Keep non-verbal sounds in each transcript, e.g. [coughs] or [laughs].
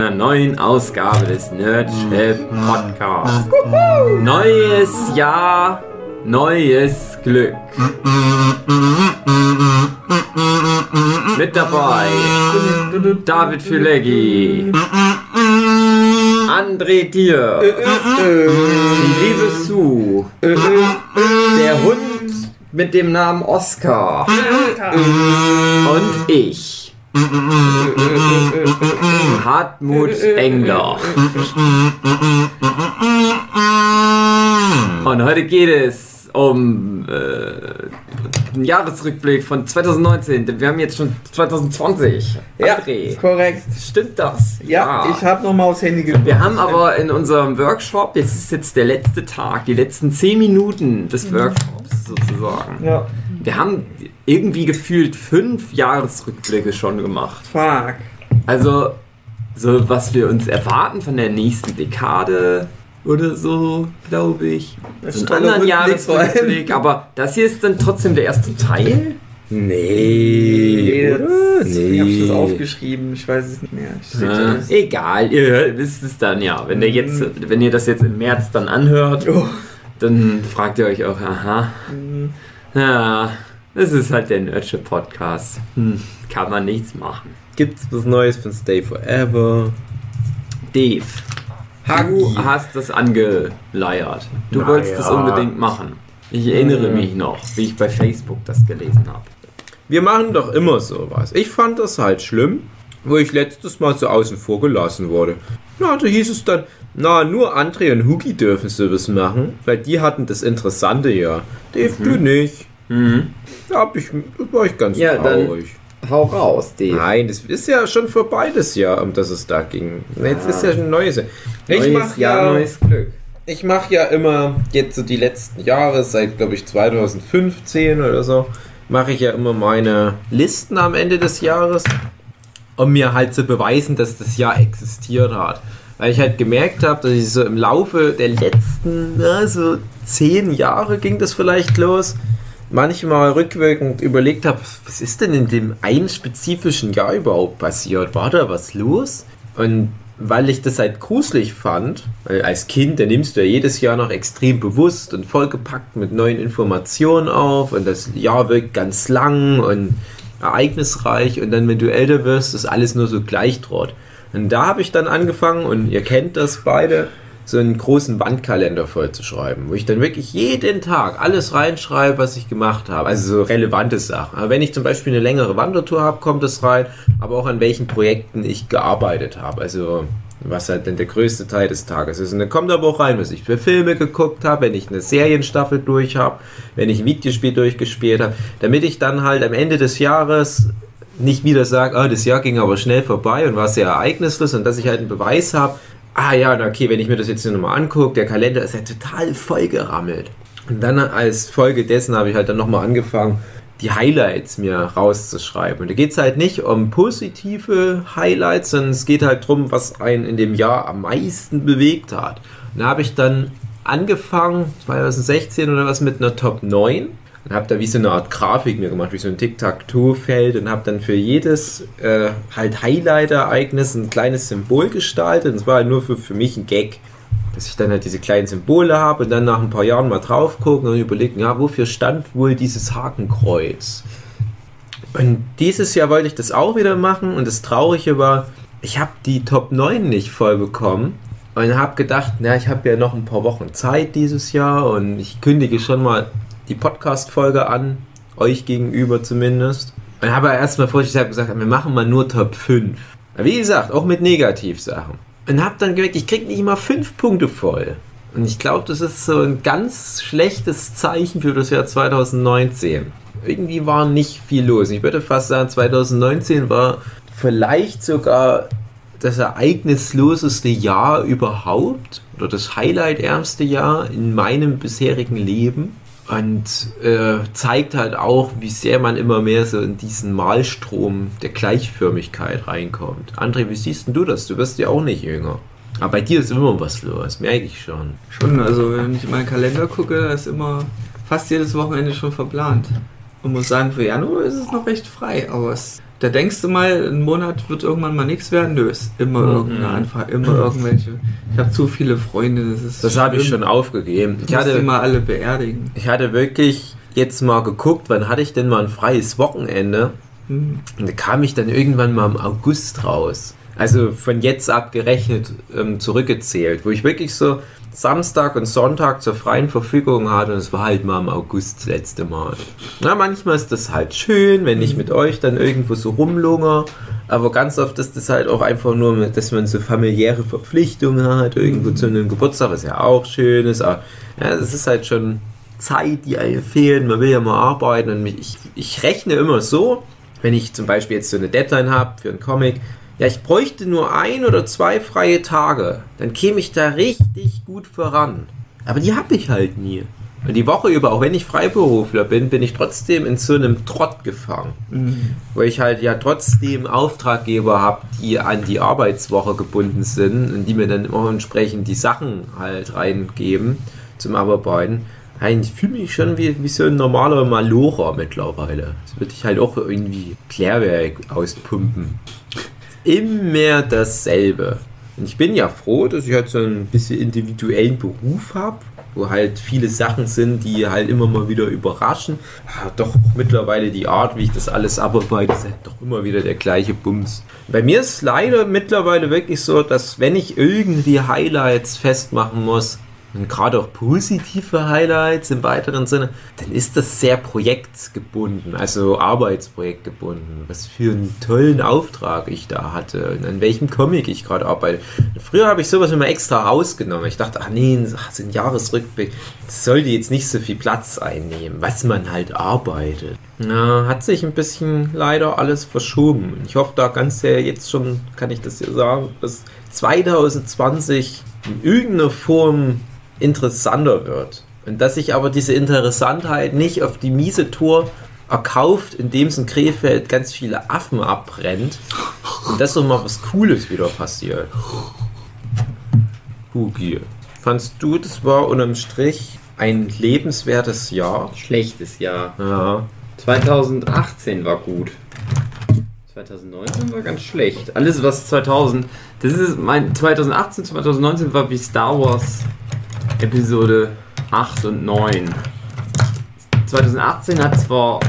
einer neuen Ausgabe des Nerdship Podcasts. Neues Jahr, neues Glück. Mit dabei David Füleggi, André Tier, die liebe Sue, der Hund mit dem Namen Oscar und ich. Hartmut Engler. Und heute geht es um äh, einen Jahresrückblick von 2019. Wir haben jetzt schon 2020. Ja, André, korrekt. stimmt das? Ja, ich habe nochmal aufs Handy geguckt. Wir haben aber in unserem Workshop, jetzt ist jetzt der letzte Tag, die letzten 10 Minuten des Workshops sozusagen. Ja, Wir haben irgendwie gefühlt fünf Jahresrückblicke schon gemacht. fuck. Also, so was wir uns erwarten von der nächsten Dekade oder so, glaube ich. Das So ist ein anderen. Jahresrückblick. Aber das hier ist dann trotzdem der erste Teil. Nee, Nee, oder? das, Ich habe das Nee. aufgeschrieben, ich weiß es nicht mehr. Das. egal, ihr wisst es dann ja. Wenn, der jetzt, wenn ihr das jetzt im März dann anhört, Oh. dann fragt ihr euch auch, aha, Mhm. ja, das ist halt der Nerdship Podcast. Hm, kann man nichts machen. Gibt's was Neues von Stay Forever? Dave, Hagi. du hast das angeleiert. Du Na wolltest das ja. unbedingt machen. Ich erinnere Mhm. mich noch, wie ich bei Facebook das gelesen habe. Wir machen doch immer sowas. Ich fand das halt schlimm, wo ich letztes Mal so außen vor gelassen wurde. Na, da hieß es dann, na, nur André und Hugi dürfen sowas machen, weil die hatten das interessante ja. Dave, du nicht. Mhm. Da, hab ich, war ich ganz Ja, dann- traurig. Hau raus, Dave. Nein, das ist ja schon vorbei das Jahr, um das es da ging. Jetzt ist ja schon ein neues. Jahr. Ich Neues mach Jahr, ja, neues Glück. ich mache ja immer jetzt so die letzten Jahre, seit glaube ich 2015 oder so, mache ich ja immer meine Listen am Ende des Jahres, um mir halt zu beweisen, dass das Jahr existiert hat. Weil ich halt gemerkt habe, dass ich so im Laufe der letzten, na, so zehn Jahre ging das vielleicht los, manchmal rückwirkend überlegt habe, was ist denn in dem einen spezifischen Jahr überhaupt passiert? War da was los? Und weil ich das halt gruselig fand, weil als Kind, da nimmst du ja jedes Jahr noch extrem bewusst und vollgepackt mit neuen Informationen auf und das Jahr wirkt ganz lang und ereignisreich und dann, wenn du älter wirst, ist alles nur so gleichtraut. Und da habe ich dann angefangen und ihr kennt das beide, so einen großen Wandkalender vollzuschreiben, wo ich dann wirklich jeden Tag alles reinschreibe, was ich gemacht habe. Also so relevante Sachen. Aber wenn ich zum Beispiel eine längere Wandertour habe, kommt das rein, aber auch an welchen Projekten ich gearbeitet habe. Also was halt dann der größte Teil des Tages ist. Und dann kommt aber auch rein, was ich für Filme geguckt habe, wenn ich eine Serienstaffel durch habe, wenn ich ein Videospiel durchgespielt habe, damit ich dann halt am Ende des Jahres nicht wieder sage, ah, das Jahr ging aber schnell vorbei und war sehr ereignislos und dass ich halt einen Beweis habe, ah ja, okay, wenn ich mir das jetzt hier nochmal angucke, der Kalender ist ja total voll gerammelt. Und dann als Folge dessen habe ich halt dann nochmal angefangen, die Highlights mir rauszuschreiben. Und da geht es halt nicht um positive Highlights, sondern es geht halt darum, was einen in dem Jahr am meisten bewegt hat. Und da habe ich dann angefangen, 2016 oder was, mit einer Top 9 und habe da wie so eine Art Grafik mir gemacht, wie so ein Tic-Tac-Toe-Feld und habe dann für jedes äh, halt Highlight-Ereignis ein kleines Symbol gestaltet. Und es war halt nur für, für mich ein Gag, dass ich dann halt diese kleinen Symbole habe und dann nach ein paar Jahren mal drauf gucken und überlegen, ja, wofür stand wohl dieses Hakenkreuz? Und dieses Jahr wollte ich das auch wieder machen und das Traurige war, ich habe die Top 9 nicht voll bekommen und habe gedacht, na, ich habe ja noch ein paar Wochen Zeit dieses Jahr und ich kündige schon mal die Podcast-Folge an, euch gegenüber zumindest. Und habe erstmal vorsichtshalber gesagt, wir machen mal nur Top 5. Wie gesagt, auch mit Negativsachen. Und habe dann gemerkt, ich krieg nicht mal 5 Punkte voll. Und ich glaube, das ist so ein ganz schlechtes Zeichen für das Jahr 2019. Irgendwie war nicht viel los. Ich würde fast sagen, 2019 war vielleicht sogar das ereignisloseste Jahr überhaupt oder das highlightärmste Jahr in meinem bisherigen Leben und äh, zeigt halt auch, wie sehr man immer mehr so in diesen Malstrom der Gleichförmigkeit reinkommt. André, wie siehst du das? Du wirst ja auch nicht jünger. Aber bei dir ist immer was los, merke ich schon. Schon, also wenn ich in meinen Kalender gucke, ist immer fast jedes Wochenende schon verplant. Und muss sagen, für Januar ist es noch recht frei, aber es Da denkst du mal, ein Monat wird irgendwann mal nichts werden. Nö, ist immer Mhm. irgendeine Anfrage, immer irgendwelche. Ich habe zu viele Freunde, das ist Das habe ich schon aufgegeben. Ich hatte, mal alle beerdigen. ich hatte wirklich jetzt mal geguckt, wann hatte ich denn mal ein freies Wochenende? Hm. Und da kam ich dann irgendwann mal im August raus. Also von jetzt ab gerechnet ähm, zurückgezählt, wo ich wirklich so Samstag und Sonntag zur freien Verfügung hatte und es war halt mal im August das letzte Mal. Na, manchmal ist das halt schön, wenn ich mit euch dann irgendwo so rumlunger, aber ganz oft ist das halt auch einfach nur, dass man so familiäre Verpflichtungen hat, irgendwo zu einem Geburtstag, was ja auch schön ist, aber ja, das ist halt schon Zeit, die einem fehlt, man will ja mal arbeiten und ich, ich rechne immer so, wenn ich zum Beispiel jetzt so eine Deadline habe für einen Comic, ja, ich bräuchte nur ein oder zwei freie Tage, dann käme ich da richtig gut voran. Aber die habe ich halt nie. Und die Woche über, auch wenn ich Freiberufler bin, bin ich trotzdem in so einem Trott gefangen. Weil ich halt ja trotzdem Auftraggeber habe, die an die Arbeitswoche gebunden sind und die mir dann immer entsprechend die Sachen halt reingeben zum Abarbeiten. Nein, Ich fühle mich schon wie, wie so ein normaler Malocher mittlerweile. Das würde ich halt auch irgendwie Klärwerk auspumpen. Immer dasselbe. Und ich bin ja froh, dass ich halt so ein bisschen individuellen Beruf habe, wo halt viele Sachen sind, die halt immer mal wieder überraschen. Ja, doch mittlerweile die Art, wie ich das alles abarbeite, ist halt doch immer wieder der gleiche Bums. Bei mir ist leider mittlerweile wirklich so, dass wenn ich irgendwie Highlights festmachen muss, und gerade auch positive Highlights im weiteren Sinne, dann ist das sehr projektgebunden, also arbeitsprojektgebunden. Was für einen tollen Auftrag ich da hatte und an welchem Comic ich gerade arbeite. Früher habe ich sowas immer extra rausgenommen. Ich dachte, ach nee, so ein Jahresrückblick, das sollte jetzt nicht so viel Platz einnehmen, was man halt arbeitet. Na, hat sich ein bisschen leider alles verschoben. Ich hoffe da ganz sehr jetzt schon, kann ich das hier sagen, dass 2020 in irgendeiner Form interessanter wird. Und dass sich aber diese Interessantheit nicht auf die miese Tour erkauft, indem es in Krefeld ganz viele Affen abbrennt und dass so mal was Cooles wieder passiert. Boogie, fandst du, das war unterm Strich ein lebenswertes Jahr? Schlechtes Jahr. Ja. 2018 war gut. 2019 war ganz schlecht. Alles was 2000, das ist mein 2018, 2019 war wie Star Wars Episode 8 und 9. 2018 hat zwar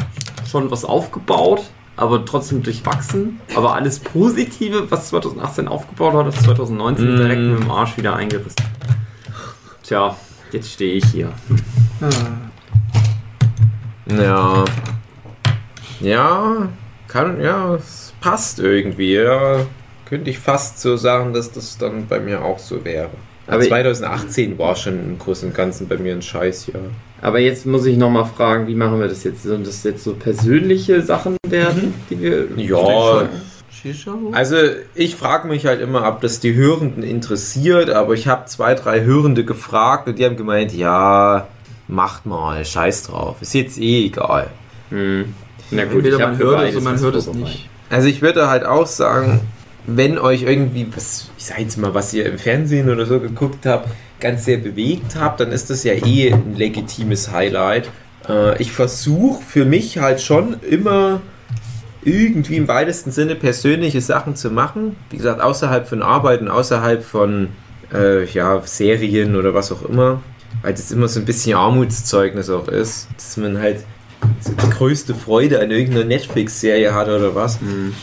schon was aufgebaut, aber trotzdem durchwachsen. Aber alles Positive, was 2018 aufgebaut hat, ist 2019 Mm. direkt mit dem Arsch wieder eingerissen. Tja, jetzt stehe ich hier. Ja. Ja, kann, ja, es passt irgendwie, ja. Könnte ich fast so sagen, dass das dann bei mir auch so wäre. Aber Aber- 2018 war schon im Großen und Ganzen bei mir ein Scheißjahr. Aber jetzt muss ich nochmal fragen, wie machen wir das jetzt? Sollen das jetzt so persönliche Sachen werden, die wir. Ja. Also ich frage mich halt immer, ob das die Hörenden interessiert, aber ich habe zwei, drei Hörende gefragt und die haben gemeint, ja, macht mal, scheiß drauf, ist jetzt eh egal. Hm. Na gut, Entweder ich man hört es oder man hört es nicht. Also ich würde halt auch sagen, wenn euch irgendwie, was, ich sag jetzt mal, was ihr im Fernsehen oder so geguckt habt, ganz sehr bewegt habt, dann ist das ja eh ein legitimes Highlight. Äh, ich versuche für mich halt schon immer irgendwie im weitesten Sinne persönliche Sachen zu machen. Wie gesagt, außerhalb von Arbeiten, außerhalb von äh, ja, Serien oder was auch immer. Weil das immer so ein bisschen Armutszeugnis auch ist. Dass man halt die größte Freude an irgendeiner Netflix-Serie hat oder was. Hm.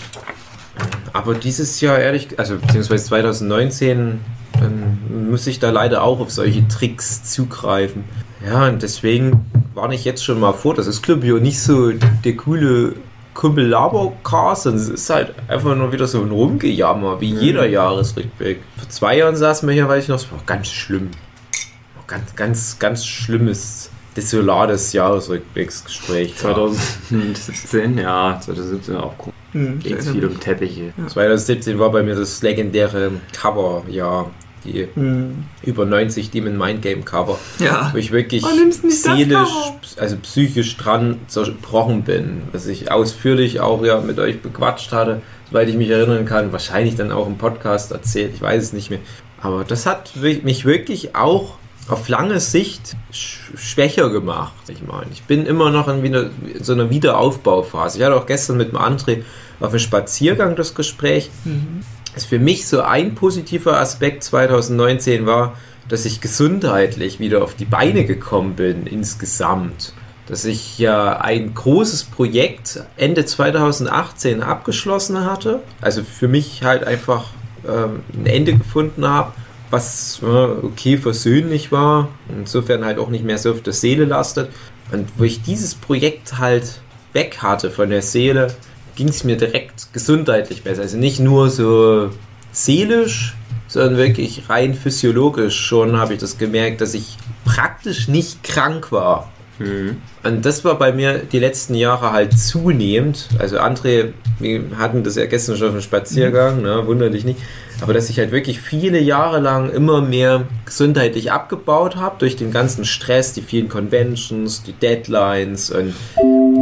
Aber dieses Jahr, ehrlich, also beziehungsweise 2019, ähm, muss ich da leider auch auf solche Tricks zugreifen. Ja, und deswegen warne ich jetzt schon mal vor, das ist, auch nicht so der coole kumpel labercast sondern es ist halt einfach nur wieder so ein Rumgejammer, wie jeder Jahresrückblick. Vor zwei Jahren saßen wir hier, weiß ich noch, es war ganz schlimm. Ganz, ganz, ganz schlimmes, desolates Jahresrückblicksgespräch. 2017, ja, 2017 auch cool. Hm, Geht viel um Teppiche. 2017 war bei mir das legendäre Cover-Jahr. Die Hm. über 90 Demon Mind Game Cover, Ja. wo ich wirklich Oh, seelisch, Cover. also psychisch dran zerbrochen bin, was ich ausführlich auch ja mit euch bequatscht hatte, soweit ich mich erinnern kann, wahrscheinlich dann auch im Podcast erzählt, ich weiß es nicht mehr. Aber das hat mich wirklich auch auf lange Sicht sch schwächer gemacht. Ich meine, ich bin immer noch in wieder, so einer Wiederaufbauphase. Ich hatte auch gestern mit dem André auf einem Spaziergang das Gespräch. Mhm. Das für mich so ein positiver Aspekt 2019 war, dass ich gesundheitlich wieder auf die Beine gekommen bin insgesamt. Dass ich ja ein großes Projekt Ende 2018 abgeschlossen hatte. Also für mich halt einfach ähm, ein Ende gefunden habe, was okay versöhnlich war. Insofern halt auch nicht mehr so auf der Seele lastet. Und wo ich dieses Projekt halt weg hatte von der Seele, ging es mir direkt gesundheitlich besser. Also nicht nur so seelisch, sondern wirklich rein physiologisch schon habe ich das gemerkt, dass ich praktisch nicht krank war. Mhm. Und das war bei mir die letzten Jahre halt zunehmend. Also André, wir hatten das ja gestern schon auf dem Spaziergang, ne, wundere dich nicht. Aber dass ich halt wirklich viele Jahre lang immer mehr gesundheitlich abgebaut habe durch den ganzen Stress, die vielen Conventions, die Deadlines und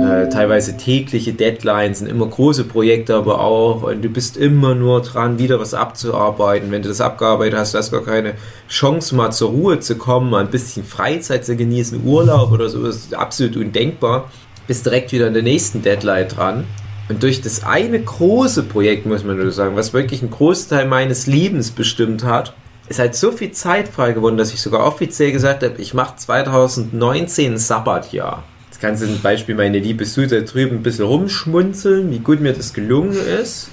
äh, teilweise tägliche Deadlines sind immer große Projekte, aber auch und du bist immer nur dran, wieder was abzuarbeiten. Wenn du das abgearbeitet hast, hast du gar keine Chance mal zur Ruhe zu kommen, mal ein bisschen Freizeit zu genießen, Urlaub oder so, ist absolut undenkbar. Bist direkt wieder an der nächsten Deadline dran. Und durch das eine große Projekt, muss man nur sagen, was wirklich einen Großteil meines Lebens bestimmt hat, ist halt so viel Zeit frei geworden, dass ich sogar offiziell gesagt habe, ich mache 2019 ein Sabbatjahr. Jetzt kannst du zum Beispiel meine liebe Sue da drüben ein bisschen rumschmunzeln, wie gut mir das gelungen ist.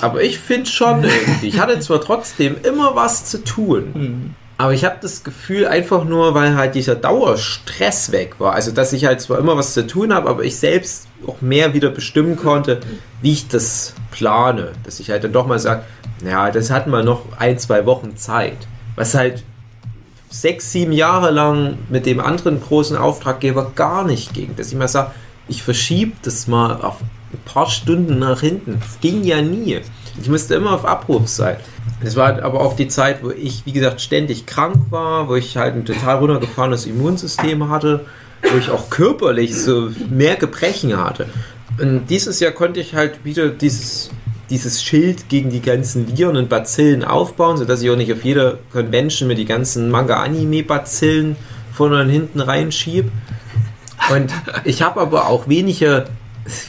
Aber ich finde schon [laughs] irgendwie, ich hatte zwar trotzdem immer was zu tun, Mhm. aber ich habe das Gefühl einfach nur, weil halt dieser Dauerstress weg war. Also, dass ich halt zwar immer was zu tun habe, aber ich selbst auch mehr wieder bestimmen konnte, wie ich das plane. Dass ich halt dann doch mal sage, ja, das hatten wir noch ein, zwei Wochen Zeit. Was halt sechs, sieben Jahre lang mit dem anderen großen Auftraggeber gar nicht ging. Dass ich mal sage, ich verschiebe das mal auf ein paar Stunden nach hinten. Das ging ja nie. Ich musste immer auf Abruf sein. Es war aber auch die Zeit, wo ich, wie gesagt, ständig krank war, wo ich halt ein total runtergefahrenes Immunsystem hatte, wo ich auch körperlich so mehr Gebrechen hatte. Und dieses Jahr konnte ich halt wieder dieses, dieses Schild gegen die ganzen Viren und Bazillen aufbauen, sodass ich auch nicht auf jeder Convention mir die ganzen Manga-Anime-Bazillen vorne und hinten reinschiebe. Und ich habe aber auch weniger,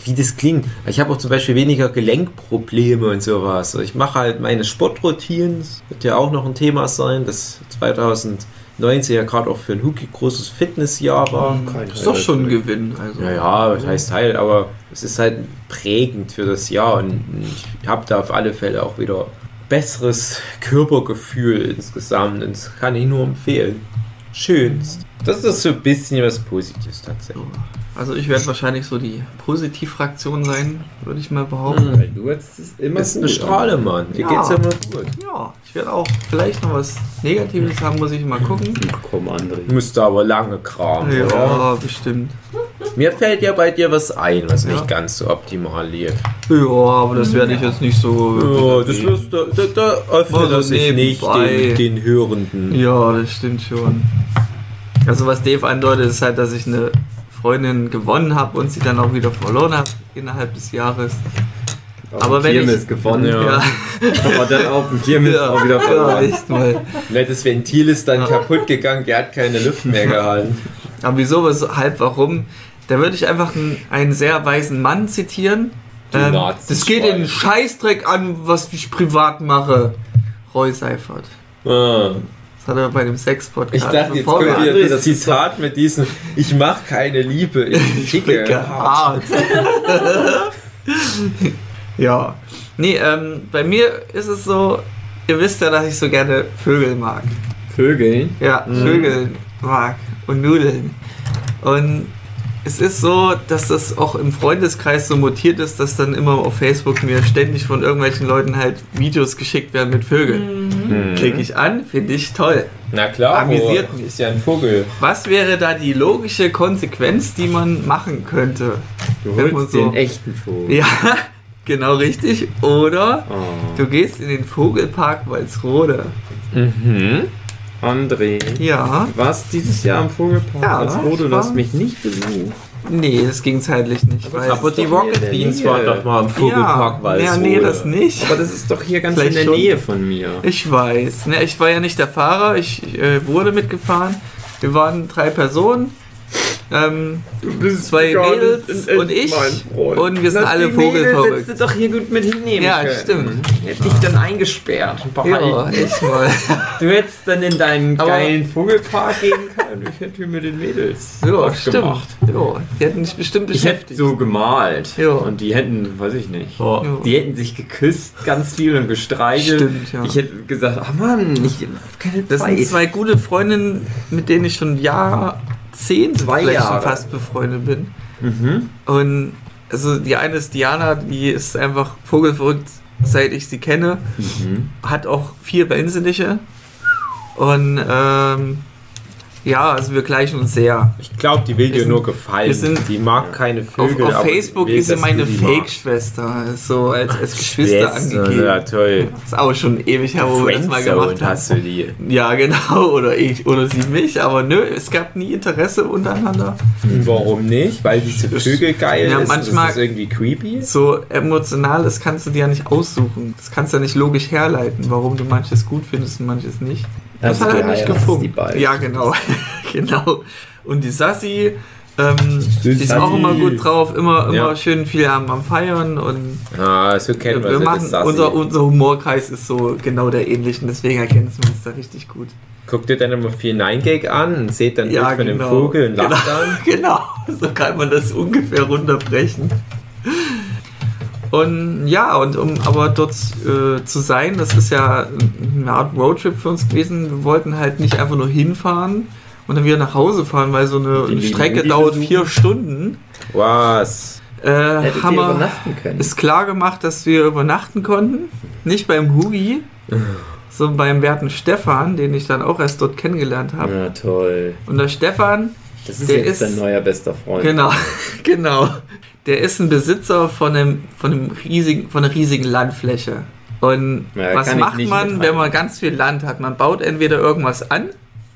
wie das klingt, ich habe auch zum Beispiel weniger Gelenkprobleme und sowas. Ich mache halt meine Sportroutinen, das wird ja auch noch ein Thema sein, das 2019 ja gerade auch für ein Huki großes Fitnessjahr war. Ist doch schon ein Gewinn. Also. Ja, ja, das heißt halt, aber es ist halt prägend für das Jahr und ich habe da auf alle Fälle auch wieder besseres Körpergefühl insgesamt und das kann ich nur empfehlen. Schönst. Das ist so ein bisschen was Positives tatsächlich. Also ich werde wahrscheinlich so die Positivfraktion sein, würde ich mal behaupten. Weil du jetzt es immer Das ist eine gut Strahle, Mann. Dir Ja. geht's ja immer gut. Ja, ich werde auch vielleicht noch was Negatives haben, muss ich mal gucken. Komm, André. Müsste aber lange kramen. oder? Ja, bestimmt. Mir fällt ja bei dir was ein, was Ja. nicht ganz so optimal lief. Ja, aber das werde ich jetzt nicht so. Ja, das wirst du, da, da öffnet Also er sich nicht den, den Hörenden. Ja, das stimmt schon. Also was Dave andeutet, ist halt, dass ich eine Freundin gewonnen habe und sie dann auch wieder verloren habe innerhalb des Jahres. Auf Aber wenn Kirmes ich- gewonnen, Ja. [laughs] aber dann auf dem Kirmes auch wieder ja, verloren. echt mal. Ne, Das Ventil ist dann Ja. kaputt gegangen, der hat keine Luft mehr gehalten. [laughs] Aber wieso, weshalb, warum? Da würde ich einfach einen, einen sehr weisen Mann zitieren. Ähm, das geht den Scheißdreck an, was ich privat mache. Roy Seifert. Ah. Hat er bei dem Sex-Podcast. Ich dachte, jetzt kommt wieder das Zitat mit diesem Ich mach keine Liebe, ich [laughs] ficke Dicke hart. hart. [laughs] ja. Nee, ähm, bei mir ist es so, ihr wisst ja, dass ich so gerne Vögel mag. Vögeln. Ja, Mhm. Vögel mag und Nudeln. Und es ist so, dass das auch im Freundeskreis so mutiert ist, dass dann immer auf Facebook mir ständig von irgendwelchen Leuten halt Videos geschickt werden mit Vögeln. Hm. Klicke ich an, finde ich toll. Na klar, Amüsiert wo- mich. ist ja ein Vogel. Was wäre da die logische Konsequenz, die man machen könnte? Du holst so- den echten Vogel. Ja, [laughs] genau richtig. Oder Oh. du gehst in den Vogelpark Walsrode. Mhm. André. Ja. Du warst dieses Jahr am Vogelpark Ja, als hast war- mich nicht besucht. Nee, das ging zeitlich nicht. Weil Aber die Rocket Beans Nähe. waren doch mal im Vogelpark ja, Walsrode. ja, nee, das nicht. Aber das ist doch hier ganz Vielleicht in der schon. Nähe von mir. Ich weiß. Ne, ich war ja nicht der Fahrer, ich äh, wurde mitgefahren. Wir waren drei Personen. Ähm, zwei Mädels und ich. Und wir sind alle vogelverrückt. Du doch hier gut mit hinnehmen Ja, können. stimmt. Hätte dich dann eingesperrt. Ja, echt mal. [laughs] Du hättest dann in deinen Aber- geilen Vogelpark gehen können. Ich hätte mit den Mädels Ja, was stimmt. gemacht. Ja, die hätten dich bestimmt Ich hätte beschäftigt. so gemalt. Ja. Und die hätten, weiß ich nicht. Ja. Die hätten sich geküsst ganz viel und gestreichelt. Stimmt, ja. Ich hätte gesagt, ach Mann, ich keine Das sind Zeit. zwei gute Freundinnen, mit denen ich schon Jahrzehnte Zwei vielleicht Jahre. schon fast befreundet bin. Mhm. Und also die eine ist Diana, die ist einfach vogelverrückt, seit ich sie kenne. Mhm. Hat auch vier Wellensinniche. Und ähm, ja, also wir gleichen uns sehr. Ich glaube, die will Wir dir sind- nur gefallen. sind- die mag keine Auf, Vögel. auf aber Facebook will, ist sie meine. Fake-Schwester, so als, als Geschwister Schwester, angegeben. Ja, toll. ist auch schon ewig her, wo wir das mal gemacht haben. hast du die. Ja, genau, [laughs] oder ich, oder sie mich, aber nö, es gab nie Interesse untereinander. Warum nicht? Weil diese Vögel geil Ja, ist. manchmal- ist das irgendwie creepy. So emotional, das kannst du dir ja nicht aussuchen. Das kannst du ja nicht logisch herleiten, warum du manches gut findest und manches nicht. Das Also hat halt nicht gefunkt. Ja, genau. [laughs] genau. Und die Sassi, ähm, die ist Sassi. auch immer gut drauf, immer, immer Ja. schön viel am, am Feiern und Ah, so kennt man wir sie, machen, das Sassi. unser, unser Humorkreis ist so genau der ähnliche und deswegen erkennen wir uns da richtig gut. Guckt ihr dann immer viel Nine-Gag an und seht dann Ja, Bild von dem genau. Vogel und lacht dann. [laughs] Genau, so kann man das ungefähr runterbrechen. Und ja, und um aber dort äh, zu sein, das ist ja eine Art Roadtrip für uns gewesen. Wir wollten halt nicht einfach nur hinfahren und dann wieder nach Hause fahren, weil so eine lieben Strecke dauert vier Stunden. Was? Äh, haben wir, übernachten können. ist klar gemacht, dass wir übernachten konnten. Nicht beim Hugi, sondern beim werten Stefan, den ich dann auch erst dort kennengelernt habe. Na toll. Und der Stefan, Das ist Der jetzt ist- dein neuer bester Freund. Genau, [laughs] genau. Der ist ein Besitzer von einem, von einem riesigen, von einer riesigen Landfläche. Und Ja, was macht man, wenn man ganz viel Land hat? Man baut entweder irgendwas an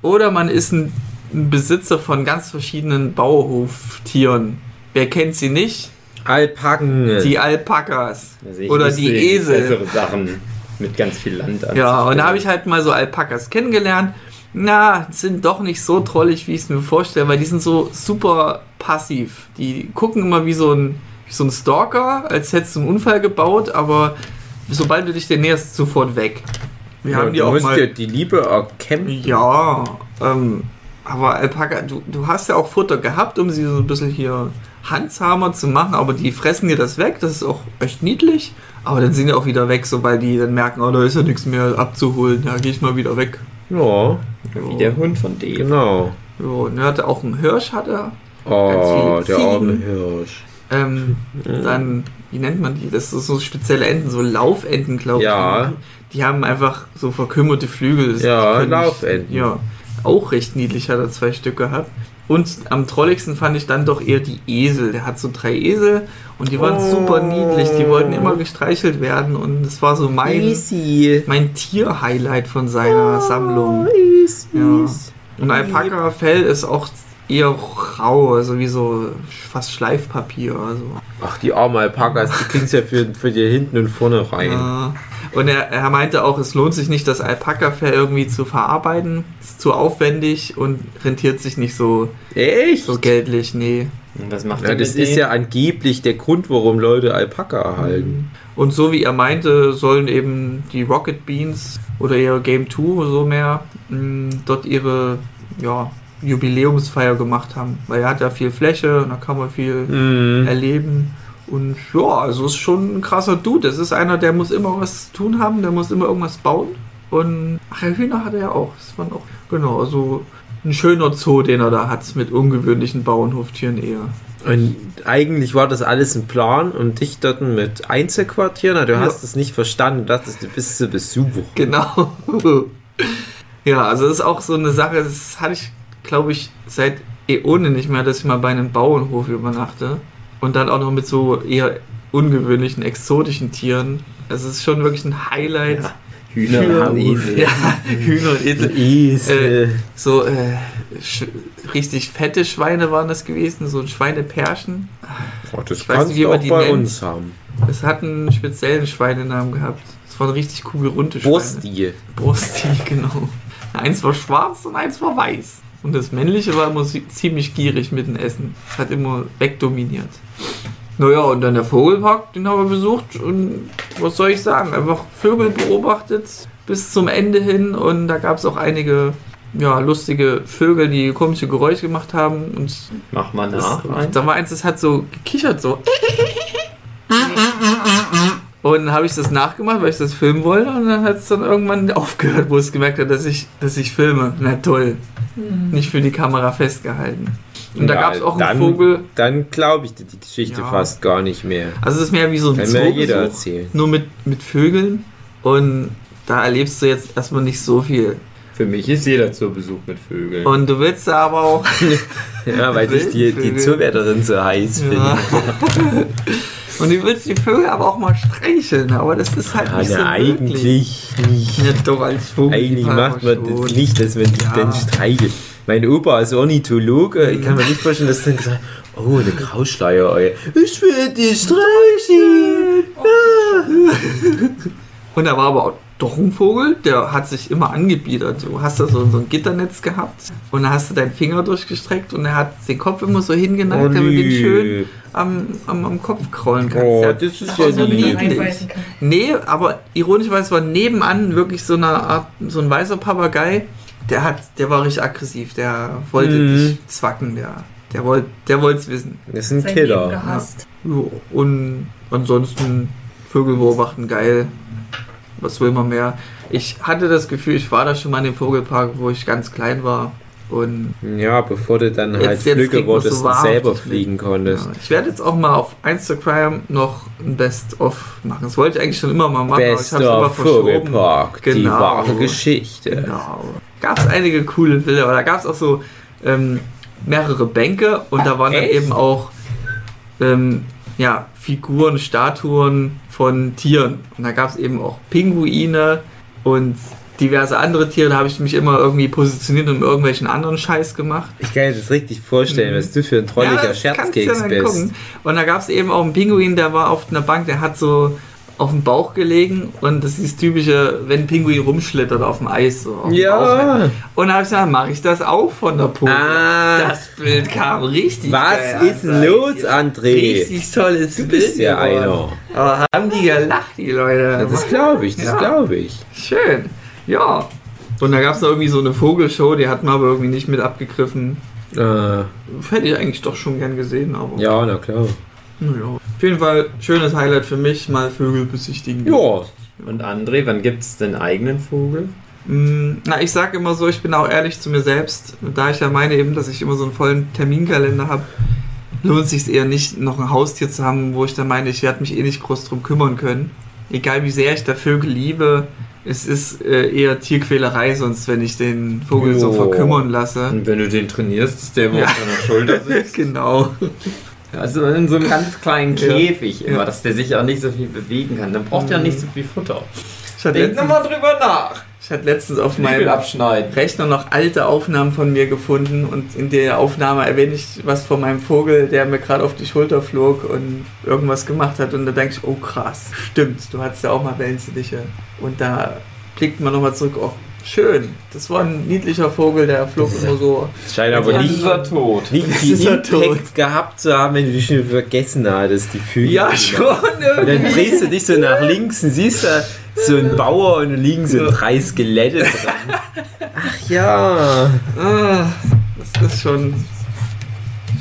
oder man ist ein, ein Besitzer von ganz verschiedenen Bauhoftieren. Wer kennt sie nicht? Alpaken. Die Alpakas. Also Oder die Esel. Bessere Sachen mit ganz viel Land an. Ja, und da habe ich halt mal so Alpakas kennengelernt. Na, sind doch nicht so trollig, wie ich es mir vorstelle, weil die sind so super passiv. Die gucken immer wie so ein, wie so ein Stalker, als hättest du einen Unfall gebaut, aber sobald du dich dir näherst, sofort weg. Wir ja, haben die du auch musst mal. dir die Liebe erkämpfen. Ja, ähm, aber Alpaka, du, du hast ja auch Futter gehabt, um sie so ein bisschen hier handsamer zu machen, aber die fressen dir das weg, das ist auch echt niedlich. Aber dann sind die auch wieder weg, sobald die dann merken, oh, da ist ja nichts mehr abzuholen, ja, geh ich mal wieder weg. Ja, Wie der Hund von Dave. genau. Ja, und er hatte auch einen Hirsch, hat er. Oh, der arme. Hirsch. Ähm, dann, wie nennt man die? Das ist so spezielle Enten, so Laufenten, glaube Ja. ich. Die haben einfach so verkümmerte Flügel. Ja, Laufenten. Ja, auch recht niedlich hat er zwei Stück gehabt. Und am trolligsten fand ich dann doch eher die Esel. Der hat so drei Esel und die waren Oh. super niedlich. Die wollten immer gestreichelt werden und es war so mein, Easy. mein Tier-Highlight von seiner Sammlung. Easy. Ja. Und Alpaka-Fell ist auch eher rau, also wie so fast Schleifpapier. Also. Ach, die arme Alpakas, die kriegen ja für, für dir hinten und vorne rein. Ja. Und er, er meinte auch, es lohnt sich nicht, das Alpaka-Fell irgendwie zu verarbeiten. Ist zu aufwendig und rentiert sich nicht so, Echt? so geldlich, nee. Und was macht Ja, das ist denen? ja angeblich der Grund, warum Leute Alpaka erhalten. Und so wie er meinte, sollen eben die Rocket Beans oder eher Game 2 so mehr mh, dort ihre ja, Jubiläumsfeier gemacht haben. Weil er hat ja viel Fläche und da kann man viel Mhm. erleben. Und ja, also ist schon ein krasser Dude. Das ist einer, der muss immer was zu tun haben, der muss immer irgendwas bauen. Und ach ja, Hühner hat er ja auch. Das waren auch, genau, also ein schöner Zoo, den er da hat, mit ungewöhnlichen Bauernhoftieren eher. Und eigentlich war das alles ein Plan, um dich dort mit einzuquartieren. aber Du Ja. hast es nicht verstanden, du dachtest, du bist zu Besuch. Genau. [laughs] ja, also das ist auch so eine Sache, das hatte ich, glaube ich, seit Äonen nicht mehr, dass ich mal bei einem Bauernhof übernachte. Und dann auch noch mit so eher ungewöhnlichen, exotischen Tieren. Also es ist schon wirklich ein Highlight. Ja. Hühner für und Esel. [laughs] Ja, Hühner und Esel. Esel. So äh, richtig fette Schweine waren das gewesen, so ein Schweinepärchen. oh, das ich weiß kannst nicht, wie du man auch die bei nennt. uns haben. Es hat einen speziellen Schweinenamen gehabt. Es waren richtig kugelrunde Schweine. Brustie. Brusti, [laughs] genau. Eins war schwarz und eins war weiß. Und das männliche war immer ziemlich gierig mit dem Essen. Hat immer wegdominiert. Naja, und dann der Vogelpark, den haben wir besucht. Und was soll ich sagen? Einfach Vögel beobachtet bis zum Ende hin. Und da gab es auch einige ja, lustige Vögel, die komische Geräusche gemacht haben. Und Mach mal das, nach. da war eins, das hat so gekichert, so. [laughs] [laughs] Und dann habe ich das nachgemacht, weil ich das filmen wollte. Und dann hat es dann irgendwann aufgehört, wo es gemerkt hat, dass ich, dass ich filme. Na toll. Nicht für die Kamera festgehalten. Und da Ja, gab es auch einen dann, Vogel. Dann glaube ich dir die Geschichte Ja. fast gar nicht mehr. Also es ist mehr wie so ein Kann mir jeder Zoobesuch, erzählen. nur mit, mit Vögeln. Und da erlebst du jetzt erstmal nicht so viel. Für mich ist jeder zu Besuch mit Vögeln. Und du willst da aber auch. [laughs] Ja, weil ich die, die. Zuwärterin so heiß Ja. finde. [laughs] Und du willst die Vögel aber auch mal streicheln. Aber das ist halt Ja, nicht so na, möglich. eigentlich nicht. Ja, doch als Vogel. Eigentlich macht man das nicht, dass man die Ja. dann streichelt. Mein Opa ist Ornithologe. Ich kann mir nicht vorstellen, dass dann gesagt oh, eine Grauschleier, Ich will die streicheln. [laughs] Und da war aber auch doch ein Vogel, der hat sich immer angebiedert. Du hast da so, so ein Gitternetz gehabt und da hast du deinen Finger durchgestreckt und er hat den Kopf immer so hingeneigt, damit du den schön am, am, am Kopf kraulen kannst. Oh, Der- das ist ja so niedlich. Nee, aber ironischerweise war nebenan wirklich so eine Art, so ein weißer Papagei, der hat, der war richtig aggressiv, der wollte Mhm. dich zwacken, der, der wollte der es wissen. Das ist ein Sein Killer. Jo, und ansonsten Vögel beobachten geil. Was will man mehr? Ich hatte das Gefühl, ich war da schon mal in dem Vogelpark, wo ich ganz klein war. Und Ja, bevor du dann Jetzt- halt jetzt man wurdest so und selber fliegen konntest. ja, ich werde jetzt auch mal auf Instagram noch ein Best-of machen. Das wollte ich eigentlich schon immer mal machen, aber ich habe es immer verschoben. Vogelpark, die Genau. wahre Geschichte. Genau. Gab es einige coole Bilder, aber da gab es auch so ähm, mehrere Bänke und da waren dann Echt? eben auch ähm, ja, Figuren, Statuen von Tieren. Und da gab es eben auch Pinguine und diverse andere Tiere. Da habe ich mich immer irgendwie positioniert und irgendwelchen anderen Scheiß gemacht. Ich kann mir das richtig vorstellen, Mhm. was du für ein trolliger du Scherzkeks dann bist. gucken. Und da gab es eben auch einen Pinguin, der war auf einer Bank, der hat so auf dem Bauch gelegen und das ist das typische, wenn ein Pinguin rumschlittert auf dem Eis. So auf dem Bauch. Ja, Und da habe ich gesagt, mache ich das auch von der Pose. Ah. das Bild kam richtig was geil ist sag los. André? Richtig tolles Du bist Bild ja einer. Aber haben die gelacht, die Leute. Ja, das glaube ich, das Ja. glaube ich. Schön. Ja. Und da gab es noch irgendwie so eine Vogelshow, die hat man aber irgendwie nicht mit abgegriffen. Äh, Hätte ich eigentlich doch schon gern gesehen, aber. ja, na klar. Naja. Auf jeden Fall schönes Highlight für mich, mal Vögel besichtigen. Ja, Und André, wann gibt es den eigenen Vogel? Mm, Na, ich sage immer so, ich bin auch ehrlich zu mir selbst. Da ich ja meine eben, dass ich immer so einen vollen Terminkalender habe, lohnt sich eher nicht, noch ein Haustier zu haben, wo ich dann meine, ich werde mich eh nicht groß drum kümmern können. Egal wie sehr ich da Vögel liebe, es ist äh, eher Tierquälerei sonst, wenn ich den Vogel so Jo. verkümmern lasse. Und wenn du den trainierst, ist der immer Ja. auf deiner Schulter sitzt. [laughs] genau. Also in so einem ganz kleinen Ja. Käfig immer, Ja. dass der sich auch nicht so viel bewegen kann. Dann braucht er Mhm. nicht so viel Futter. Denk letztens, nochmal drüber nach. ich hatte letztens auf meinem. Rechner noch alte Aufnahmen von mir gefunden und in der Aufnahme erwähne ich was von meinem Vogel, der mir gerade auf die Schulter flog und irgendwas gemacht hat und da denke ich, oh krass, stimmt, du hattest ja auch mal Wellensittiche und da blickt man nochmal zurück, oh schön, das war ein niedlicher Vogel, der flog immer so. es scheint aber nicht, ist er tot. nicht ist er Impact tot. gehabt zu haben, wenn du dich schon vergessen hattest, die Vögel. Ja, schon Und dann drehst du dich so nach links und siehst da so einen Bauer und da liegen so drei Skelette dran. Ach ja. Ah, das ist schon,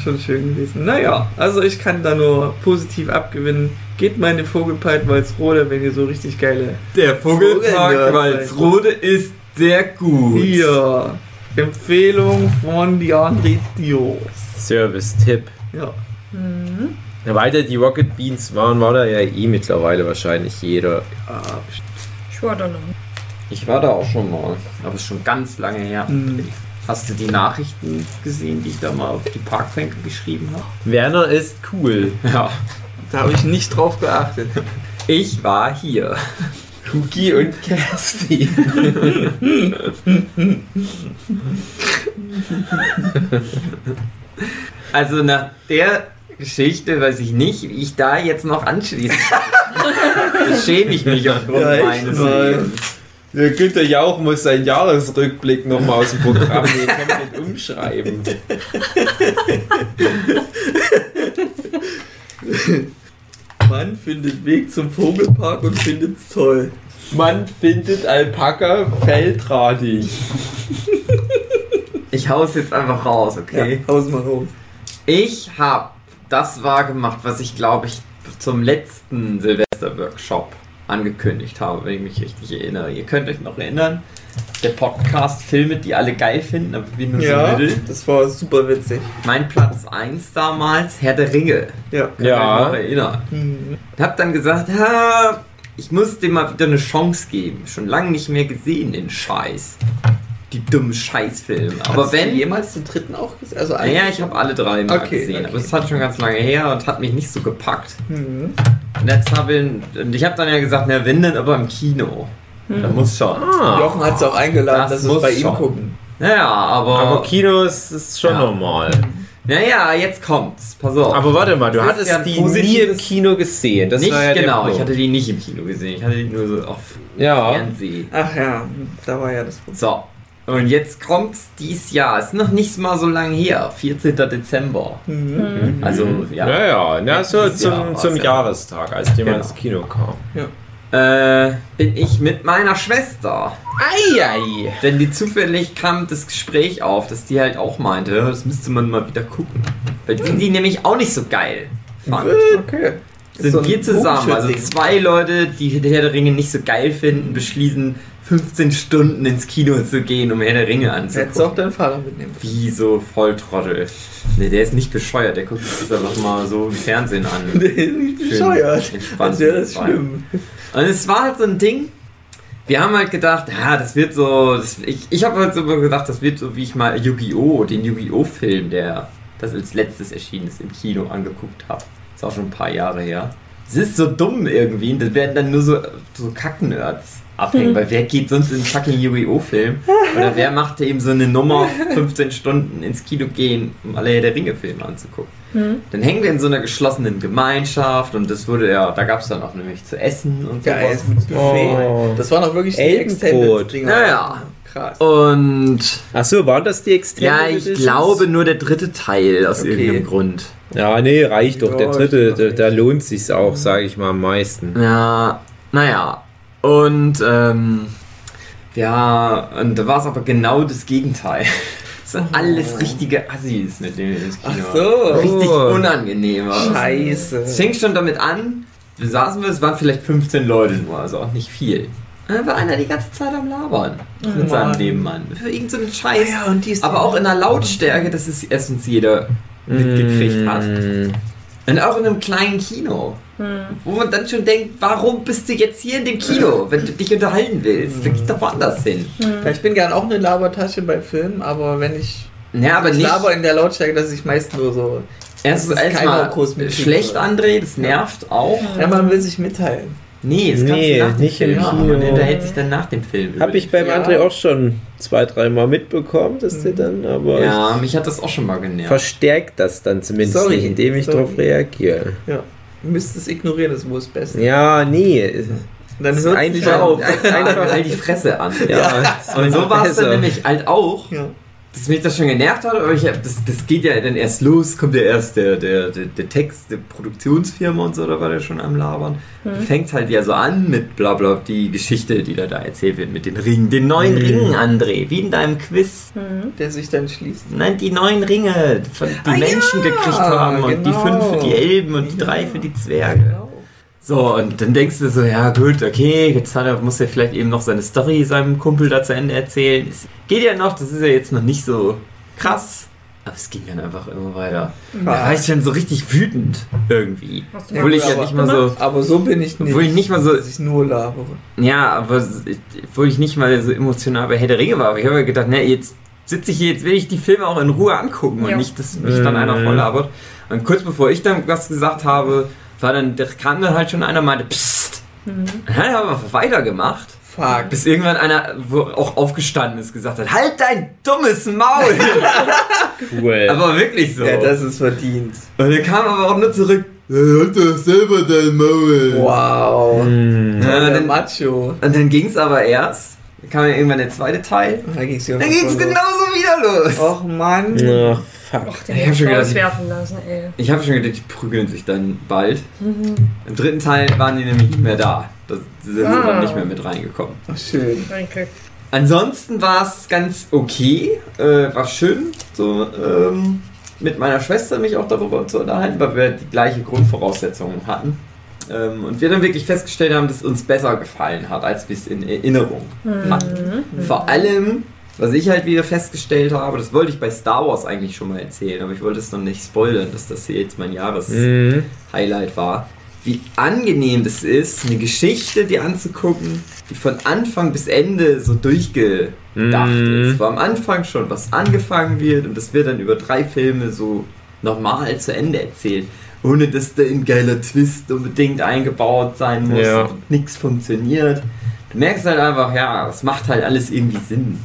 schon schön gewesen. Naja, also ich kann da nur positiv abgewinnen. Geht mal in den Vogelpark Walsrode, wenn ihr so richtig geile Der Vogelpark Walsrode ist sehr gut. Hier, Empfehlung von Diandre Dios. Service-Tipp. Ja. Mhm. Na, weiter die Rocket Beans waren, war da ja eh mittlerweile wahrscheinlich jeder. Ah, Ich war da noch. Ich war da auch schon mal, aber ist schon ganz lange her. Mhm. Hast du die Nachrichten gesehen, die ich da mal auf die Parkbänke geschrieben habe? Werner ist cool. Ja. Da habe ich nicht drauf geachtet. Ich war hier. Hugi und Kerstin. Also nach der Geschichte weiß ich nicht, wie ich da jetzt noch anschließe. das schäme ich mich aufgrund Ja, meines. Lebens. Der Günther Jauch muss seinen Jahresrückblick nochmal aus dem Programm nehmen, komplett umschreiben. [laughs] Mann findet Weg zum Vogelpark und findet's toll. Man findet Alpaka feldradig. Ich hau's jetzt einfach raus, okay? Ja, haus mal raus. Ich habe das wahr gemacht, was ich glaube ich zum letzten Silvester-Workshop angekündigt habe, wenn ich mich richtig erinnere. Ihr könnt euch noch erinnern, der Podcast Filme, die alle geil finden, aber wir nur Ja, so mittel. das war super witzig. Mein Platz 1 damals, Herr der Ringe. Ja. Ihr Ja. euch noch erinnern. Mhm. Hab dann gesagt, ha, ich muss dem mal wieder eine Chance geben. Schon lange nicht mehr gesehen, den Scheiß. Die dummen Scheißfilme. Aber Hast wenn... du jemals den dritten auch gesehen? Also Naja, ich habe alle drei mal Okay, gesehen, aber okay. es hat schon ganz lange her und hat mich nicht so gepackt. Mhm. Und jetzt habe ich, und ich habe dann ja gesagt, na wenn denn aber im Kino. Da muss schon. Ah. Jochen hat es auch eingeladen, Das dass wir bei ihm schon. gucken. Naja, aber, Aber Kino ist, ist schon Ja. normal. naja, jetzt kommt's. Pass auf. Aber warte mal, du Das hattest ja die nie im Kino gesehen. Das nicht war ja genau, ich hatte die nicht im Kino gesehen. Ich hatte die nur so auf Ja. Fernsehen. Ach ja, da war ja das Problem. So. Und jetzt kommt's dies Jahr. Ist noch nicht mal so lange her. 14. Dezember. Mhm. Also, ja. Ja, ja, ja so Letztes Jahr zum, zum ja. Jahrestag, als mal Genau. ins Kino kam. Äh, bin ich mit meiner Schwester. Eieiei. Denn die zufällig kam das Gespräch auf, dass die halt auch meinte, das müsste man mal wieder gucken. Weil die, die nämlich auch nicht so geil fand. Okay. Sind So wir zusammen, also zwei Leute, die Herr der Ringe nicht so geil finden, beschließen 15 Stunden ins Kino zu gehen, um Herr der Ringe Hättest du auch anzugucken. deinen Vater mitnehmen. Wie so Volltrottel. Ne, der ist nicht bescheuert, der guckt sich das einfach mal so im Fernsehen an. [laughs] Der ist nicht Schön bescheuert. entspannt Als wäre das dabei. schlimm. Und es war halt so ein Ding. Wir haben halt gedacht, ja, das wird so. Das, ich ich habe halt so gedacht, das wird so, wie ich mal Yu-Gi-Oh!, den Yu-Gi-Oh!-Film, der das als letztes erschienen ist, im Kino angeguckt habe. Ist auch schon ein paar Jahre her. Es ist so dumm irgendwie. Das werden dann nur so, so Kacknerds abhängen, weil wer geht sonst in einen fucking Yu-Gi-Oh!-Film? Oder wer macht eben so eine Nummer 15 Stunden ins Kino gehen, um alle der Ringe-Filme anzugucken? Dann hängen wir in so einer geschlossenen Gemeinschaft und das wurde ja, da gab es dann auch nämlich zu essen und Geil, sowas. Oh. Das waren auch wirklich die Elbenbrot. Naja. Krass. Und Achso, waren das die Extended ja, ich Editions? glaube nur der dritte Teil aus Okay. irgendeinem Grund. Ja, nee, reicht doch. Der dritte, da, da lohnt sich's auch, sage ich mal, am meisten. Ja, naja. Und ähm, ja, und da war es aber genau das Gegenteil. [laughs] Das sind alles richtige Assis, mit denen Kino Ach so. Richtig Oh. unangenehm. Scheiße. Es fing schon damit an, wir saßen wir, es waren vielleicht 15 Leute nur, also auch nicht viel. Und dann war einer die ganze Zeit am Labern mit seinem Mann. Nebenmann. Für irgendeinen Scheiß. Ja, und die ist Aber auch in einer Lautstärke, dass es erstens jeder mitgekriegt hat. Und auch in einem kleinen Kino. Wo man dann schon denkt, warum bist du jetzt hier in dem Kino, wenn du dich unterhalten willst? Dann geh doch woanders hin. Ja, ich bin gern auch eine Labertasche bei Filmen, aber wenn ich. Ja, aber ich nicht. laber in der Lautstärke, dass ich meist nur so. Erstens erstmal schlecht? André, das nervt auch. Ja, man will sich mitteilen. Nee, das kannst Nee, du nach dem nicht im Film machen. Kino. Man unterhält sich dann nach dem Film. über Hab ich beim Ja. André auch schon zwei, dreimal mitbekommen, dass der dann aber Ja, mich hat das auch schon mal genervt. verstärkt das dann zumindest Sorry, nicht, indem ich darauf reagiere. Ja. Du müsst es ignorieren, das ist wohl das Beste. Ja, nee. Und dann ist hört es nicht auf. Einfach halt die Fresse an. Ja, Und so war es dann besser. nämlich halt auch, Ja. Dass mich das schon genervt hat, aber ich hab, das, das geht ja dann erst los, kommt ja erst der, der, der, der Text der Produktionsfirma und so, da war der schon am Labern. Fängt halt ja so an mit bla bla die Geschichte, die da, da erzählt wird mit den Ringen. Den neuen Mhm. Ringen, André, wie in deinem Quiz. Der sich dann schließt. Nein, die neuen Ringe, die Ah, Menschen ja, gekriegt haben und die genau. fünf für die Elben und die Ja. drei für die Zwerge. Genau. So, und dann denkst du so, ja gut, okay, jetzt hat er, muss er vielleicht eben noch seine Story seinem Kumpel da zu Ende erzählen. Es geht ja noch, das ist ja jetzt noch nicht so krass. Aber es ging dann einfach immer weiter. Da war ich schon so richtig wütend irgendwie. Hast du Obwohl ich ja aber- nicht mal so, Aber so bin ich nicht. obwohl ich nicht mal so, dass ich nur labere. ja, aber obwohl ich nicht mal so emotional bei Herr der Ringe war. Aber ich habe ja gedacht, ne, jetzt sitze ich hier, jetzt will ich die Filme auch in Ruhe angucken Ja. und nicht, dass mich dann einer Mhm. voll labert. Und kurz bevor ich dann was gesagt habe, war dann, da kam dann halt schon einer und meinte, psst, Dann hat er aber weitergemacht. Fuck. Bis irgendwann einer, wo auch aufgestanden ist, gesagt hat, halt dein dummes Maul! [laughs] Cool. aber wirklich so. Ja, das ist verdient. Und er kam aber auch nur zurück, "Ja, halt doch selber dein Maul. Wow. Hm. Ja, der dann, Macho. und dann ging's aber erst, dann kam ja irgendwann der zweite Teil, Da ja dann ging's los. genauso wieder los. Och Mann. Ach, fuck. Och, den Ich hab hab ich schon gedacht- rauswerfen lassen, ey. Ich habe schon gedacht, die prügeln sich dann bald. Im dritten Teil waren die nämlich nicht mehr da. Da sind sie Ah. dann nicht mehr mit reingekommen. Ach, schön. Glück. Ansonsten war es ganz okay, äh, war schön, so ähm, mit meiner Schwester mich auch darüber zu unterhalten, weil wir die gleiche Grundvoraussetzungen hatten. Ähm, und wir dann wirklich festgestellt haben, dass es uns besser gefallen hat, als wir es in Erinnerung hatten. Vor allem, was ich halt wieder festgestellt habe, das wollte ich bei Star Wars eigentlich schon mal erzählen, aber ich wollte es noch nicht spoilern, dass das hier jetzt mein Jahres-Highlight Mhm. war. Wie angenehm das ist, eine Geschichte dir anzugucken, die von Anfang bis Ende so durchgedacht Mhm. ist. Wo am Anfang schon was angefangen wird und das wird dann über drei Filme so normal zu Ende erzählt. Ohne dass da ein geiler Twist unbedingt eingebaut sein muss Ja. und nichts funktioniert. Du merkst halt einfach, ja, das macht halt alles irgendwie Sinn.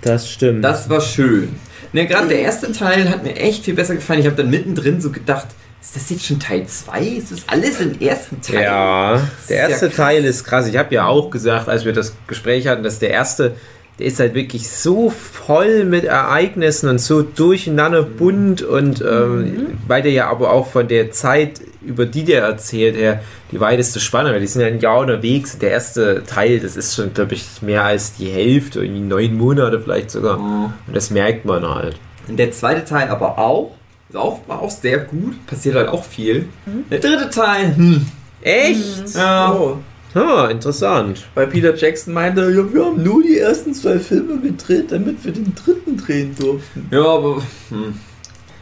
Das stimmt. Das war schön. Ne, gerade der erste Teil hat mir echt viel besser gefallen. Ich habe dann mittendrin so gedacht, ist das jetzt schon Teil 2? Ist das alles im ersten Teil? Ja, der ist ja erste krass. Teil ist krass. Ich habe ja auch gesagt, als wir das Gespräch hatten, dass der erste, der ist halt wirklich so voll mit Ereignissen und so durcheinander bunt und ähm, weil der ja aber auch von der Zeit, über die der erzählt, her die weiteste Spanne, weil die sind ja ein Jahr unterwegs. Der erste Teil, das ist schon, glaube ich, mehr als die Hälfte, irgendwie neun Monate vielleicht sogar. Mhm. Und das merkt man halt. Und der zweite Teil aber auch. Ist auch war auch sehr gut. Passiert halt auch viel. Der dritte Teil, hm. Echt? Ja. Oh. Ah, interessant. Weil Peter Jackson meinte, ja, wir haben nur die ersten zwei Filme gedreht, damit wir den dritten drehen durften. Ja, aber. Hm.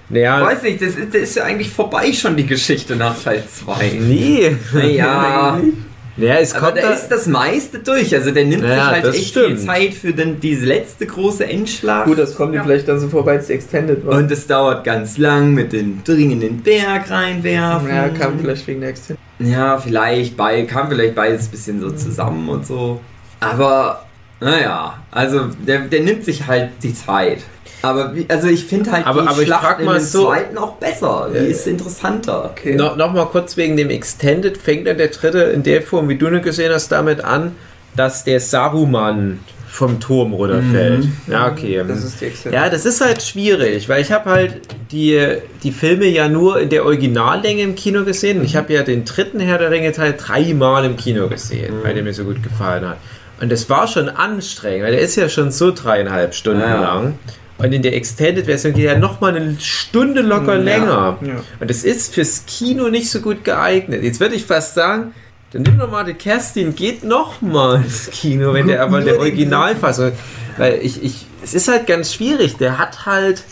Naja, Weiß nicht, das ist, das ist ja eigentlich vorbei schon die Geschichte nach Teil 2. nee. Naja. [laughs] Ja, es Aber kommt da da, ist das meiste durch. Also der nimmt Ja, sich halt echt stimmt. viel Zeit für den, diese letzte große Endschlag. Gut, das kommt Ja. vielleicht dann so vor, weil es Extended war. Und es dauert ganz lang mit den Dring in den Berg reinwerfen. ja, kam vielleicht wegen der Extended. Ja, vielleicht bei, kam vielleicht beides ein bisschen so zusammen und so. Aber, naja, also der, der nimmt sich halt die Zeit. Aber wie, also ich finde halt Aber- die aber Schlacht in dem so- zweiten auch besser. Die Ja. ist interessanter. Okay. No, noch mal kurz wegen dem Extended fängt dann der dritte in der Form, wie du nur gesehen hast, damit an, dass der Saruman vom Turm runterfällt. Mhm. Ja, okay. Das ist die Extended. ja, das ist halt schwierig, weil ich habe halt die, die Filme ja nur in der Originallänge im Kino gesehen. Ich habe ja den dritten Herr der Ringe Teil dreimal im Kino gesehen, weil der mir so gut gefallen hat. Und das war schon anstrengend, weil der ist ja schon so dreieinhalb Stunden Ja. lang. Und in der Extended-Version geht er noch mal eine Stunde locker Ja. länger. Ja. Und es ist fürs Kino nicht so gut geeignet. Jetzt würde ich fast sagen, dann nimm doch mal die Kerstin, geht noch mal ins Kino, wenn der aber in der Originalfassung. Weil ich, ich, es ist halt ganz schwierig. Der hat halt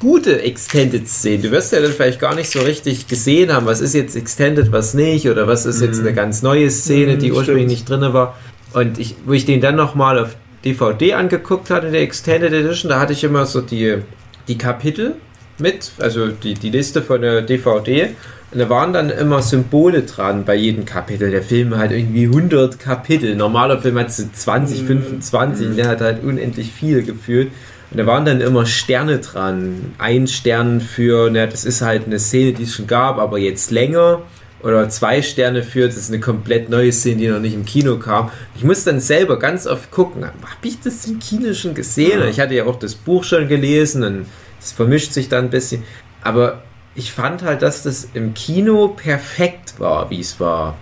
gute Extended-Szenen. Du wirst ja dann vielleicht gar nicht so richtig gesehen haben, was ist jetzt Extended, was nicht, oder was ist jetzt eine ganz neue Szene, die Mhm, ursprünglich stimmt. nicht drin war. Und ich, wo ich den dann nochmal auf DVD angeguckt hatte, in der Extended Edition, da hatte ich immer so die, die Kapitel mit, also die, die Liste von der DVD. Und da waren dann immer Symbole dran bei jedem Kapitel. Der Film hat irgendwie 100 Kapitel. Normaler Film hat so 20, 25. Der hat halt unendlich viel gefühlt. Und da waren dann immer Sterne dran. Ein Stern für, na, das ist halt eine Szene, die es schon gab, aber jetzt länger. Oder zwei Sterne für, das ist eine komplett neue Szene, die noch nicht im Kino kam. Ich muss dann selber ganz oft gucken, habe ich das im Kino schon gesehen? Ich hatte ja auch das Buch schon gelesen und es vermischt sich dann ein bisschen. Aber ich fand halt, dass das im Kino perfekt war, wie es war.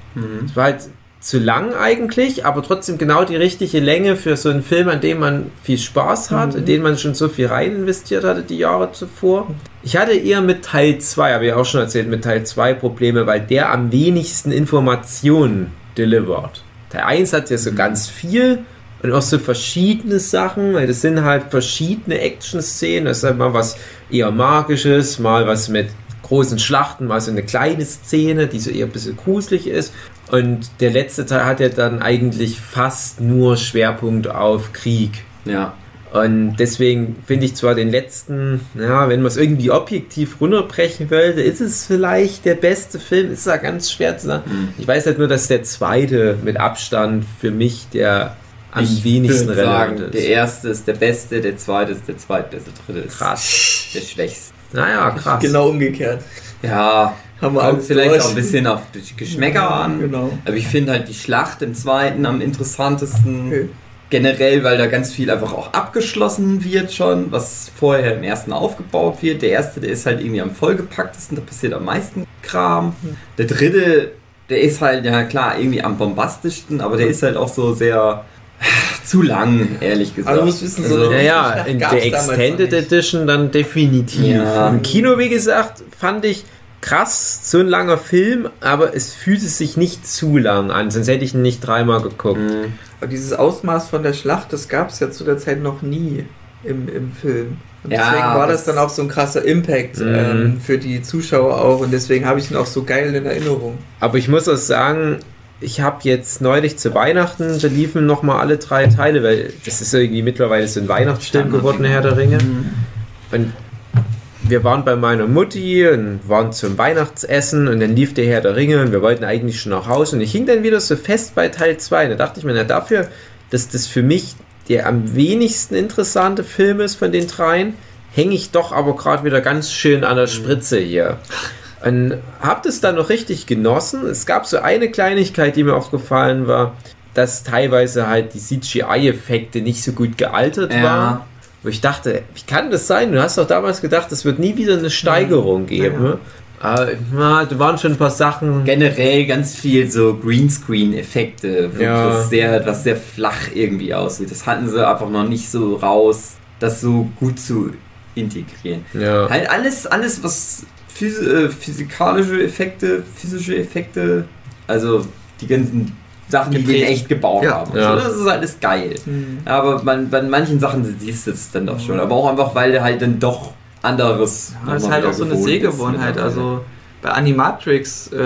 Es war halt zu lang eigentlich, aber trotzdem genau die richtige Länge für so einen Film, an dem man viel Spaß hat, in den man schon so viel rein investiert hatte die Jahre zuvor. Ich hatte eher mit Teil 2, habe ich auch schon erzählt, mit Teil 2 Probleme, weil der am wenigsten Informationen delivert. Teil 1 hat ja so ganz viel und auch so verschiedene Sachen, weil das sind halt verschiedene Action-Szenen, das ist halt mal was eher Magisches, mal was mit großen Schlachten, mal so eine kleine Szene, die so eher ein bisschen gruselig ist. Und der letzte Teil hat ja dann eigentlich fast nur Schwerpunkt auf Krieg. Ja. Und deswegen finde ich zwar den letzten, ja, wenn man es irgendwie objektiv runterbrechen wollte, ist es vielleicht der beste Film, ist ja ganz schwer zu sagen. Mhm. Ich weiß halt nur, dass der zweite mit Abstand für mich der am Ich wenigsten würde sagen, relevant der ist. erste ist der beste, der zweite ist der zweitbeste, der dritte ist Krass. der schwächste. Naja, krass. Genau umgekehrt. Ja, Haben wir kommt alles vielleicht durch. auch ein bisschen auf die Geschmäcker an. Genau. Aber ich finde halt die Schlacht im zweiten am interessantesten. Okay. Generell, weil da ganz viel einfach auch abgeschlossen wird schon, was vorher im ersten aufgebaut wird. Der erste, der ist halt irgendwie am vollgepacktesten, da passiert am meisten Kram. Der dritte, der ist halt, ja klar, irgendwie am bombastischsten, aber der ist halt auch so sehr zu lang, ehrlich gesagt. Du musst wissen, so Also- Ja, ja, in der Extended. Edition dann definitiv. Ja. Im Kino, wie gesagt, fand ich krass, so ein langer Film, aber es fühlte sich nicht zu lang an, sonst hätte ich ihn nicht dreimal geguckt. Mhm. Aber dieses Ausmaß von der Schlacht, das gab es ja zu der Zeit noch nie im, im Film. Und Ja, deswegen war das das- dann auch so ein krasser Impact Mhm. ähm, für die Zuschauer auch und deswegen habe ich ihn auch so geil in Erinnerung. Aber ich muss auch sagen, ich habe jetzt neulich zu Weihnachten, da liefen nochmal alle drei Teile, weil das ist irgendwie mittlerweile so ein Weihnachtsfilm geworden, Herr der Ringe. Mhm. Und wir waren bei meiner Mutti und waren zum Weihnachtsessen und dann lief der Herr der Ringe und wir wollten eigentlich schon nach Hause und ich hing dann wieder so fest bei Teil 2. Da dachte ich mir, na dafür, dass das für mich der am wenigsten interessante Film ist von den dreien, hänge ich doch aber gerade wieder ganz schön an der Spritze hier. Und hab das dann noch richtig genossen. Es gab so eine Kleinigkeit, die mir aufgefallen war, dass teilweise halt die CGI-Effekte nicht so gut gealtert Ja. waren. Wo ich dachte, wie kann das sein? Du hast doch damals gedacht, es wird nie wieder eine Steigerung geben. Ja. ne? Aber na, da waren schon ein paar Sachen. Generell ganz viel so Greenscreen-Effekte, wo Ja. das sehr, was sehr flach irgendwie aussieht. Das hatten sie einfach noch nicht so raus, das so gut zu integrieren. Ja. Halt alles, alles was phys äh, physikalische Effekte, physische Effekte, also die ganzen Sachen, die in echt gebaut Ja. haben. Ja. So, das ist alles geil. Mhm. Aber man, bei manchen Sachen siehst du es dann doch schon. Aber auch einfach, weil der halt dann doch anderes. Ja, das ist halt auch so eine Sehgewohnheit. mittlerweile. Also bei Animatrix äh,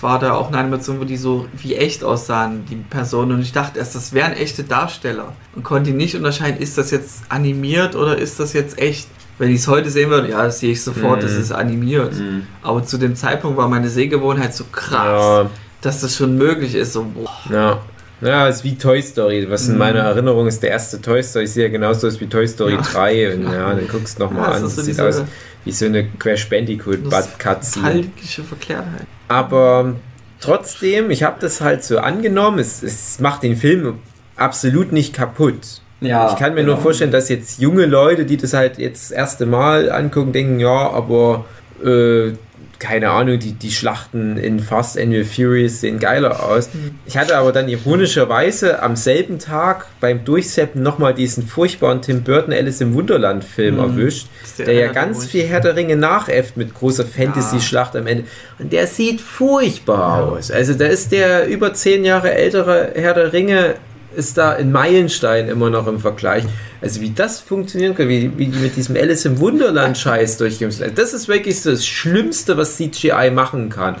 war da auch eine Animation, wo die so wie echt aussahen, die Personen. Und ich dachte erst, das wären echte Darsteller. Und konnte nicht unterscheiden, ist das jetzt animiert oder ist das jetzt echt. Wenn ich es heute sehen würde, ja, das sehe ich sofort, Mhm. das ist animiert. Mhm. Aber zu dem Zeitpunkt war meine Sehgewohnheit so krass, Ja, dass das schon möglich ist. So, ja. Ja, es ist wie Toy Story. Was in Mhm. meiner Erinnerung ist, der erste Toy Story sieht ja genauso aus wie Toy Story Ja. 3. Und ja, dann guckst du nochmal Ja, an. das so sieht aus wie so eine Crash Bandicoot Cutscene. nostalgische Verklärtheit. Aber trotzdem, ich habe das halt so angenommen. Es, es macht den Film absolut nicht kaputt. Ja, ich kann mir genau. nur vorstellen, dass jetzt junge Leute, die das halt jetzt das erste Mal angucken, denken, ja, aber äh, keine Ahnung, die, die Schlachten in Fast and the Furious sehen geiler aus. Ich hatte aber dann ironischerweise am selben Tag beim Durchseppen nochmal diesen furchtbaren Tim Burton Alice im Wunderland Film Mhm. erwischt, der, der ja ganz ich- viel Herr der Ringe nachäfft mit großer Fantasy-Schlacht am Ende. Und der sieht furchtbar aus. Also da ist der über zehn Jahre ältere Herr der Ringe ist da ein Meilenstein immer noch im Vergleich. Also wie das funktionieren kann, wie, wie die mit diesem Alice im Wunderland Scheiß [laughs] durchgehen. Das ist wirklich so das Schlimmste, was CGI machen kann.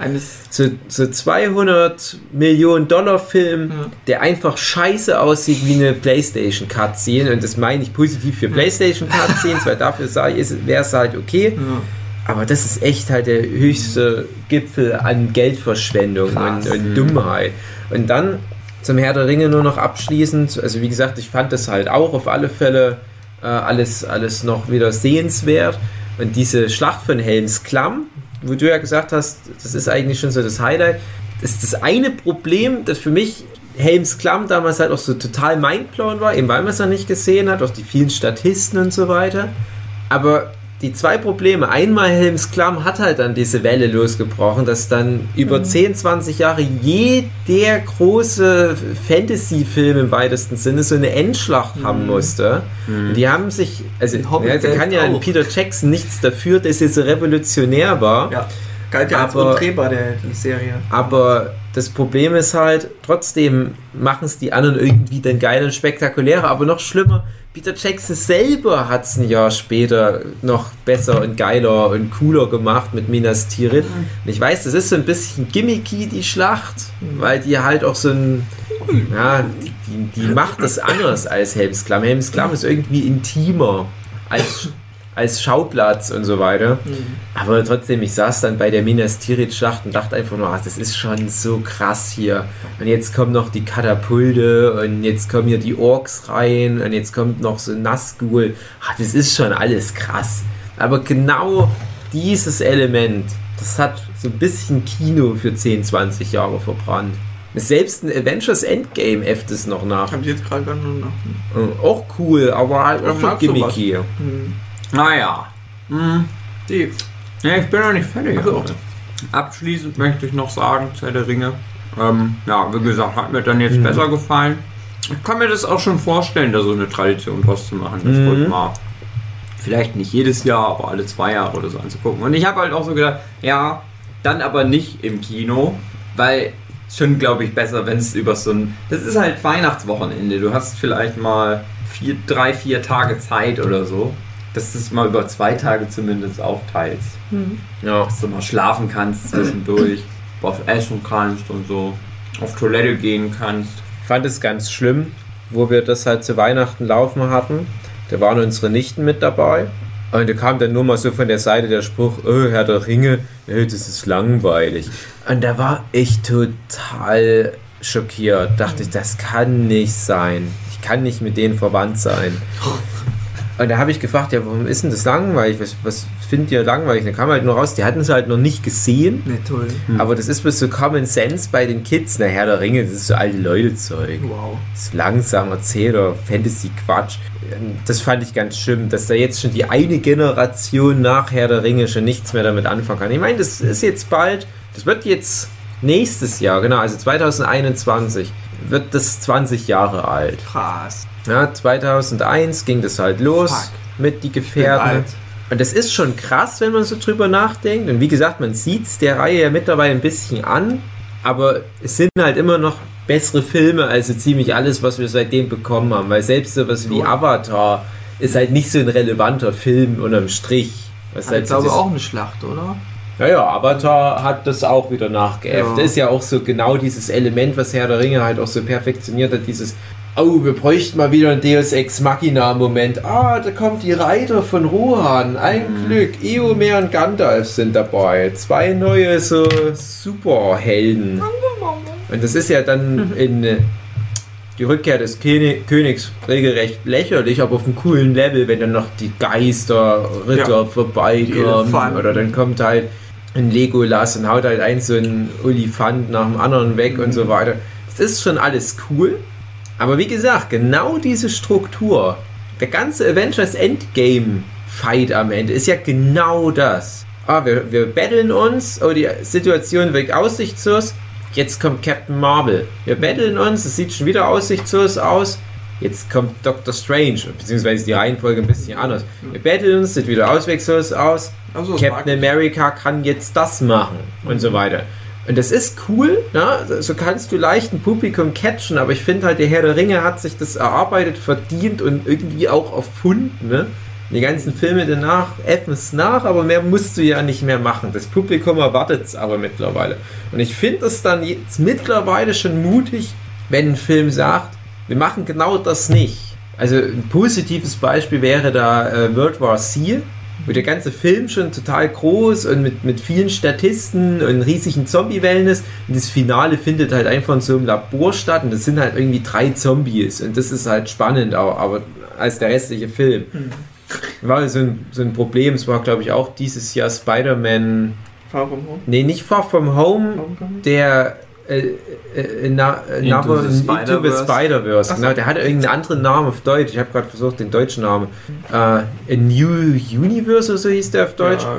So, so 200 Millionen Dollar Film, Ja. der einfach scheiße aussieht wie eine Playstation Cutscene. Und das meine ich positiv für Playstation Cutscenes, [laughs] weil dafür wäre es halt okay. ja. Aber das ist echt halt der höchste Gipfel an Geldverschwendung und, und Mhm. Dummheit. Und dann zum Herr der Ringe nur noch abschließend. Also wie gesagt, ich fand das halt auch auf alle Fälle äh, alles, alles noch wieder sehenswert. Und diese Schlacht von Helms Klamm, wo du ja gesagt hast, das ist eigentlich schon so das Highlight. Das ist das eine Problem, das für mich Helms Klamm damals halt auch so total mindblown war, eben weil man es noch nicht gesehen hat, auch die vielen Statisten und so weiter. Aber die zwei Probleme, einmal Helms Klamm hat halt dann diese Welle losgebrochen, dass dann über 10, 20 Jahre jeder große Fantasy-Film im weitesten Sinne so eine Endschlacht haben musste. Und die haben sich, also ja, da kann ja auch. Peter Jackson nichts dafür, dass er so revolutionär war. Ja. Galt ja als Aber- untrehbar, der, die Serie. Aber das Problem ist halt, trotzdem machen es die anderen irgendwie dann geil und spektakulärer, aber noch schlimmer, Peter Jackson selber hat es ein Jahr später noch besser und geiler und cooler gemacht mit Minas Tirith. Und ich weiß, das ist so ein bisschen gimmicky, die Schlacht, weil die halt auch so ein, ja, die, die macht das anders als Helms Klamm. Helms Klamm ist irgendwie intimer als, als Schauplatz und so weiter. Aber trotzdem, ich saß dann bei der Minas Tirith-Schlacht und dachte einfach nur, ach, das ist schon so krass hier. Und jetzt kommen noch die Katapulte und jetzt kommen hier die Orks rein und jetzt kommt noch so Nazgul. Ach, das ist schon alles krass. Aber genau dieses Element, das hat so ein bisschen Kino für 10, 20 Jahre verbrannt. Selbst ein Avengers Endgame äfft es noch nach. Hab ich jetzt gerade gar nur nach. Äh, Auch cool, aber halt auch sowas. gimmicky. Hm. Naja. Hm. Ja, ich bin noch nicht fertig. Ach so. aber Abschließend möchte ich noch sagen, Zeit der Ringe. Ähm, ja, wie gesagt, hat mir dann jetzt besser gefallen. Ich kann mir das auch schon vorstellen, da so eine Tradition draus zu machen. Das Mhm. wollte mal vielleicht nicht jedes Jahr, aber alle zwei Jahre oder so anzugucken. Und ich habe halt auch so gedacht, ja, dann aber nicht im Kino, weil schon, glaube ich, besser, wenn es über so ein. Das ist halt Weihnachtswochenende. Du hast vielleicht mal vier, drei, vier Tage Zeit oder so, dass du es mal über zwei Tage zumindest aufteilst. Ja. Dass du mal schlafen kannst zwischendurch, was essen kannst und so, auf Toilette gehen kannst. fand es ganz schlimm, wo wir das halt zu Weihnachten laufen hatten. Da waren unsere Nichten mit dabei. Und da kam dann nur mal so von der Seite der Spruch, oh, Herr der Ringe, äh, das ist langweilig. Und da war ich total schockiert. Dachte ich, das kann nicht sein. Ich kann nicht mit denen verwandt sein. [laughs] Und da habe ich gefragt, ja, warum ist denn das langweilig? Was, was findet ihr langweilig? Da kam halt nur raus, die hatten es halt noch nicht gesehen. Ne, toll. Aber das ist bloß so Common Sense bei den Kids. Na, Herr der Ringe, das ist so alte Leute-Zeug. Wow. Das ist langsam Erzähler, Fantasy-Quatsch. Das fand ich ganz schlimm, dass da jetzt schon die eine Generation nach Herr der Ringe schon nichts mehr damit anfangen kann. Ich meine, das ist jetzt bald, das wird jetzt nächstes Jahr, genau, also 2021, wird das 20 Jahre alt. Krass. Ja, 2001 ging das halt los Fuck. mit die Gefährten. Und das ist schon krass, wenn man so drüber nachdenkt. Und wie gesagt, man sieht es der Reihe ja mittlerweile ein bisschen an. Aber es sind halt immer noch bessere Filme als so ziemlich alles, was wir seitdem bekommen haben. Weil selbst sowas wie Avatar ist halt nicht so ein relevanter Film unterm Strich. Was halt jetzt so aber das- auch eine Schlacht, oder? Ja, ja, Avatar hat das auch wieder nachgeäfft. Ja. Das ist ja auch so genau dieses Element, was Herr der Ringe halt auch so perfektioniert hat, dieses Oh, wir bräuchten mal wieder ein Deus Ex Machina Moment. Ah, da kommt die Reiter von Rohan. Ein Glück. Eomer und Gandalf sind dabei. Zwei neue so Superhelden. Und das ist ja dann in äh, die Rückkehr des König, Königs regelrecht lächerlich, aber auf einem coolen Level, wenn dann noch die Geister, Ritter Ja. vorbeikommen oder dann kommt halt ein Legolas und haut halt ein so ein Olifant nach dem anderen weg und so weiter. Das ist schon alles cool, aber wie gesagt, genau diese Struktur, der ganze Avengers Endgame Fight am Ende ist ja genau das. Ah, wir, wir battlen uns, oh, die Situation wirkt aussichtslos. Jetzt kommt Captain Marvel. Wir battlen uns, es sieht schon wieder aussichtslos aus. Jetzt kommt Doctor Strange, beziehungsweise die Reihenfolge ein bisschen anders. Wir battlen uns, sieht wieder ausweglos aus. Also, Captain. America kann jetzt das machen und so weiter. Und das ist cool, ne? so kannst du leicht ein Publikum catchen, aber ich finde halt, der Herr der Ringe hat sich das erarbeitet, verdient und irgendwie auch erfunden. Ne? Die ganzen Filme danach äffen es nach, aber mehr musst du ja nicht mehr machen. Das Publikum erwartet es aber mittlerweile. Und ich finde es dann jetzt mittlerweile schon mutig, wenn ein Film sagt, wir machen genau das nicht. Also ein positives Beispiel wäre da äh, World War C, wo der ganze Film schon total groß und mit, mit vielen Statisten und riesigen Zombie-Wellen ist. Und das Finale findet halt einfach in so einem Labor statt und das sind halt irgendwie drei Zombies und das ist halt spannend, auch, aber als der restliche Film. War so ein, so ein Problem, es war glaube ich auch dieses Jahr Spider-Man, Far from home. nee, nicht Far From Home, Homecoming? der äh, äh, na, äh, Name- Into the Spider-Verse. So. Genau, der hatte irgendeinen anderen Namen auf Deutsch. Ich habe gerade versucht, den deutschen Namen. Äh, A New Universe oder so hieß der auf Deutsch. Ja,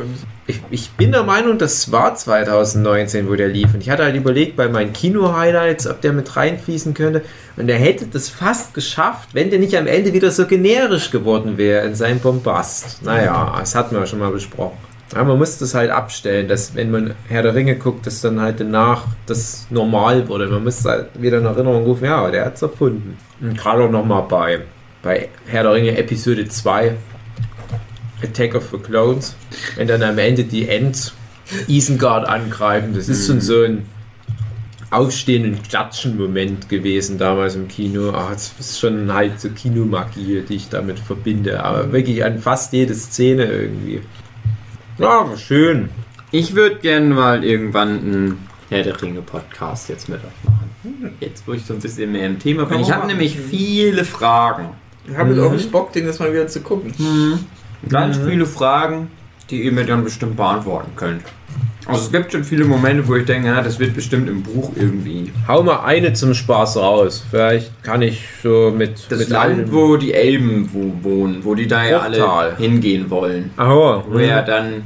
Ich, ich bin der Meinung, das war 2019, wo der lief. Und ich hatte halt überlegt bei meinen Kino-Highlights, ob der mit reinfließen könnte. Und er hätte das fast geschafft, wenn der nicht am Ende wieder so generisch geworden wäre in seinem Bombast. Naja, das hatten wir schon mal besprochen. Ja, man muss das halt abstellen, dass wenn man Herr der Ringe guckt, dass dann halt danach das normal wurde. Man muss halt wieder in Erinnerung rufen, ja, der hat es erfunden. Und gerade auch nochmal bei, bei Herr der Ringe Episode 2, Attack of the Clones, wenn dann am Ende die Ents Isengard angreifen, das ist schon so ein aufstehenden Klatschen-Moment gewesen damals im Kino. Ah, das ist schon halt so Kinomagie, die ich damit verbinde. Aber wirklich an fast jede Szene irgendwie. Ja, schön. Ich würde gerne mal irgendwann einen Herr der Ringe Podcast jetzt mit euch machen. Jetzt, wo ich so ein bisschen mehr im Thema bin. Ich habe nämlich viele Fragen. Ich habe jetzt auch nicht Bock, den jetzt mal wieder zu gucken. Ganz viele Fragen, die ihr mir dann bestimmt beantworten könnt. Also es gibt schon viele Momente, wo ich denke, ja, das wird bestimmt im Buch irgendwie. Hau mal eine zum Spaß raus. Vielleicht kann ich so mit. Das mit Land, einem- wo die Elben wo, wohnen, wo die da ja alle hingehen wollen. Aha. Wo ja dann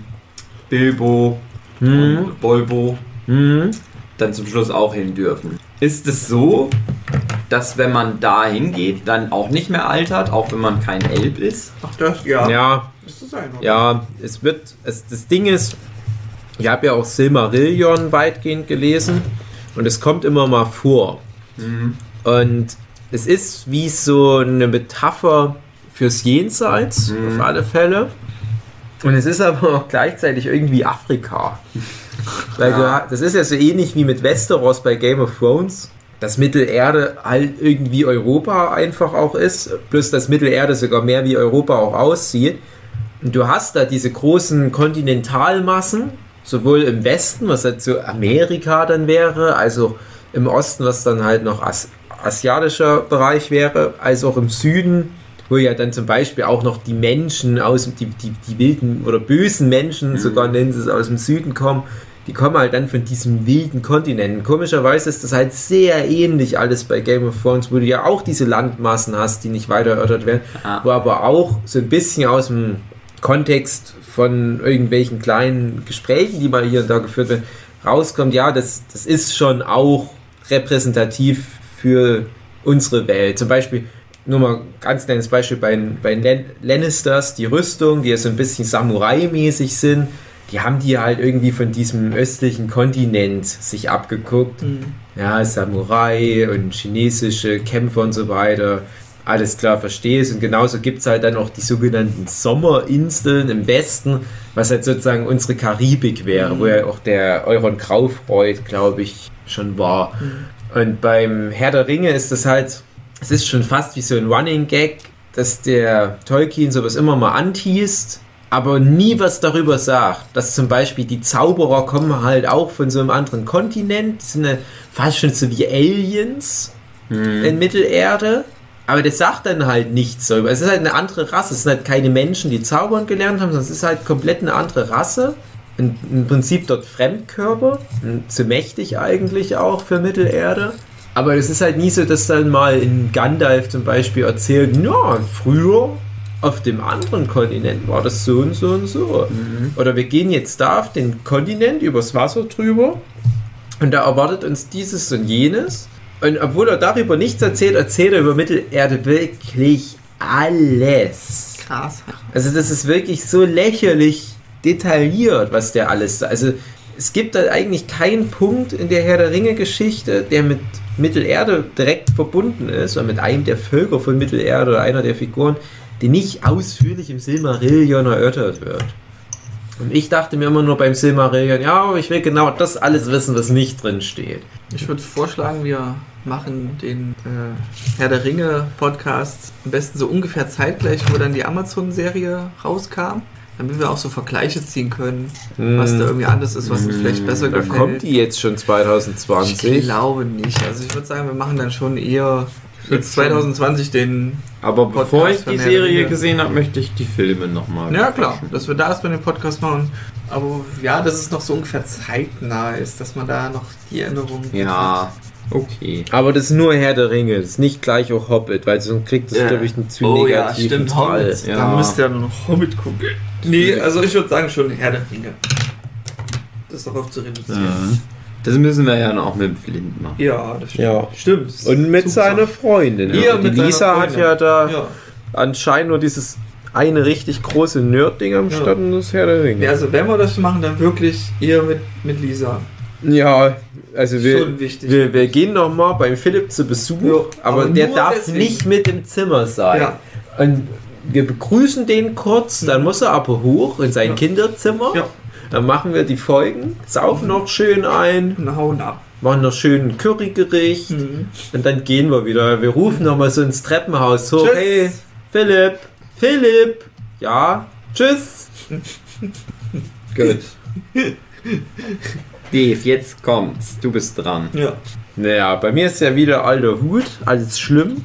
Bilbo Hm. und Bolbo Hm. dann zum Schluss auch hin dürfen. Ist es so, dass wenn man da hingeht, dann auch nicht mehr altert, auch wenn man kein Elb ist? Ach, das, ja. Ja, Müsste sein. oder? ja, es wird. Es, das Ding ist, ich habe ja auch Silmarillion weitgehend gelesen und es kommt immer mal vor. Und es ist wie so eine Metapher fürs Jenseits, auf alle Fälle. Und es ist aber auch gleichzeitig irgendwie Afrika. [laughs] Weil du, das ist ja so ähnlich wie mit Westeros bei Game of Thrones. Dass Mittelerde halt irgendwie Europa einfach auch ist. Plus, dass Mittelerde sogar mehr wie Europa auch aussieht. Und du hast da diese großen Kontinentalmassen, sowohl im Westen, was halt so Amerika dann wäre, also im Osten, was dann halt noch As asiatischer Bereich wäre, als auch im Süden, wo ja dann zum Beispiel auch noch die Menschen aus dem- die, die, die wilden oder bösen Menschen, sogar nennen sie es, aus dem Süden kommen. Die kommen halt dann von diesem wilden Kontinent. Komischerweise ist das halt sehr ähnlich alles bei Game of Thrones, wo du ja auch diese Landmassen hast, die nicht weiter erörtert werden, Ah. wo aber auch so ein bisschen aus dem Kontext von irgendwelchen kleinen Gesprächen, die mal hier und da geführt werden, rauskommt, ja, das, das ist schon auch repräsentativ für unsere Welt. Zum Beispiel, nur mal ganz kleines Beispiel bei, den- bei Lan- Lannisters, die Rüstung, die ja so ein bisschen Samurai-mäßig sind, die haben die halt irgendwie von diesem östlichen Kontinent sich abgeguckt. Ja, Samurai und chinesische Kämpfer und so weiter. Alles klar, verstehe es. Und genauso gibt es halt dann auch die sogenannten Sommerinseln im Westen, was halt sozusagen unsere Karibik wäre, wo ja auch der Euron Graufreud, glaube ich, schon war. Und beim Herr der Ringe ist das halt, es ist schon fast wie so ein Running Gag, dass der Tolkien sowas immer mal anteast, aber nie was darüber sagt. Dass zum Beispiel die Zauberer kommen halt auch von so einem anderen Kontinent, sind fast schon so wie Aliens in Mittelerde. Aber das sagt dann halt nichts darüber. Es ist halt eine andere Rasse. Es sind halt keine Menschen, die zaubern gelernt haben, sondern es ist halt komplett eine andere Rasse. Und Im Prinzip dort Fremdkörper. Und Zu mächtig eigentlich auch für Mittelerde. Aber es ist halt nie so, dass dann mal in Gandalf zum Beispiel erzählt, ja, früher auf dem anderen Kontinent war das so und so und so. Oder wir gehen jetzt da auf den Kontinent übers Wasser drüber und da erwartet uns dieses und jenes. Und obwohl er darüber nichts erzählt, erzählt er über Mittelerde wirklich alles. Krass. Also das ist wirklich so lächerlich detailliert, was der alles... Also es gibt da eigentlich keinen Punkt in der Herr der Ringe-Geschichte, der mit Mittelerde direkt verbunden ist, oder mit einem der Völker von Mittelerde oder einer der Figuren, die nicht ausführlich im Silmarillion erörtert wird. Und ich dachte mir immer nur beim Silmarillion, ja, ich will genau das alles wissen, was nicht drin steht. Ich würde vorschlagen, wir machen den äh, Herr der Ringe Podcast am besten so ungefähr zeitgleich, wo dann die Amazon-Serie rauskam, damit wir auch so Vergleiche ziehen können, was da irgendwie anders ist, was uns vielleicht besser Da gefällt. kommt die jetzt schon ich 2020. glaube nicht. Also ich würde sagen, wir machen dann schon eher jetzt 2020 den. Aber Podcast bevor ich die Serie gesehen habe, möchte ich die Filme nochmal. Ja klar, dass wir da erstmal den Podcast machen. Aber ja, dass es noch so ungefähr zeitnah ist, dass man da noch die Erinnerung. Ja, okay. Aber das ist nur Herr der Ringe, das ist nicht gleich auch Hobbit, weil sonst kriegt das, Ja. glaube ich, einen zu Oh ja, negativen stimmt, Fall. Hobbit. Ja. Dann müsst ihr ja nur noch Hobbit gucken. Nee, also ich würde sagen schon Herr der Ringe. Das darauf zu reduzieren. Das müssen wir ja auch mit dem Flint machen. Ja, das stimmt. Ja. Stimmt. Und mit Super. seiner Freundin. Ja, Ja, die mit seiner Lisa hat Freundin. ja da Ja. anscheinend nur dieses eine richtig große Nerd-Ding am Ja. Start und das Herr der Ringe. Ja, also wenn wir das machen, dann wirklich ihr mit, mit Lisa. Ja, also wir, wir, wir gehen noch mal beim Philipp zu Besuch, Ja, aber, aber der darf deswegen. nicht mit im Zimmer sein. Ja. Und wir begrüßen den kurz, dann muss er aber hoch in sein Ja. Kinderzimmer. Dann machen wir die Folgen, saufen noch schön ein, Und hauen ab. machen noch schön ein Currygericht Mhm. und dann gehen wir wieder. Wir rufen noch mal so ins Treppenhaus hoch. Tschüss. Hey, Philipp, Philipp, ja, tschüss. Gut. Dave, jetzt kommt's. Du bist dran. Ja. Naja, bei mir ist ja wieder alter Hut, alles schlimm.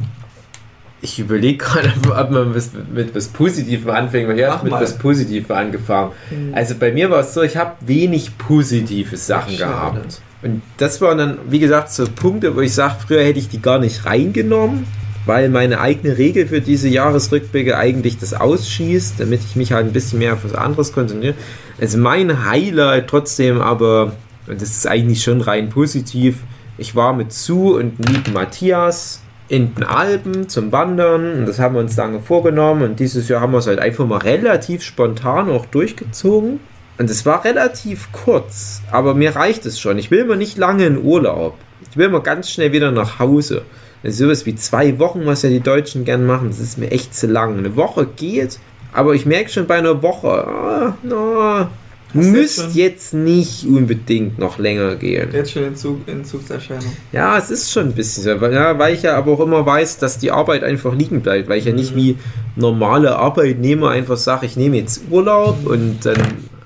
Ich überlege gerade, ob man was, mit was Positivem anfängt, weil ich habe mit mal. was Positivem angefangen. Mhm. Also bei mir war es so, ich habe wenig positive Sachen schade. gehabt. Und das waren dann, wie gesagt, so Punkte, wo ich sage, früher hätte ich die gar nicht reingenommen, weil meine eigene Regel für diese Jahresrückblicke eigentlich das ausschießt, damit ich mich halt ein bisschen mehr auf was anderes konzentriere. Also mein Highlight trotzdem aber, und das ist eigentlich schon rein positiv, ich war mit Sue und lieben Matthias in den Alpen zum Wandern und das haben wir uns lange vorgenommen und dieses Jahr haben wir es halt einfach mal relativ spontan auch durchgezogen. Und es war relativ kurz, aber mir reicht es schon. Ich will mal nicht lange in Urlaub. Ich will mal ganz schnell wieder nach Hause. Das ist sowas wie zwei Wochen, was ja die Deutschen gern machen. Das ist mir echt zu lang. Eine Woche geht, aber ich merke schon bei einer Woche, ah, na, müsst jetzt nicht unbedingt noch länger gehen. Jetzt schon Entzug, Entzugserscheinung. Ja, es ist schon ein bisschen so, weil, ja, weil ich ja aber auch immer weiß, dass die Arbeit einfach liegen bleibt, weil ich ja nicht wie normale Arbeitnehmer einfach sage, ich nehme jetzt Urlaub und dann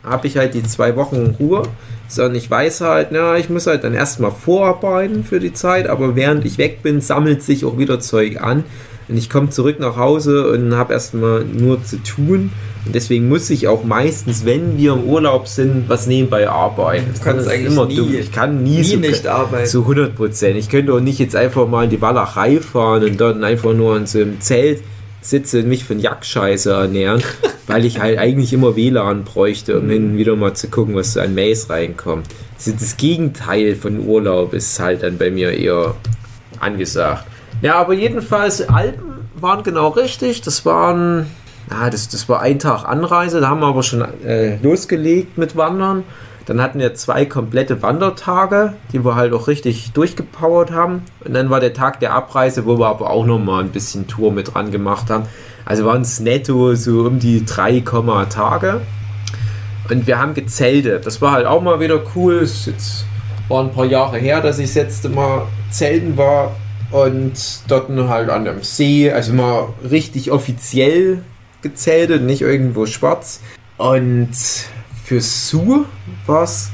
habe ich halt die zwei Wochen Ruhe, sondern ich weiß halt, ja, ich muss halt dann erstmal vorarbeiten für die Zeit, aber während ich weg bin, sammelt sich auch wieder Zeug an und ich komme zurück nach Hause und habe erstmal nur zu tun und deswegen muss ich auch meistens, wenn wir im Urlaub sind, was nebenbei arbeiten. Das ist eigentlich nie- Ich kann nie, Nie so nicht arbeiten. zu 100 Prozent. Ich könnte auch nicht jetzt einfach mal in die Walachei fahren und dort einfach nur in so einem Zelt sitze und mich von Jagdscheiße ernähren, [laughs] weil ich halt eigentlich immer WLAN bräuchte, um hin und wieder mal zu gucken, was so an Mails reinkommt. Also das Gegenteil von Urlaub ist halt dann bei mir eher angesagt. Ja, aber jedenfalls, Alpen waren genau richtig. Das waren, ja, das, das war ein Tag Anreise. Da haben wir aber schon äh, losgelegt mit Wandern. Dann hatten wir zwei komplette Wandertage, die wir halt auch richtig durchgepowert haben. Und dann war der Tag der Abreise, wo wir aber auch noch mal ein bisschen Tour mit dran gemacht haben. Also waren es netto so um die 3, Tage. Und wir haben gezeltet. Das war halt auch mal wieder cool. Es jetzt war ein paar Jahre her, dass ich das letzte Mal zelten war. Und dort halt an dem See, also mal richtig offiziell gezeltet, nicht irgendwo schwarz. Und für Sue war es,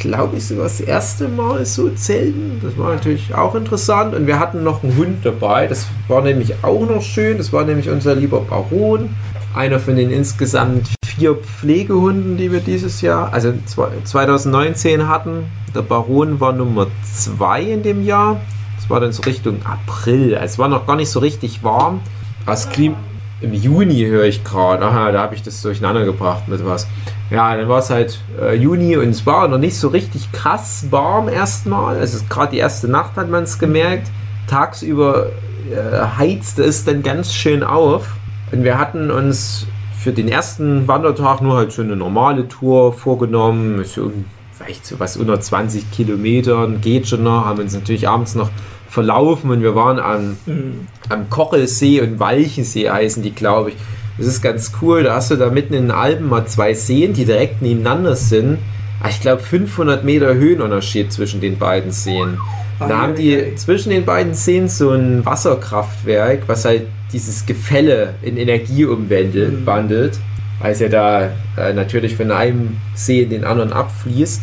glaube ich, so das erste Mal so zelten. Das war natürlich auch interessant. Und wir hatten noch einen Hund dabei. Das war nämlich auch noch schön. Das war nämlich unser lieber Baron. Einer von den insgesamt vier Pflegehunden, die wir dieses Jahr, also zwei- 2019 hatten. Der Baron war Nummer zwei in dem Jahr. Das war dann so Richtung April. Es war noch gar nicht so richtig warm. Das Klima im Juni höre ich gerade. Aha, da habe ich das durcheinander gebracht mit was. Ja, dann war es halt äh, Juni und es war noch nicht so richtig krass warm erstmal. Also gerade die erste Nacht hat man es gemerkt. Tagsüber äh, heizte es dann ganz schön auf. Und wir hatten uns für den ersten Wandertag nur halt so eine normale Tour vorgenommen. So, vielleicht so was unter 20 Kilometern, geht schon noch. Haben uns natürlich abends noch verlaufen und wir waren am, Mhm. am Kochelsee und Walchensee heißen die, glaube ich. Das ist ganz cool. Da hast du da mitten in den Alpen mal zwei Seen, die direkt nebeneinander sind. Ah, Ich glaube 500 Meter Höhenunterschied zwischen den beiden Seen. Da Ah, haben ja, die zwischen den beiden Seen so ein Wasserkraftwerk, was halt dieses Gefälle in Energie umwandelt, Mhm. wandelt, weil es ja da äh, natürlich von einem See in den anderen abfließt.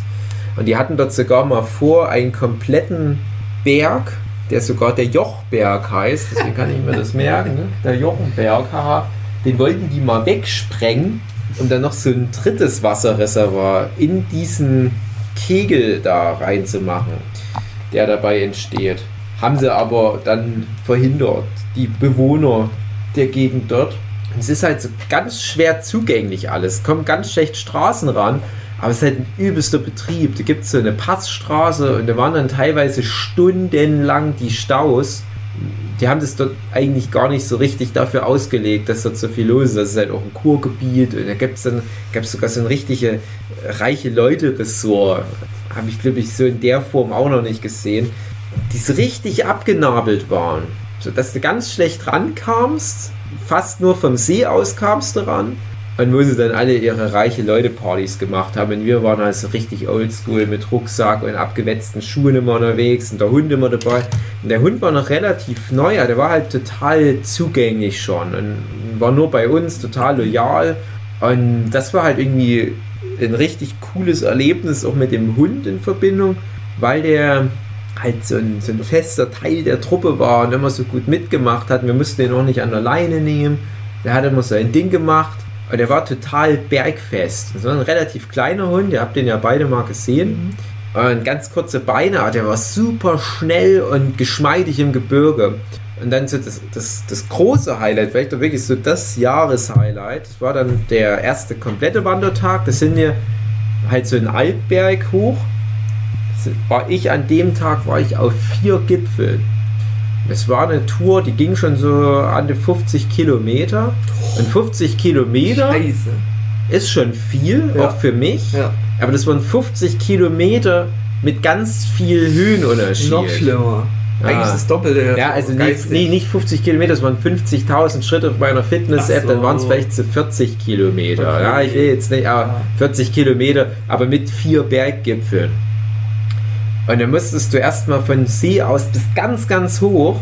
Und die hatten dort sogar mal vor, einen kompletten Berg, der sogar der Jochberg heißt, deswegen kann ich mir das merken, ne? der Jochenberg, haha, den wollten die mal wegsprengen, um dann noch so ein drittes Wasserreservoir in diesen Kegel da reinzumachen, der dabei entsteht. Haben sie aber dann verhindert, die Bewohner der Gegend dort. Es ist halt so ganz schwer zugänglich alles, kommen ganz schlecht Straßen ran, aber es ist halt ein übelster Betrieb. Da gibt es so eine Passstraße und da waren dann teilweise stundenlang die Staus. die haben das dort eigentlich gar nicht so richtig dafür ausgelegt, dass dort so viel los ist. Das ist halt auch ein Kurgebiet und da gibt es dann gab's sogar so ein richtige äh, reiche Leute-Ressort. Habe ich, glaube ich, so in der Form auch noch nicht gesehen. Die so richtig abgenabelt waren. So dass du ganz schlecht rankamst, fast nur vom See aus kamst du ran. Und wo sie dann alle ihre reiche Leute-Partys gemacht haben. Und wir waren also richtig oldschool mit Rucksack und abgewetzten Schuhen immer unterwegs und der Hund immer dabei. Und der Hund war noch relativ neu, der war halt total zugänglich schon und war nur bei uns total loyal. Und das war halt irgendwie ein richtig cooles Erlebnis auch mit dem Hund in Verbindung, weil der halt so ein, so ein fester Teil der Truppe war und immer so gut mitgemacht hat. Wir mussten den auch nicht an der Leine nehmen. Der hat immer sein Ding gemacht. Und der war total bergfest. Das war ein relativ kleiner Hund, ihr habt den ja beide mal gesehen. Und ganz kurze Beine, aber der war super schnell und geschmeidig im Gebirge. Und dann so das, das, das große Highlight, vielleicht wirklich so das Jahreshighlight, das war dann der erste komplette Wandertag. Das sind wir halt so einen Alpberg hoch. War ich an dem Tag, war ich auf vier Gipfeln. Es war eine Tour, die ging schon so an die 50 Kilometer. Und 50 Kilometer Scheiße. ist schon viel, Ja. auch für mich. Ja. Aber das waren 50 Kilometer mit ganz viel Höhenunterschied. Noch schlimmer. Ja. Eigentlich ist das Doppelte. Ja, also nicht, nee, nicht 50 Kilometer, es waren 50.000 Schritte auf meiner Fitness-App, so. dann waren es vielleicht so 40 Kilometer. Okay. Ja, ich will jetzt nicht, aber Ja. 40 Kilometer, aber mit vier Berggipfeln. Und dann musstest du erstmal von See aus bis ganz, ganz hoch.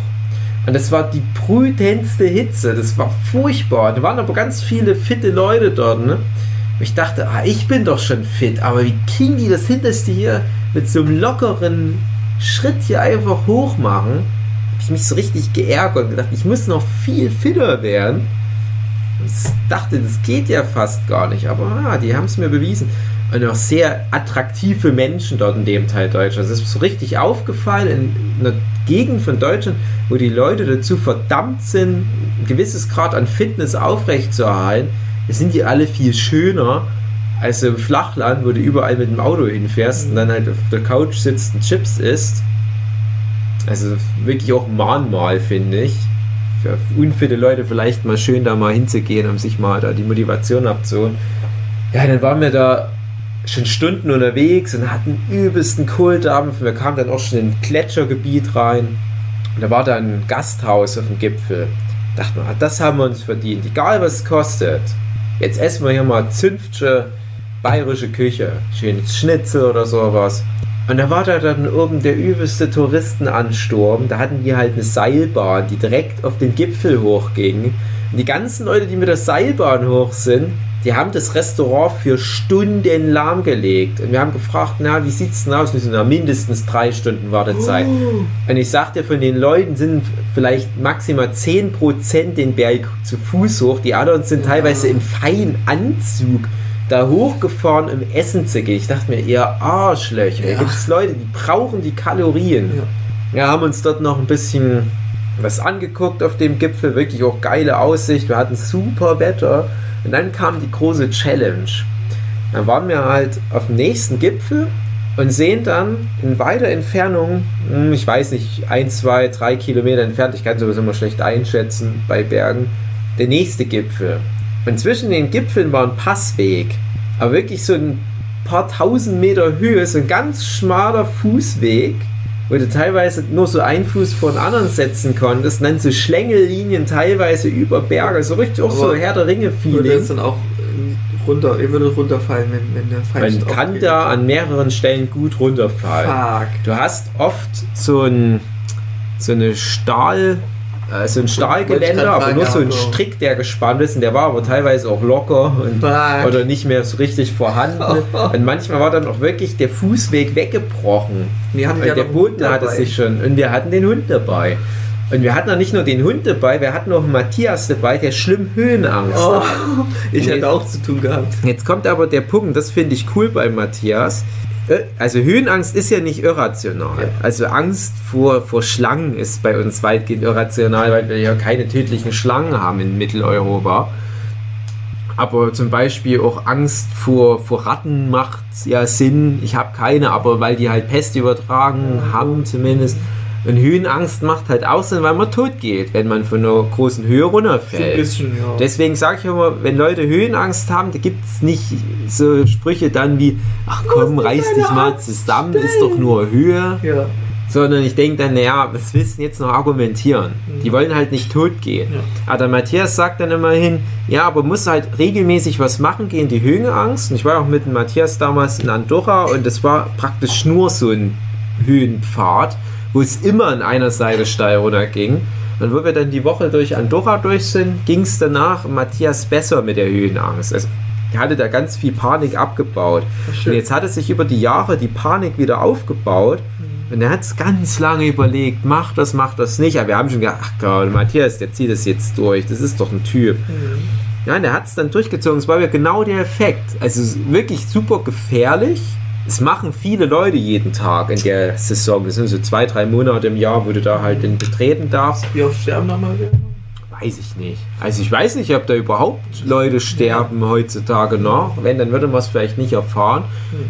Und das war die brütendste Hitze. Das war furchtbar. Da waren aber ganz viele fitte Leute dort. Ne? Ich dachte, ah, ich bin doch schon fit. Aber wie kriegen die das hin, dass die hier mit so einem lockeren Schritt hier einfach hoch machen? Hab ich mich so richtig geärgert und gedacht, ich muss noch viel fitter werden. Ich dachte, das geht ja fast gar nicht. Aber ah, die haben es mir bewiesen und auch sehr attraktive Menschen dort in dem Teil Deutschlands. Es ist so richtig aufgefallen in einer Gegend von Deutschland, wo die Leute dazu verdammt sind, ein gewisses Grad an Fitness aufrechtzuerhalten. Sind die alle viel schöner als im Flachland, wo du überall mit dem Auto hinfährst und dann halt auf der Couch sitzt und Chips isst. Also wirklich auch Mahnmal, finde ich. Für unfitte Leute vielleicht mal schön da mal hinzugehen, um sich mal da die Motivation abzuholen. Ja, dann waren wir da schon Stunden unterwegs und hatten übelsten Kohldampf. Wir kamen dann auch schon in ein Gletschergebiet rein. Und da war da ein Gasthaus auf dem Gipfel. Dachten wir, ah, das haben wir uns verdient. Egal was es kostet. Jetzt essen wir hier mal zünftige bayerische Küche. Schönes Schnitzel oder sowas. Und da war da dann oben der übelste Touristenansturm. Da hatten die halt eine Seilbahn, die direkt auf den Gipfel hochging. Und die ganzen Leute, die mit der Seilbahn hoch sind, die haben das Restaurant für Stunden lahmgelegt. Und wir haben gefragt, na, wie sieht's denn aus? Wir sind na, mindestens drei Stunden Wartezeit. Und ich sagte, von den Leuten sind vielleicht maximal 10% den Berg zu Fuß hoch. Die anderen sind teilweise im feinen Anzug da hochgefahren, um Essen zu gehen. Ich dachte mir, ihr Arschlöcher. Ja. Ja. Gibt es Leute, die brauchen die Kalorien. Ja. Wir haben uns dort noch ein bisschen was angeguckt auf dem Gipfel. Wirklich auch geile Aussicht. Wir hatten super Wetter. Und dann kam die große Challenge. Dann waren wir halt auf dem nächsten Gipfel und sehen dann in weiter Entfernung, hm, ich weiß nicht, ein, zwei, drei Kilometer entfernt, ich kann sowas immer schlecht einschätzen bei Bergen, der nächste Gipfel. Und zwischen den Gipfeln war ein Passweg, aber wirklich so ein paar tausend Meter Höhe, so ein ganz schmaler Fußweg, wo du teilweise nur so einen Fuß vor den anderen setzen konntest, und dann so Schlängellinien teilweise über Berge, so richtig auch so Herr der Würde Ringe-Feeling. jetzt dann auch äh, runter, ihr würdet runterfallen, wenn, wenn der Feind Man kann da an mehreren Stellen gut runterfallen. Fuck. Du hast oft so ein so eine Stahl äh, so ein Wollte Stahlgeländer, ich grad aber nur so ein ja, so. Strick, der gespannt ist und der war aber teilweise auch locker und, Fuck. oder nicht mehr so richtig vorhanden. [laughs] Und manchmal war dann auch wirklich der Fußweg weggebrochen. Wir hatten Und ja der Boden hatte sich schon und wir hatten den Hund dabei. Und wir hatten auch nicht nur den Hund dabei, wir hatten auch Matthias dabei, der schlimm Höhenangst Oh, hat. [laughs] ich hätte auch zu tun gehabt. Jetzt kommt aber der Punkt, das finde ich cool bei Matthias. Also Höhenangst ist ja nicht irrational. Ja. Also Angst vor, vor Schlangen ist bei uns weitgehend irrational, weil wir ja keine tödlichen Schlangen haben in Mitteleuropa. Aber zum Beispiel auch Angst vor, vor Ratten macht ja Sinn. Ich habe keine, aber weil die halt Pest übertragen haben zumindest. Und Höhenangst macht halt auch Sinn, weil man tot geht, wenn man von einer großen Höhe So ein runterfällt. bisschen, ja. Deswegen sage ich immer, wenn Leute Höhenangst haben, da gibt es nicht so Sprüche dann wie, ach komm, reiß dich mal zusammen, ist doch nur Höhe. ja. Sondern ich denke dann, naja, was willst du jetzt noch argumentieren? Die wollen halt nicht tot gehen. Ja. Aber der Matthias sagt dann immerhin, ja, aber muss halt regelmäßig was machen gegen die Höhenangst. Und ich war auch mit dem Matthias damals in Andorra und es war praktisch nur so ein Höhenpfad, wo es immer an einer Seite steil runter ging. Und wo wir dann die Woche durch Andorra durch sind, ging es danach Matthias besser mit der Höhenangst. Also, er hatte da ganz viel Panik abgebaut. Und jetzt hat es sich über die Jahre die Panik wieder aufgebaut. Und er hat es ganz lange überlegt, macht das, macht das nicht. Aber wir haben schon gedacht, ach Gott, Matthias, der zieht das jetzt durch. Das ist doch ein Typ. Ja, und er hat es dann durchgezogen. Es war ja genau der Effekt. Also wirklich super gefährlich. Es machen viele Leute jeden Tag in der Saison. Das sind so zwei, drei Monate im Jahr, wo du da halt in betreten darfst. Wie oft sterben da mal wieder? Weiß ich nicht. Also ich weiß nicht, ob da überhaupt Leute sterben heutzutage noch. Wenn, dann würde man es vielleicht nicht erfahren,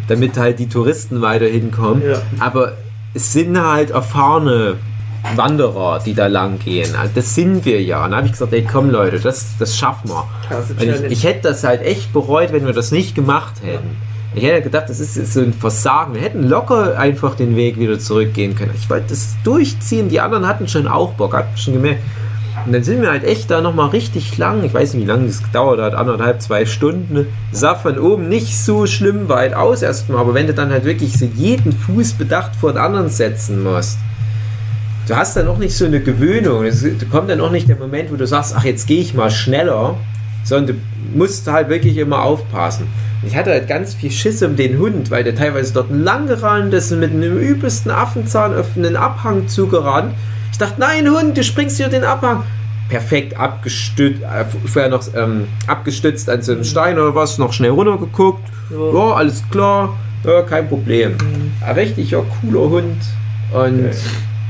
damit halt die Touristen weiter hinkommen. Ja. Aber es sind halt erfahrene Wanderer, die da lang gehen. Also das sind wir ja. Und da habe ich gesagt, ey komm Leute, das, das schaffen wir. Ich, ich hätte das halt echt bereut, wenn wir das nicht gemacht hätten. Ich hätte gedacht, das ist jetzt so ein Versagen. Wir hätten locker einfach den Weg wieder zurückgehen können. Ich wollte das durchziehen. Die anderen hatten schon auch Bock, hatten schon gemerkt. Und dann sind wir halt echt da nochmal richtig lang. Ich weiß nicht, wie lange das gedauert hat. Anderthalb, zwei Stunden. Sah von oben nicht so schlimm weit aus erstmal. Aber wenn du dann halt wirklich so jeden Fuß bedacht vor den anderen setzen musst, du hast dann auch nicht so eine Gewöhnung. Es kommt dann auch nicht der Moment, wo du sagst, ach, jetzt gehe ich mal schneller, sondern du musst halt wirklich immer aufpassen. Ich hatte halt ganz viel Schiss um den Hund, weil der teilweise dort lang gerannt ist und mit einem übelsten Affenzahn auf einen Abhang zugerannt. Ich dachte, nein, Hund, du springst hier den Abhang. Perfekt abgestützt, äh, vorher noch ähm, abgestützt an so einem Stein oder was, noch schnell runtergeguckt. Ja. Ja, alles klar, ja, kein Problem. Ein richtig ja, cooler Hund und Okay.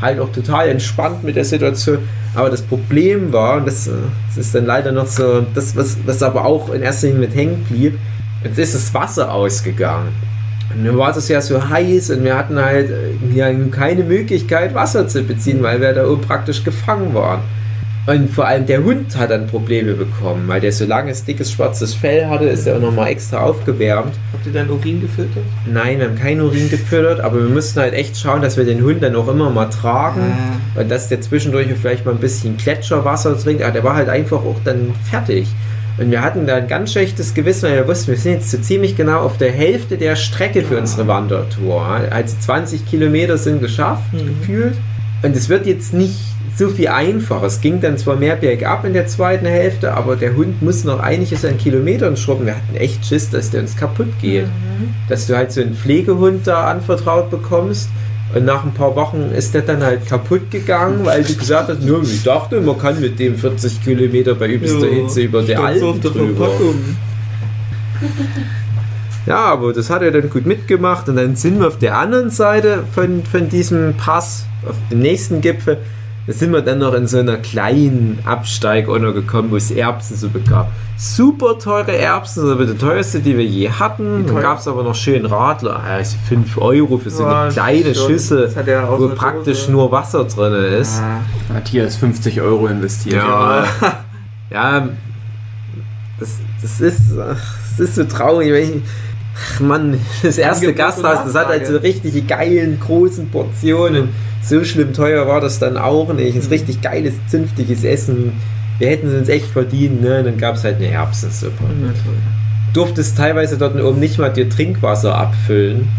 halt auch total entspannt mit der Situation. Aber das Problem war, und das, äh, das ist dann leider noch so, das, was, was aber auch in erster Linie mit hängen blieb, jetzt ist das Wasser ausgegangen. Und dann war es ja so heiß und wir hatten halt äh, ja, keine Möglichkeit, Wasser zu beziehen, weil wir da oben praktisch gefangen waren. Und vor allem der Hund hat dann Probleme bekommen, weil der so langes, dickes, schwarzes Fell hatte, ist er auch nochmal extra aufgewärmt. Habt ihr dein Urin gefiltert? Nein, wir haben keinen Urin gefüttert, aber wir mussten halt echt schauen, dass wir den Hund dann auch immer mal tragen und dass der zwischendurch vielleicht mal ein bisschen Gletscherwasser trinkt. Aber der war halt einfach auch dann fertig. Und wir hatten da ein ganz schlechtes Gewissen, weil wir wussten, wir sind jetzt so ziemlich genau auf der Hälfte der Strecke für unsere Wandertour. Also 20 Kilometer sind geschafft, gefühlt. Und es wird jetzt nicht so viel einfacher. Es ging dann zwar mehr bergab in der zweiten Hälfte, aber der Hund muss noch einiges an Kilometern schrubben. Wir hatten echt Schiss, dass der uns kaputt geht. Dass du halt so einen Pflegehund da anvertraut bekommst und nach ein paar Wochen ist der dann halt kaputt gegangen, weil du gesagt hast, nur ich dachte, man kann mit dem 40 Kilometer bei übelster Ja, Hitze über so Alpen auf der drüber. Verpackung. [laughs] Ja, aber das hat er dann gut mitgemacht und dann sind wir auf der anderen Seite von, von diesem Pass, auf dem nächsten Gipfel, da sind wir dann noch in so einer kleinen Absteig gekommen, wo es Erbsen so gab. Super teure Erbsen, aber die teuerste, die wir je hatten. Dann gab es aber noch schön Radler, also 5 Euro für so Ja, eine kleine schon. Schüssel, aus wo praktisch Dose. nur Wasser drin ist. Ah, Matthias 50 Euro investiert. Ja, ja, das, das ist, ach, das ist so traurig. Weil ich, ach Mann, das erste Gasthaus, das hat halt so richtig geilen, großen Portionen. So schlimm teuer war das dann auch nicht. Es ist richtig geiles, zünftiges Essen. Wir hätten es uns echt verdient, ne? Dann gab es halt eine Erbsensuppe. na toll. Durftest teilweise dort oben nicht mal dir Trinkwasser abfüllen,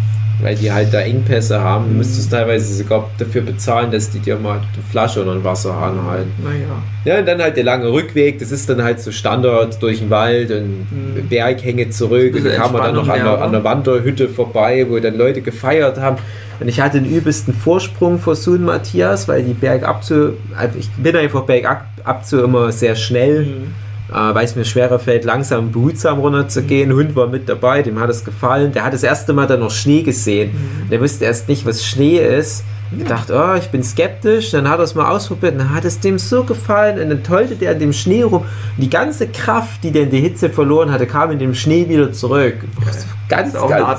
weil die halt da Engpässe haben. Du müsstest teilweise sogar dafür bezahlen, dass die dir mal eine Flasche oder ein Wasser anhalten. Naja. Ja, und dann halt der lange Rückweg, das ist dann halt so Standard durch den Wald und Mhm. Berghänge zurück. Und dann kam man dann noch an der, an der Wanderhütte vorbei, wo dann Leute gefeiert haben. Und ich hatte den übelsten Vorsprung vor Sun Matthias, weil die bergab zu, also ich bin einfach bergab ab zu immer sehr schnell, Mhm. Äh, weil es mir schwerer fällt, langsam und behutsam runterzugehen. Hund war mit dabei, dem hat es gefallen. Der hat das erste Mal dann noch Schnee gesehen. Der wusste erst nicht, was Schnee ist. Ich dachte, oh, ich bin skeptisch. Dann hat er es mal ausprobiert. Dann hat es dem so gefallen. Und dann tollte der in dem Schnee rum. Und die ganze Kraft, die der in der Hitze verloren hatte, kam in dem Schnee wieder zurück. Ganz, ganz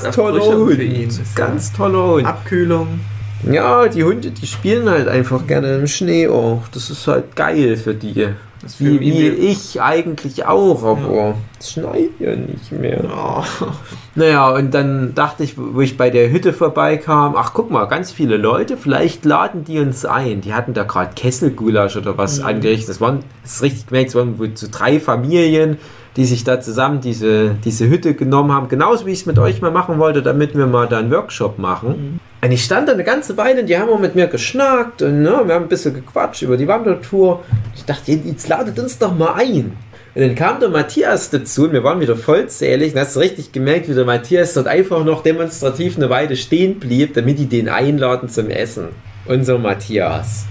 Art toller Hund. ihn. Ganz toller Hund. Abkühlung. Ja, die Hunde, die spielen halt einfach gerne im Schnee auch. Das ist halt geil für die. Das Wie, wie ich eigentlich auch, aber es schneit ja nicht mehr. Oh. [laughs] Naja, und dann dachte ich, wo ich bei der Hütte vorbeikam, ach guck mal, ganz viele Leute, vielleicht laden die uns ein. Die hatten da gerade Kesselgulasch oder was Mhm. angerichtet. Das waren, das ist richtig gemerkt, es waren wohl so drei Familien, die sich da zusammen diese, diese Hütte genommen haben. Genauso wie ich es mit euch mal machen wollte, damit wir mal da einen Workshop machen. Und ich stand da eine ganze Weile und die haben auch mit mir geschnackt und ne, wir haben ein bisschen gequatscht über die Wandertour. Ich dachte, jetzt ladet uns doch mal ein. Und dann kam der Matthias dazu und wir waren wieder vollzählig und hast du richtig gemerkt, wie der Matthias dort einfach noch demonstrativ eine Weile stehen blieb, damit die den einladen zum Essen. Unser Matthias.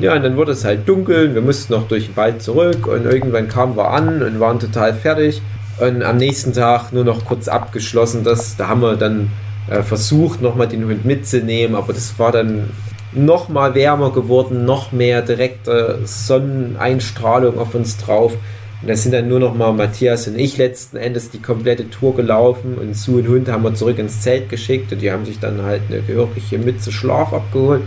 Ja, und dann wurde es halt dunkel, wir mussten noch durch den Wald zurück und irgendwann kamen wir an und waren total fertig. Und am nächsten Tag nur noch kurz abgeschlossen, das, da haben wir dann äh, versucht, nochmal den Hund mitzunehmen, aber das war dann noch mal wärmer geworden, noch mehr direkte Sonneneinstrahlung auf uns drauf. Und da sind dann nur noch mal Matthias und ich letzten Endes die komplette Tour gelaufen und Sue und Hund haben wir zurück ins Zelt geschickt und die haben sich dann halt eine gehörige Mütze Schlaf abgeholt.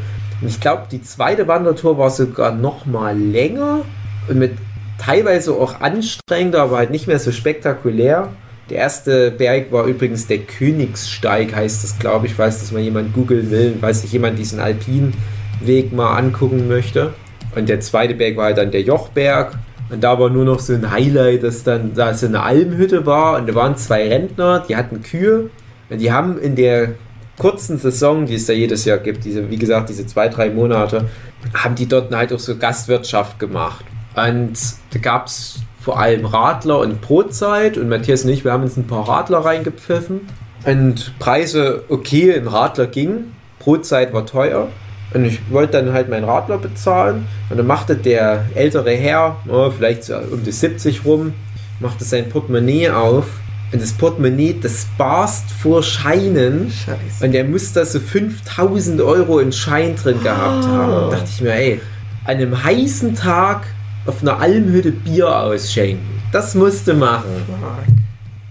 Ich glaube, die zweite Wandertour war sogar noch mal länger und mit teilweise auch anstrengender, aber halt nicht mehr so spektakulär. Der erste Berg war übrigens der Königssteig, heißt das, glaube ich, falls das mal jemand googeln will, falls sich jemand diesen alpinen Weg mal angucken möchte. Und der zweite Berg war halt dann der Jochberg. Und da war nur noch so ein Highlight, dass dann da so eine Almhütte war und da waren zwei Rentner, die hatten Kühe. Und die haben in der kurzen Saison, die es da jedes Jahr gibt, diese, wie gesagt, diese zwei, drei Monate, haben die dort halt auch so Gastwirtschaft gemacht. Und da gab es vor allem Radler und Brotzeit und Matthias und ich, wir haben uns ein paar Radler reingepfiffen. Und Preise okay, ein Radler ging, Brotzeit war teuer. Und ich wollte dann halt meinen Radler bezahlen. Und dann machte der ältere Herr, oh, vielleicht um die 70 rum, machte sein Portemonnaie auf. Und das Portemonnaie, das barst vor Scheinen. Scheiße. Und er muss da so 5000 Euro in Schein drin gehabt haben. Und dachte ich mir, ey, an einem heißen Tag auf einer Almhütte Bier ausschenken. Das musste machen.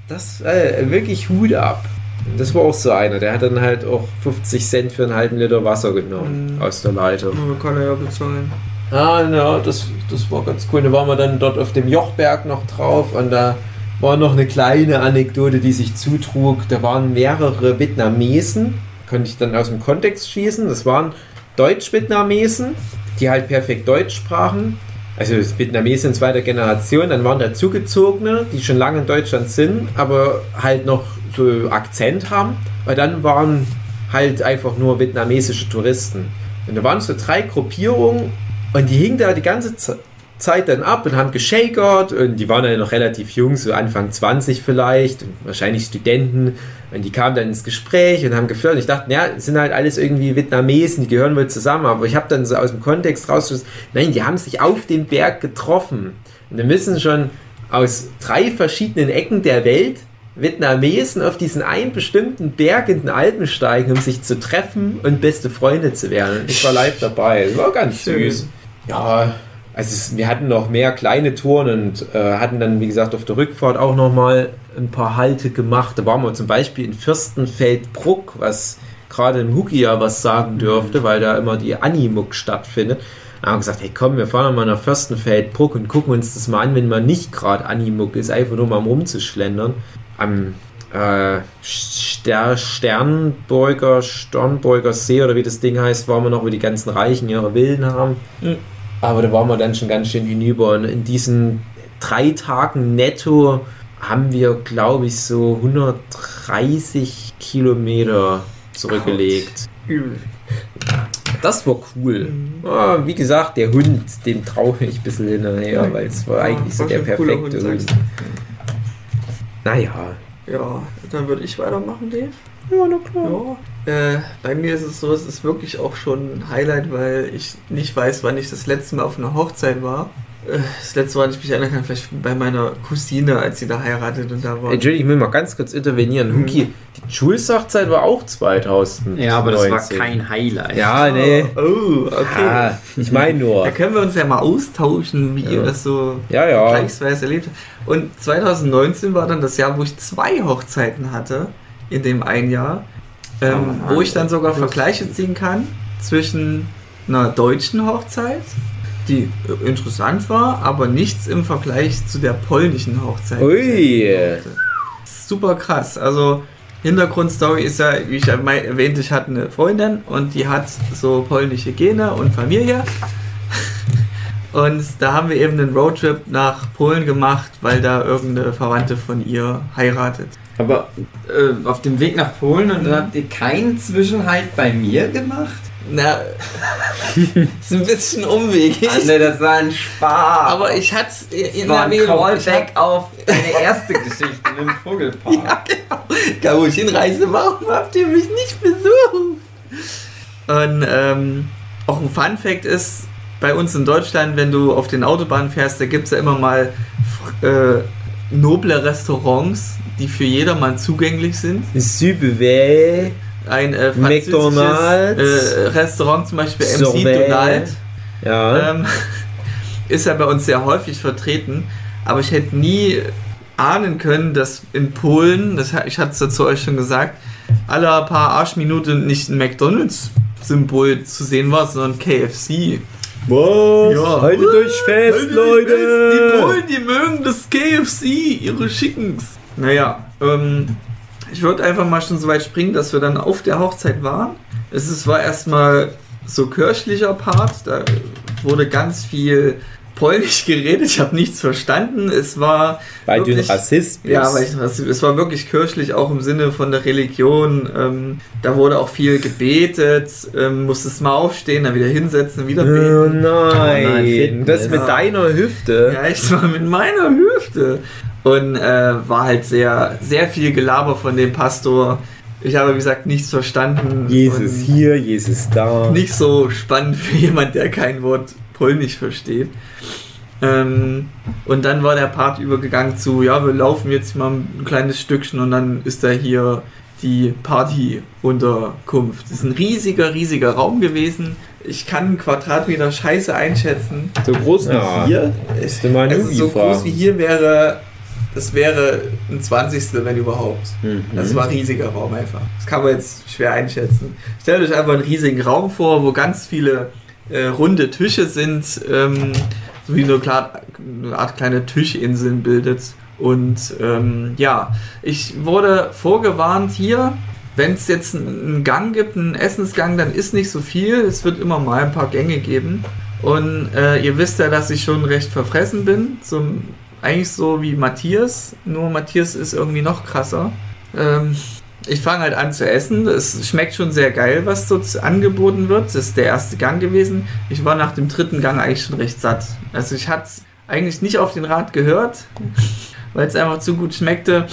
Das äh, wirklich Hut ab. Das war auch so einer, der hat dann halt auch 50 Cent für einen halben Liter Wasser genommen Mhm. aus der Leitung. Man kann er ja bezahlen. Ah, ja, das, das war ganz cool. Da waren wir dann dort auf dem Jochberg noch drauf und da war noch eine kleine Anekdote, die sich zutrug. Da waren mehrere Vietnamesen, konnte ich dann aus dem Kontext schießen. Das waren Deutsch-Vietnamesen, die halt perfekt Deutsch sprachen. Also Vietnamesen in zweiter Generation, dann waren da Zugezogene, die schon lange in Deutschland sind, aber halt noch so Akzent haben. Und dann waren halt einfach nur vietnamesische Touristen. Und da waren so drei Gruppierungen und die hingen da die ganze Ze- Zeit dann ab und haben geschakert und die waren ja noch relativ jung, so Anfang 20 vielleicht, und wahrscheinlich Studenten. Und die kamen dann ins Gespräch und haben geflirtet. Ich dachte, ja, sind halt alles irgendwie Vietnamesen, die gehören wohl zusammen. Aber ich habe dann so aus dem Kontext rausgeschlossen, nein, die haben sich auf dem Berg getroffen. Und wir müssen schon aus drei verschiedenen Ecken der Welt Vietnamesen auf diesen einen bestimmten Berg in den Alpen steigen, um sich zu treffen und beste Freunde zu werden. Und ich war live dabei. Es war ganz süß. Ja, also wir hatten noch mehr kleine Touren und äh, hatten dann, wie gesagt, auf der Rückfahrt auch noch mal ein paar Halte gemacht. Da waren wir zum Beispiel in Fürstenfeldbruck, was gerade im Huki ja was sagen dürfte, weil da immer die Animuk stattfindet. Da haben wir gesagt, hey komm, wir fahren mal nach Fürstenfeldbruck und gucken uns das mal an, wenn man nicht gerade Animuk ist, einfach nur mal um rumzuschlendern. Am äh, Ster Sternburger, See oder wie das Ding heißt, waren wir noch, wo die ganzen Reichen ihre Villen haben. Mhm. Aber da waren wir dann schon ganz schön hinüber. Und in diesen drei Tagen netto haben wir, glaube ich, so 130 Kilometer zurückgelegt. Übel. Das war cool. Mhm. Ah, wie gesagt, der Hund, dem traue ich ein bisschen hinterher, weil es war Ja, eigentlich so war der perfekte Hund, Hund. Naja. Ja, dann würde ich weitermachen, Dave. Ja, na klar. Ja. Äh, bei mir ist es so, es ist wirklich auch schon ein Highlight, weil ich nicht weiß, wann ich das letzte Mal auf einer Hochzeit war. Äh, Das letzte Mal, ich mich erinnern kann, vielleicht bei meiner Cousine, als sie da heiratet und da war. Entschuldigung, ich will mal ganz kurz intervenieren. Mhm. Huki, die Schulsachzeit war auch 2000. Ja, aber das war kein Highlight. Ja, nee. Oh, okay. Ah, ich meine Da nur. können wir uns ja mal austauschen, wie Ja. ihr das so Ja, ja. vergleichsweise erlebt habt. Und 2019 war dann das Jahr, wo ich zwei Hochzeiten hatte in dem einen Jahr, ähm, Oh, wo ich dann sogar. Vergleiche ziehen kann. zwischen einer deutschen Hochzeit, die äh, interessant war, aber nichts im Vergleich zu der polnischen Hochzeit. Ui. Super krass. Also Hintergrundstory ist ja, wie ich erwähnte, ich hatte eine Freundin und die hat so polnische Gene und Familie. [laughs] Und da haben wir eben einen Roadtrip nach Polen gemacht, weil da irgendeine Verwandte von ihr heiratet. Aber äh, auf dem Weg nach Polen und dann habt ihr keinen Zwischenhalt bei mir gemacht? Na, [laughs] ist ein bisschen umwegig. Ah, ne, das war ein Spaß. Aber ich hatte es in war ein Erwähnung. Ich Callback auf deine erste [laughs] Geschichte im Vogelpark. Ja, [laughs] genau. Da wo ich hinreise, warum habt ihr mich nicht besucht? Und ähm, auch ein Fun Fact ist, bei uns in Deutschland, wenn du auf den Autobahnen fährst, da gibt es ja immer mal äh, noble Restaurants, die für jedermann zugänglich sind. Sübewe. Ein äh, französisches äh, Restaurant, zum Beispiel MC Sorbet. Donald. Ja. ähm, [laughs] ist ja bei uns sehr häufig vertreten, aber ich hätte nie ahnen können, dass in Polen, das, ich hatte es ja zu euch schon gesagt, alle paar Arschminuten nicht ein McDonalds-Symbol zu sehen war, sondern KFC. Was? Ja. Haltet euch fest, Die Leute! Polen, die mögen das KFC, ihre Schickens. Naja, ähm, ich würde einfach mal schon so weit springen, dass wir dann auf der Hochzeit waren. Es war erstmal so kirchlicher Part, da wurde ganz viel Polnisch geredet, ich habe nichts verstanden. Es war Weil du ein wirklich- Rassist bist. ja, weil ich, es war wirklich kirchlich, auch im Sinne von der Religion. Ähm, da wurde auch viel gebetet, ähm, musstest mal aufstehen, dann wieder hinsetzen, wieder Oh beten. nein, nein, Fitness. das mit deiner Hüfte. Ja, ich war mit meiner Hüfte. Und äh, war halt sehr, sehr viel Gelaber von dem Pastor. Ich habe, wie gesagt, nichts verstanden. Jesus hier, Jesus da. Nicht so spannend für jemand, der kein Wort Polnisch versteht. Ähm, und dann war der Part übergegangen zu, ja, wir laufen jetzt mal ein kleines Stückchen und dann ist da hier die Partyunterkunft. Das ist ein riesiger, riesiger Raum gewesen. Ich kann einen Quadratmeter Scheiße einschätzen. So groß wie Ja. hier? Ist mal Also so groß fragen. wie hier wäre, das wäre ein Zwanzigstel, wenn überhaupt. Mhm. Das war ein riesiger Raum einfach. Das kann man jetzt schwer einschätzen. Stellt euch einfach einen riesigen Raum vor, wo ganz viele äh, runde Tische sind, ähm, so wie klar, eine Art kleine Tischinseln bildet. Und ähm, ja, ich wurde vorgewarnt hier, wenn es jetzt einen Gang gibt, einen Essensgang, dann ist nicht so viel. Es wird immer mal ein paar Gänge geben. Und äh, ihr wisst ja, dass ich schon recht verfressen bin. So, eigentlich so wie Matthias. Nur Matthias ist irgendwie noch krasser. Ähm, ich fange halt an zu essen. Es schmeckt schon sehr geil, was dort angeboten wird. Das ist der erste Gang gewesen. Ich war nach dem dritten Gang eigentlich schon recht satt. Also ich hatte eigentlich nicht auf den Rat gehört, [laughs] weil es einfach zu gut schmeckte.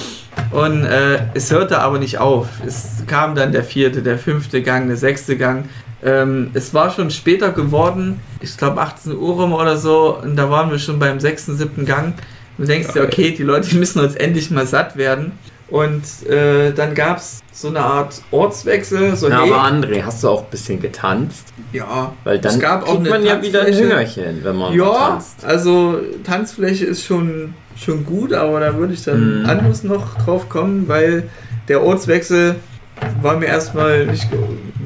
Und äh, es hörte aber nicht auf. Es kam dann der vierte, der fünfte Gang, der sechste Gang. Ähm, es war schon später geworden, ich glaube 18 Uhr rum oder so, und da waren wir schon beim sechsten, siebten Gang. Du denkst dir, okay, die Leute müssen uns endlich mal satt werden. Und äh, dann gab es so eine Art Ortswechsel. So, Na, hey, aber André, hast du auch ein bisschen getanzt? ja, Weil dann Es gab auch kriegt eine man ja wieder ein Tanzfläche. Hüngerchen, wenn man Ja, tanzt. also Tanzfläche ist schon, schon gut, aber da würde ich dann Mhm. anders noch drauf kommen, weil der Ortswechsel war mir erstmal nicht,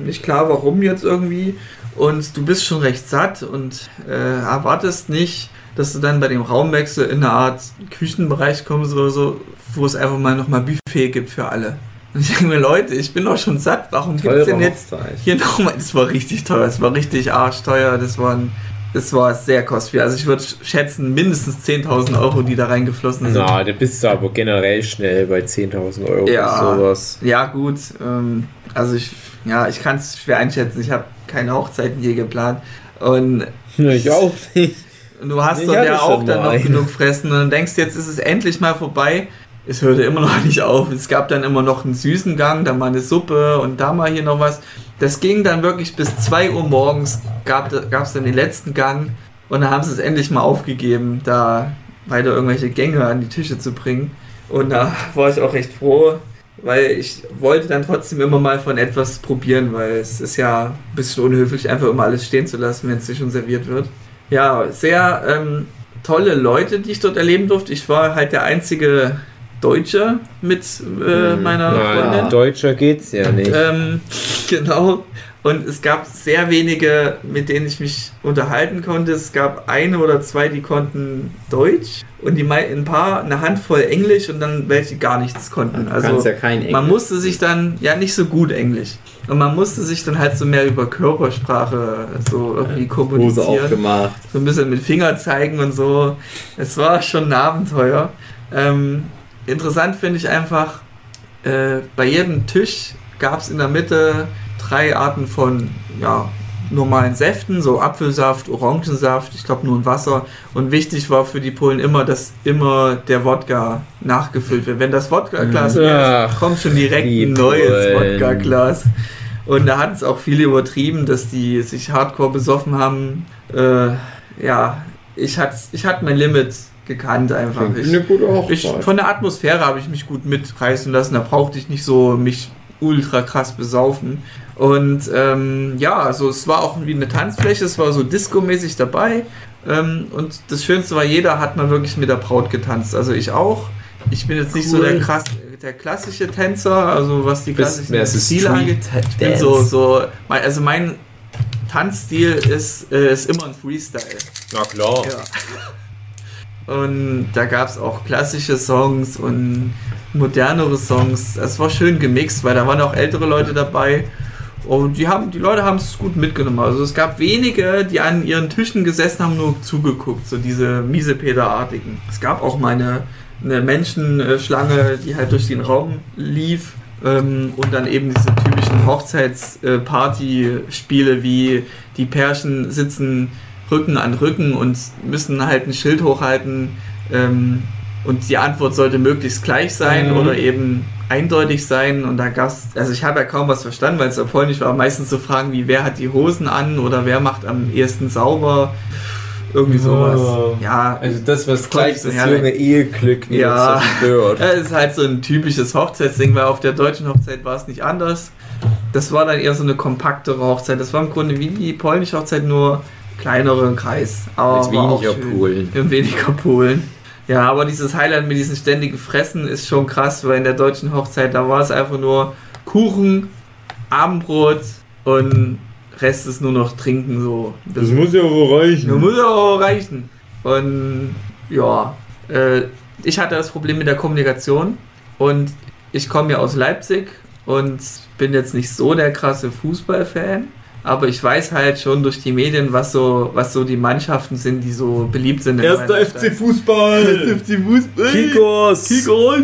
nicht klar, warum jetzt irgendwie. Und du bist schon recht satt und äh, erwartest nicht, dass du dann bei dem Raumwechsel in eine Art Küchenbereich kommst oder so, wo es einfach mal nochmal Buffet gibt für alle. Und ich denke mir, Leute, ich bin doch schon satt, warum gibt es denn jetzt Hochzeit. hier nochmal, das war richtig teuer, das war richtig arschteuer, das war, ein, das war sehr kostspiel. Also ich würde schätzen, mindestens 10.000 Euro, die da reingeflossen sind. Na, da bist du aber generell schnell bei 10.000 Euro Ja. sowas. Ja gut, ähm, also ich, ja, ich kann es schwer einschätzen, ich habe keine Hochzeiten je geplant. Und [laughs] Ich auch nicht. Du hast hatte ja auch dann noch genug fressen und dann denkst jetzt ist es endlich mal vorbei. Es hörte immer noch [laughs] nicht auf. Es gab dann immer noch einen süßen Gang, dann mal eine Suppe und da mal hier noch was. Das ging dann wirklich bis 2 Uhr morgens, gab es dann den letzten Gang und dann haben sie es endlich mal aufgegeben, da weiter irgendwelche Gänge an die Tische zu bringen. Und da [laughs] war ich auch recht froh, weil ich wollte dann trotzdem immer mal von etwas probieren, weil es ist ja ein bisschen unhöflich, einfach immer alles stehen zu lassen, wenn es dir schon serviert wird. Ja, sehr ähm, tolle Leute, die ich dort erleben durfte. Ich war halt der einzige Deutsche mit äh, meiner Na, Freundin. Deutscher geht's ja nicht. Ähm, [laughs] genau. Und es gab sehr wenige, mit denen ich mich unterhalten konnte. Es gab eine oder zwei, die konnten Deutsch und die ein paar, eine Handvoll Englisch und dann welche gar nichts konnten. Also ja kein Englisch. man musste sich dann, ja nicht so gut Englisch, und man musste sich dann halt so mehr über Körpersprache so irgendwie Hose kommunizieren aufgemacht. so ein bisschen mit Finger zeigen und so. Es war schon ein Abenteuer. Ähm, interessant finde ich einfach, äh, bei jedem Tisch gab es in der Mitte drei Arten von ja, normalen Säften, so Apfelsaft, Orangensaft, ich glaube nur ein Wasser. Und wichtig war für die Polen immer, dass immer der Wodka nachgefüllt wird. Wenn das Wodka-Glas leer ist, Ach, kommt schon direkt ein neues. Wodka-Glas. Und da hat es auch viele übertrieben, dass die sich hardcore besoffen haben. Äh, ja, ich hatte ich hat mein Limit gekannt einfach. Ich, eine gute ich, von der Atmosphäre habe ich mich gut mitreißen lassen. Da brauchte ich nicht so mich ultra krass besaufen. Und ähm, ja, also es war auch wie eine Tanzfläche, es war so disco-mäßig dabei. Ähm, und das Schönste war, jeder hat mal wirklich mit der Braut getanzt. Also ich auch. Ich bin jetzt nicht so Cool. der, krass, der klassische Tänzer, also was die klassischen mehr so Stile angeht. Ich bin so, so, mein- also mein Tanzstil ist, äh, ist immer ein Freestyle. Na klar. Ja. Und da gab es auch klassische Songs und modernere Songs. Es war schön gemixt, weil da waren auch ältere Leute dabei. Und die, haben, die Leute haben es gut mitgenommen. Also es gab wenige, die an ihren Tischen gesessen haben, nur zugeguckt, so diese Miesepeter-artigen. Es gab auch mal eine, eine Menschenschlange, die halt durch den Raum lief. Ähm, und dann eben diese typischen Hochzeits-Party-Spiele wie die Pärchen sitzen Rücken an Rücken und müssen halt ein Schild hochhalten. Ähm, und die Antwort sollte möglichst gleich sein Mhm. oder eben eindeutig sein. Und da gab's, also ich habe ja kaum was verstanden, weil es auf Polnisch war. Meistens so Fragen wie, wer hat die Hosen an oder wer macht am ehesten sauber. Irgendwie sowas. Oh. Ja, Also das, was Das gleich das so junge Eheglück wieder Ja. zerstört. Ja, Es ist halt so ein typisches Hochzeitsding, weil auf der deutschen Hochzeit war es nicht anders. Das war dann eher so eine kompaktere Hochzeit. Das war im Grunde wie die polnische Hochzeit, nur kleinere Kreis. Aber auch weniger. Polen. Im weniger Polen. Ja, aber dieses Highlight mit diesen ständigen Fressen ist schon krass, weil in der deutschen Hochzeit, da war es einfach nur Kuchen, Abendbrot und Rest ist nur noch Trinken so. Das, muss ja auch das reichen. muss ja auch reichen. Und ja, äh, ich hatte das Problem mit der Kommunikation und ich komme ja aus Leipzig und bin jetzt nicht so der krasse Fußballfan, aber ich weiß halt schon durch die Medien, was so, was so die Mannschaften sind, die so beliebt sind. in Erster FC. Fußball. [laughs] FC Fußball. Kikos. Kikos.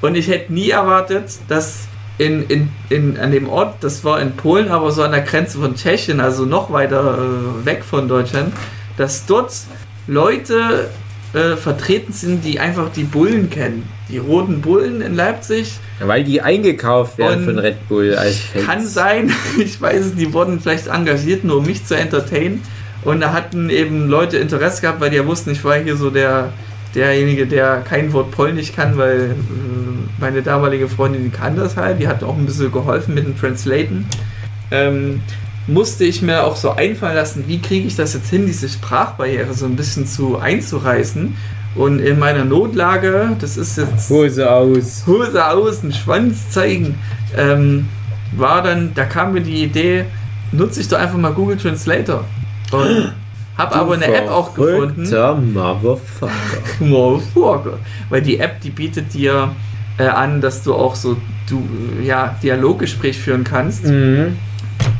Und ich hätte nie erwartet, dass in, in, in, an dem Ort, das war in Polen, aber so an der Grenze von Tschechien, also noch weiter äh, weg von Deutschland, dass dort Leute äh, vertreten sind, die einfach die Bullen kennen. Die roten Bullen in Leipzig. Weil die eingekauft werden Und von Red Bull als Fans. Kann sein, [laughs] ich weiß es, die wurden vielleicht engagiert, nur um mich zu entertainen. Und da hatten eben Leute Interesse gehabt, weil die ja wussten, ich war hier so der, derjenige, der kein Wort Polnisch kann, weil äh, meine damalige Freundin, die kann das halt, die hat auch ein bisschen geholfen mit dem Translaten. Ähm, musste ich mir auch so einfallen lassen, wie kriege ich das jetzt hin, diese Sprachbarriere so ein bisschen zu einzureißen. Und in meiner Notlage, das ist jetzt Hose aus. Hose aus, einen Schwanz zeigen, ähm, war dann, da kam mir die Idee, nutze ich doch einfach mal Google Translator. Und [gasps] habe aber eine App auch gefunden. Motherfucker. [laughs] Motherfucker. Weil die App, die bietet dir äh, an, dass du auch so du, ja, Dialoggespräch führen kannst. Mhm.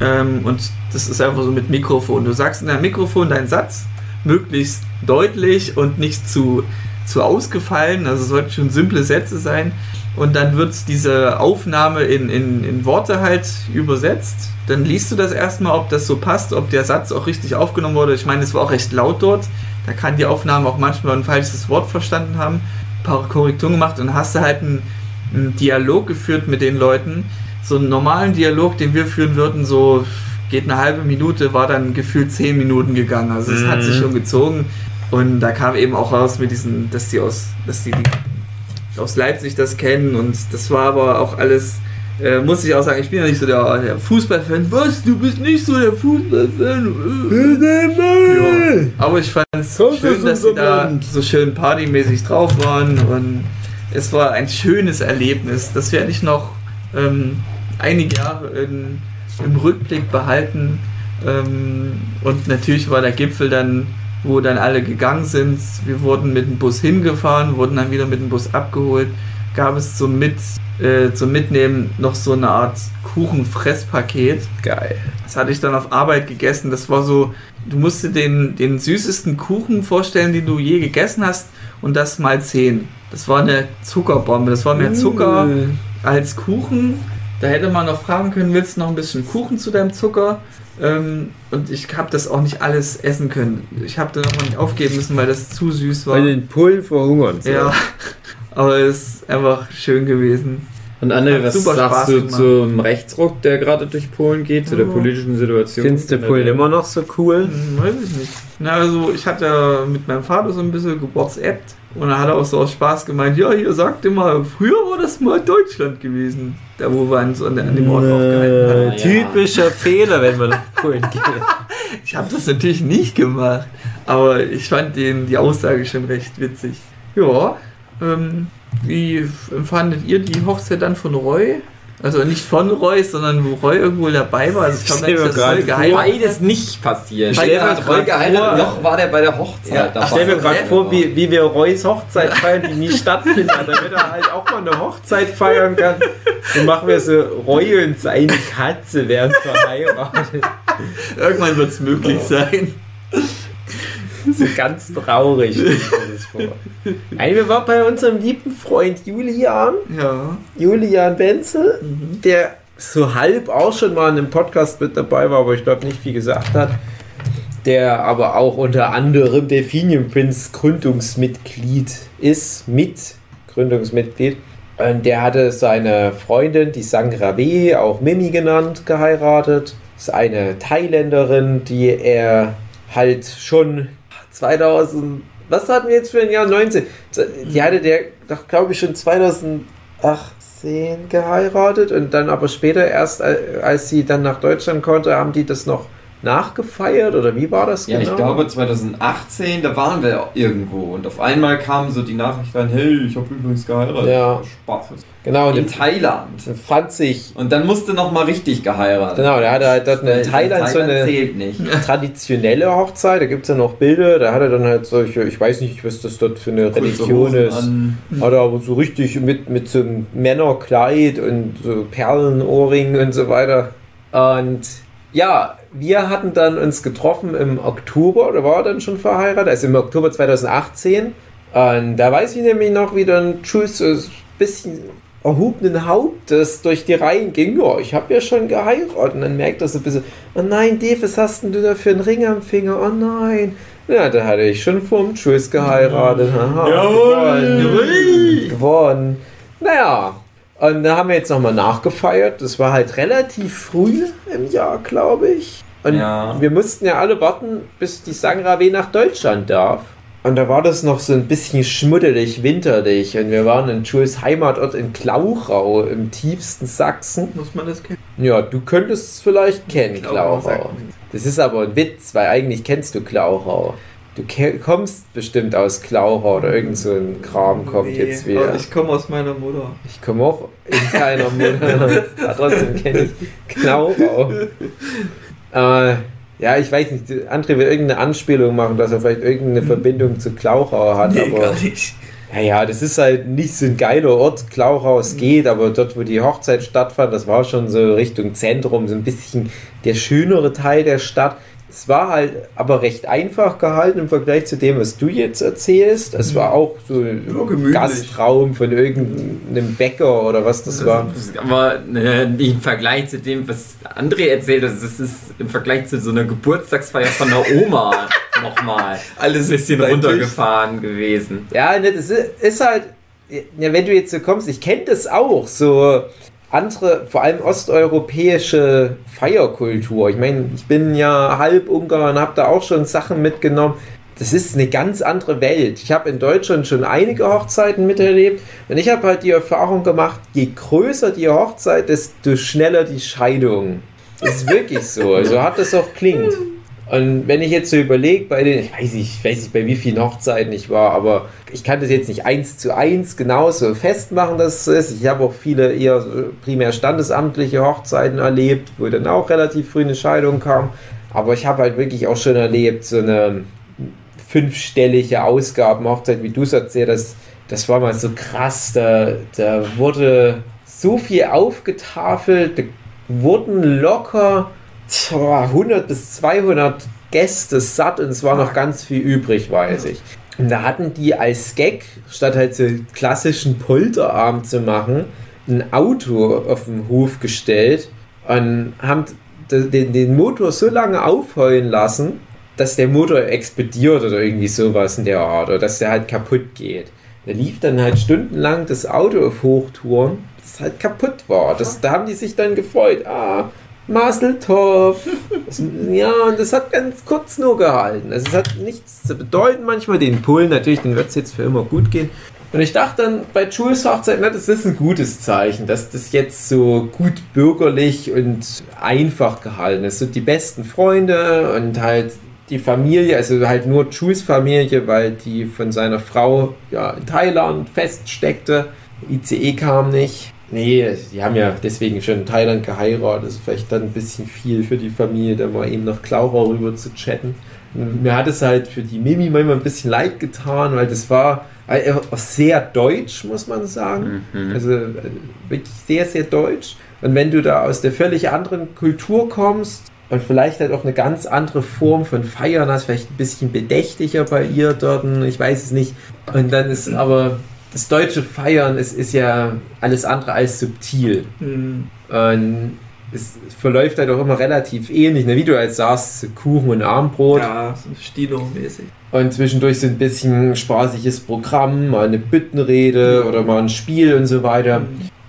Ähm, und das ist einfach so mit Mikrofon. Du sagst in deinem Mikrofon deinen Satz, möglichst deutlich und nicht zu, zu ausgefallen. Also sollten schon simple Sätze sein. Und dann wird diese Aufnahme in, in, in Worte halt übersetzt. Dann liest du das erstmal, ob das so passt, ob der Satz auch richtig aufgenommen wurde. Ich meine, es war auch recht laut dort. Da kann die Aufnahme auch manchmal ein falsches Wort verstanden haben. Ein paar Korrekturen gemacht und hast du halt einen, einen Dialog geführt mit den Leuten. So einen normalen Dialog, den wir führen würden, so geht eine halbe Minute, war dann gefühlt zehn Minuten gegangen. Also es hat sich schon gezogen. Und da kam eben auch raus mit diesen, dass die aus, dass die, die aus Leipzig das kennen und das war aber auch alles, äh, muss ich auch sagen, ich bin ja nicht so der, der Fußballfan. Was? Du bist nicht so der Fußballfan? Ja. Aber ich fand es schön, das dass sie da so schön partymäßig drauf waren und es war ein schönes Erlebnis. Das werde ich noch ähm, einige Jahre in im Rückblick behalten. Ähm, und natürlich war der Gipfel dann, wo dann alle gegangen sind. Wir wurden mit dem Bus hingefahren, wurden dann wieder mit dem Bus abgeholt. Gab es zum, mit, äh, zum Mitnehmen noch so eine Art Kuchenfresspaket. Geil. Das hatte ich dann auf Arbeit gegessen. Das war so, du musst dir den, den süßesten Kuchen vorstellen, den du je gegessen hast und das mal 10. Das war eine Zuckerbombe. Das war mehr Zucker Mm. als Kuchen. Da hätte man noch fragen können, willst du noch ein bisschen Kuchen zu deinem Zucker? Ähm, und ich habe das auch nicht alles essen können. Ich habe da noch nicht aufgeben müssen, weil das zu süß war. Weil den Pullen verhungern. Ja, aber es ist einfach schön gewesen. Und Hat was super sagst Spaß du gemacht. zum Rechtsruck, der gerade durch Polen geht, zu der Oh. politischen Situation? Findest du Pullen immer noch so cool? Hm, weiß ich nicht. Na, also ich hatte ja mit meinem Vater so ein bisschen gewhatsappt und er hat auch so aus Spaß gemeint, ja, hier sagt immer, früher war das mal Deutschland gewesen. Da wo wir uns an, an dem Ort aufgehalten haben. Typischer Fehler, wenn man nach Polen geht. [laughs] Ich habe das natürlich nicht gemacht, aber ich fand den, die Aussage schon recht witzig. Ja, ähm, wie empfandet ihr die Hochzeit dann von Roy? Also nicht von Roy, sondern wo Roy irgendwo dabei war. Also ich glaube, ist gerade voll geheim. Beides nicht passiert. Stell hat Roy geheiratet, vor- noch war der bei der Hochzeit Ja, dabei. Ich stelle mir gerade vor, wie, wie wir Roys Hochzeit feiern, die nie [laughs] stattfindet, damit er halt auch mal eine Hochzeit feiern kann. Dann machen wir so, Roy und seine Katze werden verheiratet. Irgendwann wird es möglich sein. [laughs] So ganz traurig. Nein, wir waren bei unserem lieben Freund Julian, Ja. Julian Wenzel, Mhm. der so halb auch schon mal in einem Podcast mit dabei war, aber ich glaube nicht viel gesagt hat. Der aber auch unter anderem Delphinium Prince Gründungsmitglied ist, mit Gründungsmitglied. Und der hatte seine Freundin, die Sangra W., auch Mimi genannt, geheiratet. Ist eine Thailänderin, die er halt schon 2000, was hatten wir jetzt für ein Jahr? 19. Die hatte der doch, glaube ich, schon 2018 geheiratet und dann aber später erst, äh, als sie dann nach Deutschland konnte, haben die das noch nachgefeiert oder wie war das Ja, ich glaube 2018, da waren wir irgendwo und auf einmal kam so die Nachricht rein, hey, ich habe übrigens geheiratet. Ja. Spaß. Genau, In Thailand. fand sich, Und dann musste noch mal richtig geheiratet. genau, der hatte halt dort Weil in Thailand so eine [laughs] traditionelle Hochzeit, da gibt es ja noch Bilder, da hat er dann halt solche, ich weiß nicht, was das dort für eine Religion ist. an. Hat er aber so richtig mit, mit so einem Männerkleid und so Perlenohrringen und so weiter. Und ja, wir hatten dann uns getroffen im Oktober, da war er dann schon verheiratet, also im Oktober 2018. Und da weiß ich nämlich noch, wie dann so ein bisschen erhobenen Hauptes durch die Reihen ging. Ja, ich habe ja schon geheiratet. Und dann merkt er so ein bisschen, oh nein, Dave, was hast denn du da für einen Ring am Finger? Oh nein. Ja, da hatte ich schon vorm Jules geheiratet. Aha, gewonnen. gewonnen. Naja, und da haben wir jetzt nochmal nachgefeiert. Das war halt relativ früh im Jahr, glaube ich. Und Ja. wir mussten ja alle warten, bis die Sangra W nach Deutschland darf. Und da war das noch so ein bisschen schmuddelig, winterlich. Und wir waren in Jules Heimatort in Klauchau, im tiefsten Sachsen. Muss man das kennen? Ja, du könntest es vielleicht kennen, Klauchau Klauchau. Das ist aber ein Witz, weil eigentlich kennst du Klauchau. Du kommst bestimmt aus Klauchau oder irgend so ein Kram kommt Nee, jetzt wieder. Ich komme aus meiner Mutter. Ich komme auch in keiner Mutter. [laughs] Aber trotzdem kenne ich Klauchau. äh, ja, ich weiß nicht. André will irgendeine Anspielung machen, dass er vielleicht irgendeine Verbindung zu Klauchau hat. Nee, aber gar nicht. naja, das ist halt nicht so ein geiler Ort. Klauchau, es geht, aber dort, wo die Hochzeit stattfand, das war schon so Richtung Zentrum, so ein bisschen der schönere Teil der Stadt. Es war halt aber recht einfach gehalten im Vergleich zu dem, was du jetzt erzählst. Es war auch so ein. Gastraum von irgendeinem Bäcker oder was das war. Aber ne, im Vergleich zu dem, was André erzählt hat, das ist im Vergleich zu so einer Geburtstagsfeier von der Oma [laughs] nochmal Alles ein bisschen runtergefahren gewesen. Ja, ne, das ist, ist halt, ja, wenn du jetzt so kommst, ich kenne das auch, so andere, vor allem osteuropäische Feierkultur. Ich meine, ich bin ja halb Ungar und habe da auch schon Sachen mitgenommen. Das ist eine ganz andere Welt. Ich habe in Deutschland schon einige Hochzeiten miterlebt und ich habe halt die Erfahrung gemacht, je größer die Hochzeit, desto schneller die Scheidung. Das ist wirklich so. So hart das auch klingt. Und wenn ich jetzt so überlege, bei den, ich weiß nicht, ich weiß nicht, bei wie vielen Hochzeiten ich war, aber ich kann das jetzt nicht eins zu eins genauso festmachen, dass es ist. Ich habe auch viele eher primär standesamtliche Hochzeiten erlebt, wo dann auch relativ früh eine Scheidung kam. Aber ich habe halt wirklich auch schon erlebt, so eine fünfstellige Ausgabenhochzeit, wie du es erzählt hast, das war mal so krass. Da, da wurde so viel aufgetafelt, da wurden locker 100 bis 200 Gäste satt und es war noch ganz viel übrig, weiß ich. Und da hatten die als Gag, statt halt so klassischen Polterabend zu machen, ein Auto auf den Hof gestellt und haben den, den Motor so lange aufheulen lassen, dass der Motor explodiert oder irgendwie sowas in der Art oder dass der halt kaputt geht. Da lief dann halt stundenlang das Auto auf Hochtouren, das halt kaputt war. Das, da haben die sich dann gefreut. Ah, Maseltorf. ja, und das hat ganz kurz nur gehalten. Also es hat nichts zu bedeuten manchmal. Den Pullen natürlich, den wird es jetzt für immer gut gehen. Und ich dachte dann bei Jules Hochzeit, na, das ist ein gutes Zeichen, dass das jetzt so gut bürgerlich und einfach gehalten ist. So die besten Freunde und halt die Familie, also halt nur Jules Familie, weil die von seiner Frau ja in Thailand feststeckte. ICE kam nicht. Nee, die haben ja deswegen schon in Thailand geheiratet. Das ist vielleicht dann ein bisschen viel für die Familie, da mal eben nach Klaura rüber zu chatten. Mir hat es halt für die Mimi manchmal ein bisschen leid getan, weil das war sehr deutsch, muss man sagen. Mhm. Also äh, wirklich sehr, sehr deutsch. Und wenn du da aus der völlig anderen Kultur kommst und vielleicht halt auch eine ganz andere Form von Feiern hast, vielleicht ein bisschen bedächtiger bei ihr dort, ich weiß es nicht. Und dann ist aber das deutsche Feiern ist, ist ja alles andere als subtil. Mhm. Und es verläuft halt auch immer relativ ähnlich, ne? wie du halt sagst, Kuchen und Armbrot. Ja, so Stilo-mäßig. Und zwischendurch so ein bisschen spaßiges Programm, mal eine Büttenrede oder mal ein Spiel und so weiter.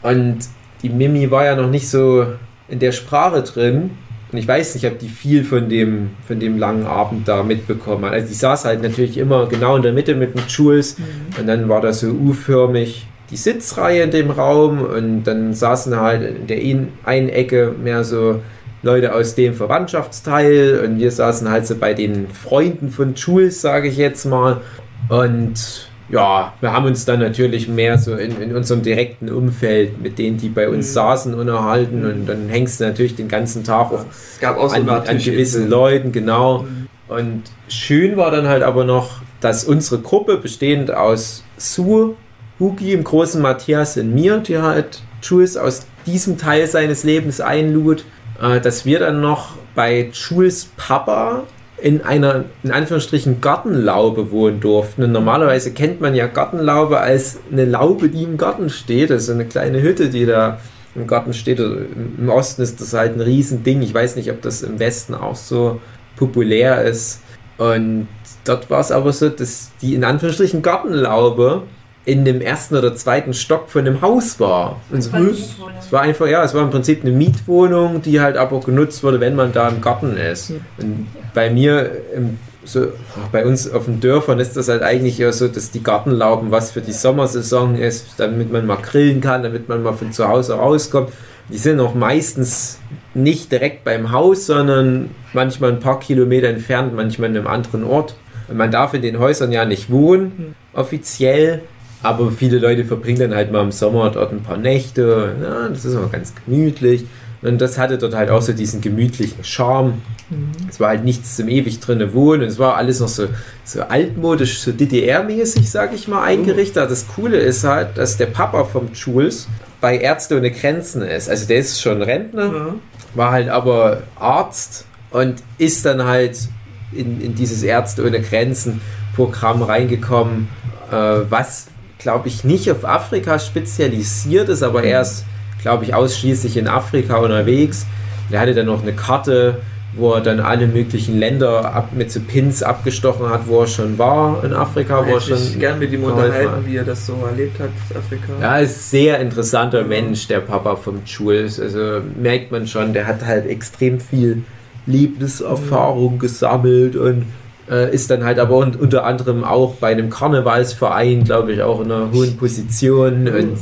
Und die Mimi war ja noch nicht so in der Sprache drin. Und ich weiß nicht, ob die viel von dem, von dem langen Abend da mitbekommen hat. Also die saß halt natürlich immer genau in der Mitte mit den Jules. Und dann war das so U-förmig die Sitzreihe in dem Raum. Und dann saßen halt in der einen Ecke mehr so Leute aus dem Verwandtschaftsteil. Und wir saßen halt so bei den Freunden von Jules, sage ich jetzt mal. Und ja, wir haben uns dann natürlich mehr so in, in unserem direkten Umfeld mit denen, die bei uns Mhm. saßen, unterhalten. Und dann hängst du natürlich den ganzen Tag auch Es gab auch so an, an gewissen. Leuten, genau. Mhm. Und schön war dann halt aber noch, dass unsere Gruppe bestehend aus Sue, Hugi, dem großen Matthias und mir, die halt Jules aus diesem Teil seines Lebens einlud, äh, dass wir dann noch bei Jules Papa in einer, in Anführungsstrichen, Gartenlaube wohnen durften. Und normalerweise kennt man ja Gartenlaube als eine Laube, die im Garten steht. Ist eine kleine Hütte, die da im Garten steht. Also im Osten ist das halt ein Riesending. Ich weiß nicht, ob das im Westen auch so populär ist. Und dort war es aber so, dass die in Anführungsstrichen Gartenlaube in dem ersten oder zweiten Stock von dem Haus war. Und so, es war einfach, ja, es war im Prinzip eine Mietwohnung, die halt aber genutzt wurde, wenn man da im Garten ist. Und bei mir, im, so, bei uns auf den Dörfern ist das halt eigentlich eher so, dass die Gartenlauben was für die Sommersaison ist, damit man mal grillen kann, damit man mal von zu Hause rauskommt. Die sind auch meistens nicht direkt beim Haus, sondern manchmal ein paar Kilometer entfernt, manchmal in einem anderen Ort. Und man darf in den Häusern ja nicht wohnen, offiziell. Aber viele Leute verbringen dann halt mal im Sommer dort ein paar Nächte. Ja, das ist immer ganz gemütlich. Und das hatte dort halt auch so diesen gemütlichen Charme. Es war halt nichts zum ewig drinnen wohnen. Es war alles noch so, so altmodisch, so DDR-mäßig, sag ich mal, eingerichtet. Das Coole ist halt, dass der Papa vom Jules bei Ärzte ohne Grenzen ist. Also der ist schon Rentner, Ja. war halt aber Arzt und ist dann halt in, in dieses Ärzte ohne Grenzen Programm reingekommen, äh, was glaube ich nicht auf Afrika spezialisiert ist, aber er ist glaube ich ausschließlich in Afrika unterwegs. Der hatte dann noch eine Karte, wo er dann alle möglichen Länder ab, mit so Pins abgestochen hat, wo er schon war in Afrika, wo er ich schon gern mit ihm unterhalten, hat. wie er das so erlebt hat, Afrika. Ja, ist sehr interessanter Mensch, der Papa vom Jules. Also merkt man schon, der hat halt extrem viel Lebenserfahrung gesammelt und äh, ist dann halt aber un unter anderem auch bei einem Karnevalsverein, glaube ich, auch in einer hohen Position. Und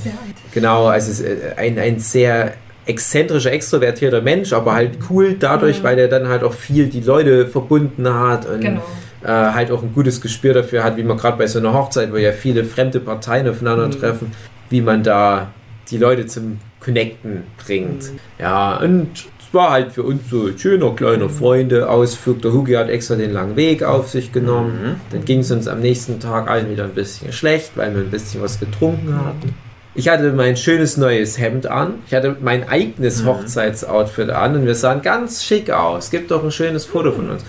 genau, also es ist äh, ein, ein sehr exzentrischer, extrovertierter Mensch, aber halt cool dadurch, weil er dann halt auch viel die Leute verbunden hat und Genau. äh, halt auch ein gutes Gespür dafür hat, wie man gerade bei so einer Hochzeit, wo ja viele fremde Parteien aufeinandertreffen, wie man da die Leute zum Connecten bringt. Ja, und es war halt für uns so ein schöner kleiner Freunde-Ausflug. Der Hugi hat extra den langen Weg auf sich genommen. Dann ging es uns am nächsten Tag allen wieder ein bisschen schlecht, weil wir ein bisschen was getrunken hatten. Ich hatte mein schönes neues Hemd an. Ich hatte mein eigenes Hochzeitsoutfit an und wir sahen ganz schick aus. Es gibt doch ein schönes Foto von uns.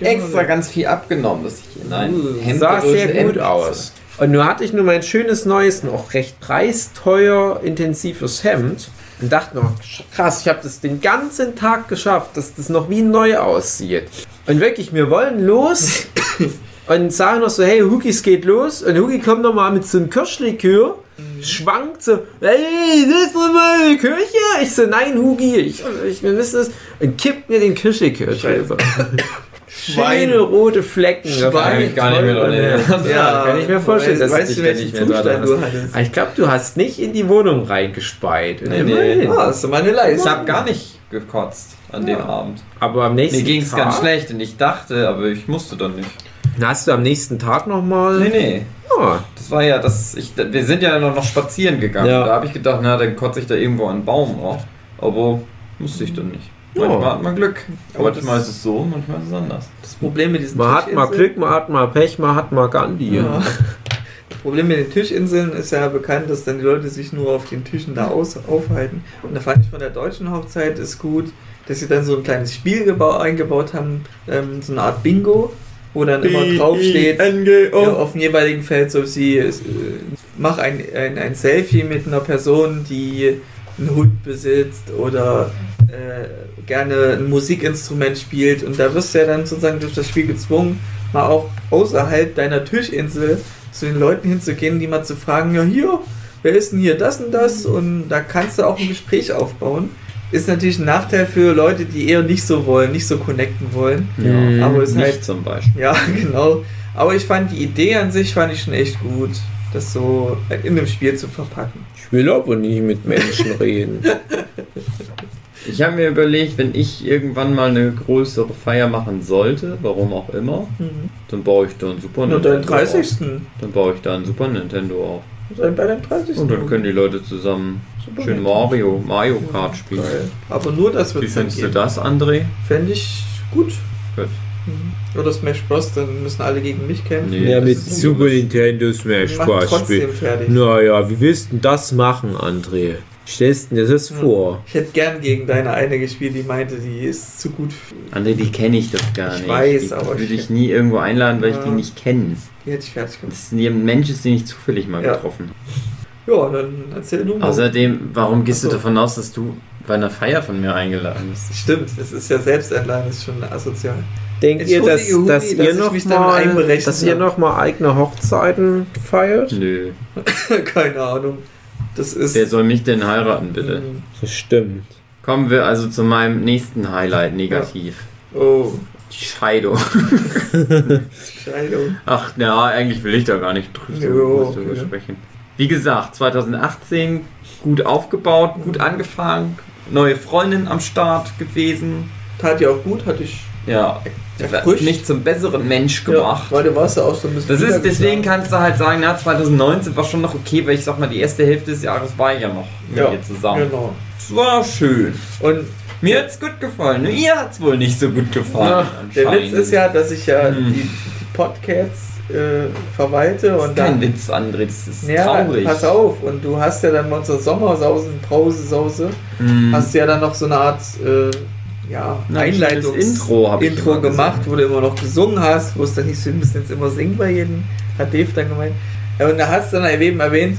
Extra ganz viel abgenommen, dass ich in ein Hemd sah sehr Hemd gut passe. aus. Und nun hatte ich nur mein schönes neues, noch recht preisteuer, intensives Hemd und dachte noch, krass, ich habe das den ganzen Tag geschafft, dass das noch wie neu aussieht. Und wirklich, wir wollen los [coughs] und sagen noch so, hey, Hugi, es geht los. Und Hugi kommt noch mal mit so einem Kirschlikör, schwankt so, hey, das ist meine Kirche. Ich so, nein, Hugi, ich, ich, wir müssen das. Und kippt mir den Kirschlikör drüber. [laughs] Schöne rote Flecken. Kann einem ich gar nicht mehr dran erinnern. ja, kann ich mir vorstellen, dass weißt du welchen nicht mehr dran Zustand du hattest? Ich glaube, du hast nicht in die Wohnung reingespeit. Nee, nee. Ah, hast du mal eine Ich Leistung. habe gar nicht gekotzt an dem Abend. Aber am nächsten Mir ging es ganz schlecht und ich dachte, aber ich musste dann nicht. Hast du am nächsten Tag nochmal. Nee, nee. Oh, Das war ja das. Ich, wir sind ja noch, noch spazieren gegangen. Ja. Da habe ich gedacht, na, dann kotze ich da irgendwo einen Baum auf. Aber musste ich dann nicht. Ja. Manchmal hat man Glück. Aber manchmal ist es so, manchmal ist es anders. Das Problem mit diesen man hat mal Glück, man hat mal Pech, man hat mal Gandhi. Ja. Das Problem mit den Tischinseln ist ja bekannt, dass dann die Leute sich nur auf den Tischen da aus, aufhalten. Und da fand ich von der deutschen Hochzeit ist gut, dass sie dann so ein kleines Spiel gebau eingebaut haben, ähm, so eine Art Bingo, wo dann immer draufsteht, ja, auf dem jeweiligen Feld so sie äh, mach ein, ein, ein Selfie mit einer Person, die einen Hund besitzt oder äh, gerne ein Musikinstrument spielt und da wirst du ja dann sozusagen durch das Spiel gezwungen, mal auch außerhalb deiner Tischinsel zu den Leuten hinzugehen, die mal zu fragen, ja hier, wer ist denn hier das und das und da kannst du auch ein Gespräch aufbauen. Ist natürlich ein Nachteil für Leute, die eher nicht so wollen, nicht so connecten wollen. Mhm. Aber es ist Nicht halt zum Beispiel. ja, [laughs] genau. Aber ich fand die Idee an sich fand ich schon echt gut, das so in dem Spiel zu verpacken. Ich will aber nicht mit Menschen [laughs] reden. Ich habe mir überlegt, wenn ich irgendwann mal eine größere Feier machen sollte, warum auch immer, dann baue ich da ein Super Nur Nintendo deinen 30. auf. Dann baue ich da ein Super Nintendo auf. Sein bei deinem 30. Und dann können die Leute zusammen Super schön nett. Mario, Mario Kart spielen. Geil. Aber nur das Wie wird dann findest du das, André? Fände ich gut. Gut. Mhm. Oder Smash Bros, dann müssen alle gegen mich kämpfen. Nee. ja, das mit Super Nintendo Smash Bros. trotzdem spielen. fertig. Naja, wie willst du denn das machen, André? Stellst du dir das vor? Ich hätte gern gegen deine eine gespielt, die meinte, die ist zu gut. André, die kenne ich doch gar Ich nicht. weiß, die aber würde ich- ich nie irgendwo einladen, weil ich Ja. die nicht kenne. Die hätte ich fertig gemacht. Das ist ein Mensch, den ich zufällig mal Ja. getroffen habe. Ja, dann erzähl du mal. Außerdem, warum gehst so. du davon aus, dass du bei einer Feier von mir eingeladen bist? Stimmt, das ist ja selbstentladen, das ist schon asozial. Denkt ihr, dass, Hugi, dass dass ihr noch mal, einberechnet dass ihr noch mal eigene Hochzeiten feiert? Nö. [laughs] Keine Ahnung. Das ist. Wer soll mich denn heiraten, bitte? Das stimmt. Kommen wir also zu meinem nächsten Highlight, negativ. Oh, Die Scheidung. Scheidung. [laughs] Ach, na, eigentlich will ich da gar nicht drüber, Jo, drüber okay. sprechen. Wie gesagt, 2018 gut aufgebaut, gut angefangen, neue Freundin am Start gewesen. Tat dir auch gut, hatte ich. Ja, Erfrischt. mich zum besseren Mensch gemacht. Ja, weil du warst ja auch so ein bisschen. Das ist, deswegen kannst du halt sagen, na, 2019 war schon noch okay, weil ich sag mal, die erste Hälfte des Jahres war ich ja noch mit Ja, ihr zusammen. Genau. Es war schön. Und Mir hat's gut gefallen. Nur ihr hat's wohl nicht so gut gefallen. der anscheinend. Witz ist ja, dass ich ja Hm. die, die Podcasts äh, verwalte Das und ist kein dann. Witz, André, das ist Ja, traurig. pass auf. Und du hast ja dann bei unserer Sommersausen, Brausesause, Hm. hast du ja dann noch so eine Art äh, ja, Na, ein Einleitungs schönes Intro gemacht, wo du immer noch gesungen hast, wo es dann nicht so, wir müssen jetzt immer singen bei jedem, hat Dave dann gemeint. Ja, und da hast du dann eben erwähnt,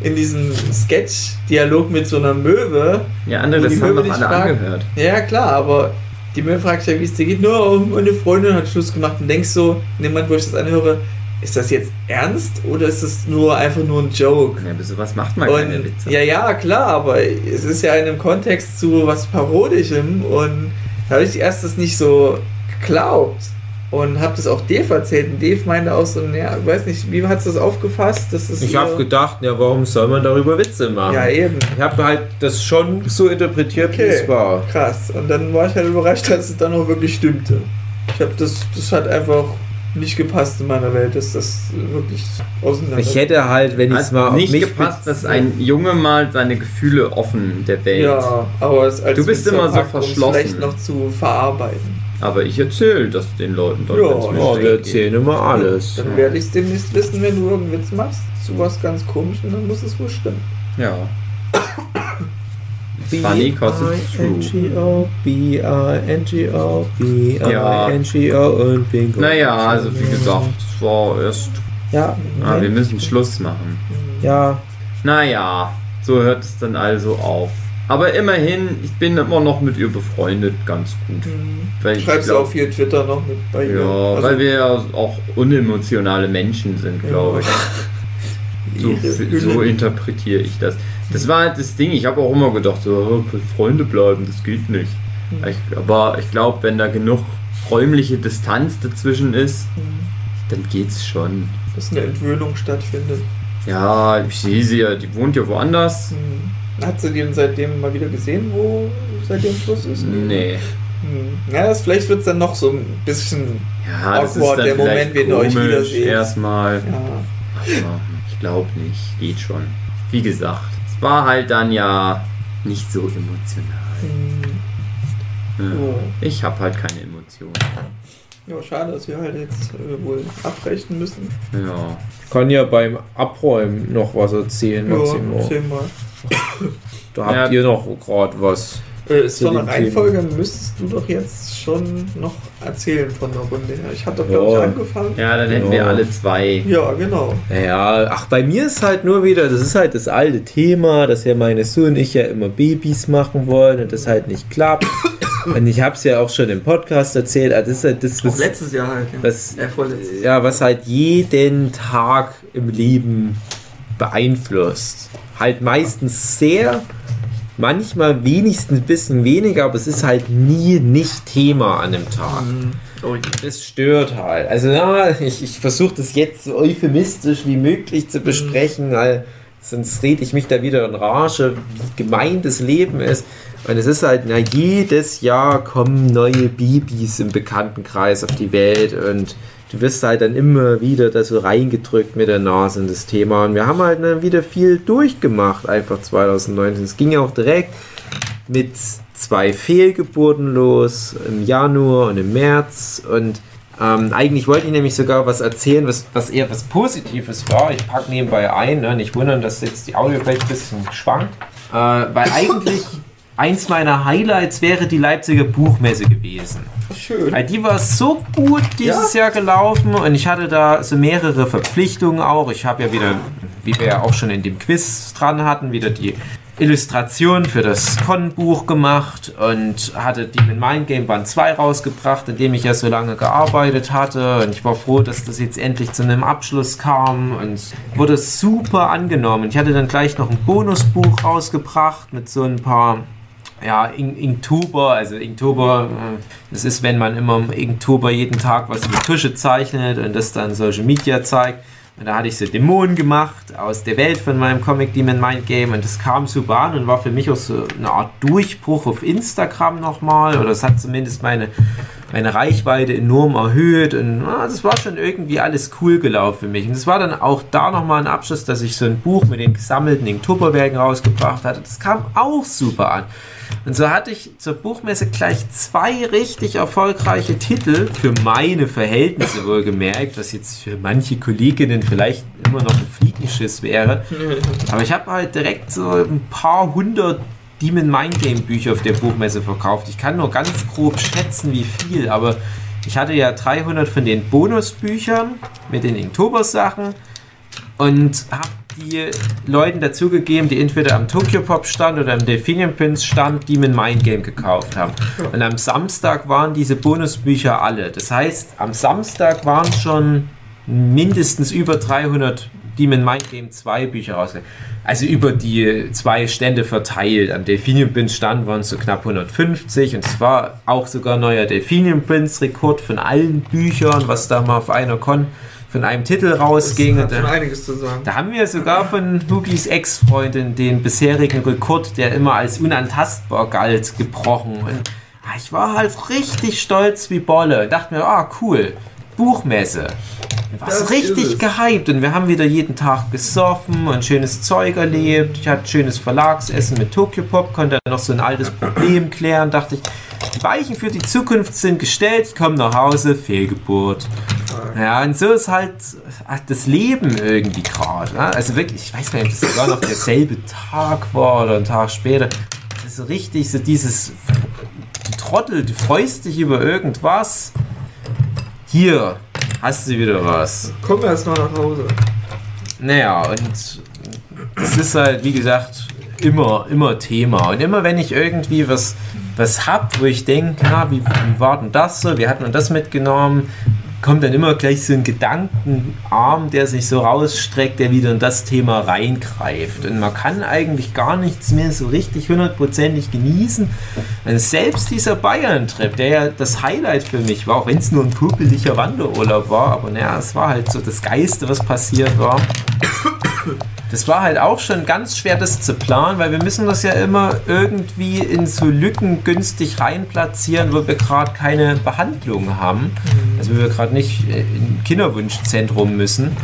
in diesem Sketch-Dialog mit so einer Möwe, Ja, Wo das die haben Möwe doch alle fragt. angehört. ja klar, aber die Möwe fragt sich ja, wie es dir geht, nur oh, meine Freundin hat Schluss gemacht und denkst so, in dem Moment, wo ich das anhöre, ist das jetzt ernst oder ist das nur einfach nur ein Joke? Ja, aber sowas macht man keine Und, Witze. ja, ja, klar, aber es ist ja in einem Kontext zu was Parodischem und da habe ich erst das nicht so geglaubt. und habe das auch Dave erzählt. Und Dave meinte auch so, ja, ich weiß nicht, wie hat es das aufgefasst? Das ist Ich habe gedacht, ja, warum soll man darüber Witze machen? Ja, eben. Ich habe halt das schon so interpretiert, wie Okay. es war. Krass. Und dann war ich halt überrascht, dass es dann auch wirklich stimmte. Ich habe das, das hat einfach nicht gepasst in meiner Welt, dass das wirklich auseinander. Ich hätte halt, wenn ich es mal auf nicht mich gepasst, dass ein Junge mal seine Gefühle offen der Welt. ja, aber es als Du bist immer so verschlossen. vielleicht noch zu verarbeiten. Aber ich erzähle das den Leuten dann. Ja, Ja, wir geht. erzählen immer alles. Dann werde ich es demnächst wissen, wenn du irgendeinen Witz machst zu was ganz komischem, dann muss es wohl stimmen. Ja. B-I-N-G-O, B-I-N-G-O, Ja. B-I-N-G-O und Bingo. Naja, also wie gesagt, es war erst. Ja, Ah, wir müssen Schluss machen. ja. Naja, so hört es dann also auf. Aber immerhin, ich bin immer noch mit ihr befreundet, ganz gut. Weil ich Schreibst du auf ihr Twitter noch mit bei ihr? Ja, Also, weil wir ja auch unemotionale Menschen sind, glaube ich. [laughs] So, so [laughs] interpretiere ich das. Das war halt das Ding. Ich habe auch immer gedacht, so, Freunde bleiben, das geht nicht. Mhm. Ich, aber ich glaube, wenn da genug räumliche Distanz dazwischen ist, dann geht's schon. dass eine Entwöhnung stattfindet. Ja, ich sehe sie ja, die wohnt ja woanders. Hm. Hat sie den seitdem mal wieder gesehen, wo seitdem Schluss ist? Nee. Ja, das, vielleicht wird es dann noch so ein bisschen. Ja, das ist Awkward, dann der Moment, wenn ihr euch wiederseht. erstmal. Ja. Aber ich glaube nicht, geht schon. Wie gesagt, es war halt dann ja nicht so emotional. Hm. Ja. Oh. Ich habe halt keine Emotionen. Ja, schade, dass wir halt jetzt äh, wohl abbrechen müssen. Ja. Ich kann ja beim Abräumen noch was erzählen, Ja, erzähl mal. Da habt Ja. ihr noch gerade was. Äh, von der Reihenfolge müsstest du doch jetzt schon noch erzählen von der Runde her. Ich hatte doch, glaube Ja. ich, angefangen. Ja, dann hätten Ja. wir alle zwei. Ja, genau. Ja, ach, bei mir ist halt nur wieder, das ist halt das alte Thema, dass ja meine Sue und ich ja immer Babys machen wollen und das halt nicht klappt. [coughs] und ich habe es ja auch schon im Podcast erzählt, also das ist halt das, was, letztes Jahr halt. Ja. was, Äh, vorletztes. ja, was halt jeden Tag im Leben beeinflusst. Halt meistens sehr, manchmal wenigstens ein bisschen weniger, aber es ist halt nie nicht Thema an dem Tag. Hm. Oh. Das stört halt. Also ja, ich, ich versuche das jetzt so euphemistisch wie möglich zu besprechen, weil sonst rede ich mich da wieder in Rage, wie gemein das Leben ist. Und es ist halt, na, jedes Jahr kommen neue Babys im Bekanntenkreis auf die Welt und du wirst halt dann immer wieder da so reingedrückt mit der Nase in das Thema. Und wir haben halt dann wieder viel durchgemacht, einfach 2019. Es ging ja auch direkt mit zwei Fehlgeburten los im Januar und im März und ähm, eigentlich wollte ich nämlich sogar was erzählen, was, was eher was Positives war. Ich packe nebenbei ein, ne? nicht wundern, dass jetzt die Audio vielleicht ein bisschen schwankt, äh, weil eigentlich eins meiner Highlights wäre die Leipziger Buchmesse gewesen. Schön. Weil die war so gut dieses Jahr gelaufen und ich hatte da so mehrere Verpflichtungen auch. Ich habe ja wieder, wie wir ja auch schon in dem Quiz dran hatten, wieder die Illustration für das Con-Buch gemacht und hatte Demon Mind Game Band 2 rausgebracht, in dem ich ja so lange gearbeitet hatte und ich war froh, dass das jetzt endlich zu einem Abschluss kam und wurde super angenommen. Ich hatte dann gleich noch ein Bonusbuch rausgebracht mit so ein paar ja, In- Inktober, also Inktober, äh, das ist, wenn man immer im Inktober jeden Tag was mit Tusche zeichnet und das dann Social Media zeigt. Und da hatte ich so Dämonen gemacht aus der Welt von meinem Comic Demon Mind Game und das kam super an und war für mich auch so eine Art Durchbruch auf Instagram nochmal oder es hat zumindest meine, meine Reichweite enorm erhöht und ah, das war schon irgendwie alles cool gelaufen für mich. Und es war dann auch da nochmal ein Abschluss, dass ich so ein Buch mit den gesammelten Inktoberwerken rausgebracht hatte. Das kam auch super an. Und so hatte ich zur Buchmesse gleich zwei richtig erfolgreiche Titel für meine Verhältnisse wohlgemerkt, was jetzt für manche Kolleginnen vielleicht immer noch ein Fliegenschiss wäre. [laughs] Aber ich habe halt direkt so ein paar hundert Demon Mind Game Bücher auf der Buchmesse verkauft. Ich kann nur ganz grob schätzen, wie viel, aber ich hatte ja 300 von den Bonusbüchern mit den Inktober-Sachen und habe die Leuten dazugegeben, die entweder am Tokyo Pop Stand oder am Delphinium Prince Stand Demon Mind Game gekauft haben. Und am Samstag waren diese Bonusbücher alle. Das heißt, am Samstag waren schon mindestens über 300 Demon Mind Game 2 Bücher rausgebracht. Also über die zwei Stände verteilt. Am Delphinium Prince Stand waren es so knapp 150 und es war auch sogar neuer Delphinium Prince Rekord von allen Büchern, was da mal auf einer Con von einem Titel rausging. Da, da haben wir sogar von Hugis Ex-Freundin den bisherigen Rekord, der immer als unantastbar galt, gebrochen. Und ah, ich war halt richtig stolz wie Bolle. Dachte mir, ah, cool, Buchmesse. Was Das richtig gehypt und wir haben wieder jeden Tag gesoffen und schönes Zeug erlebt. Ich hatte schönes Verlagsessen mit Tokyo Pop, konnte noch so ein altes Problem klären. Dachte ich, die Weichen für die Zukunft sind gestellt, ich komme nach Hause, Fehlgeburt. Ja, und so ist halt das Leben irgendwie gerade. Ne? Also wirklich, ich weiß gar nicht, ob das sogar noch derselbe Tag war oder ein Tag später. Das ist so richtig so dieses, Trottel, du freust dich über irgendwas. Hier hast du wieder was. Komm erst mal nach Hause. Naja, und das ist halt, wie gesagt, immer, immer Thema. Und immer wenn ich irgendwie was, was hab, wo ich denke, na, wie, wie war denn das so? Wie hat man das mitgenommen? Kommt dann immer gleich so ein Gedankenarm, der sich so rausstreckt, der wieder in das Thema reingreift. Und man kann eigentlich gar nichts mehr so richtig hundertprozentig genießen. Und selbst dieser Bayern-Trip, der ja das Highlight für mich war, auch wenn es nur ein puppeliger Wanderurlaub war, aber naja, es war halt so das Geiste, was passiert war. Das war halt auch schon ganz schwer, das zu planen, weil wir müssen das ja immer irgendwie in so Lücken günstig reinplatzieren, wo wir gerade keine Behandlung haben. Also wo wir gerade nicht äh, im Kinderwunschzentrum müssen.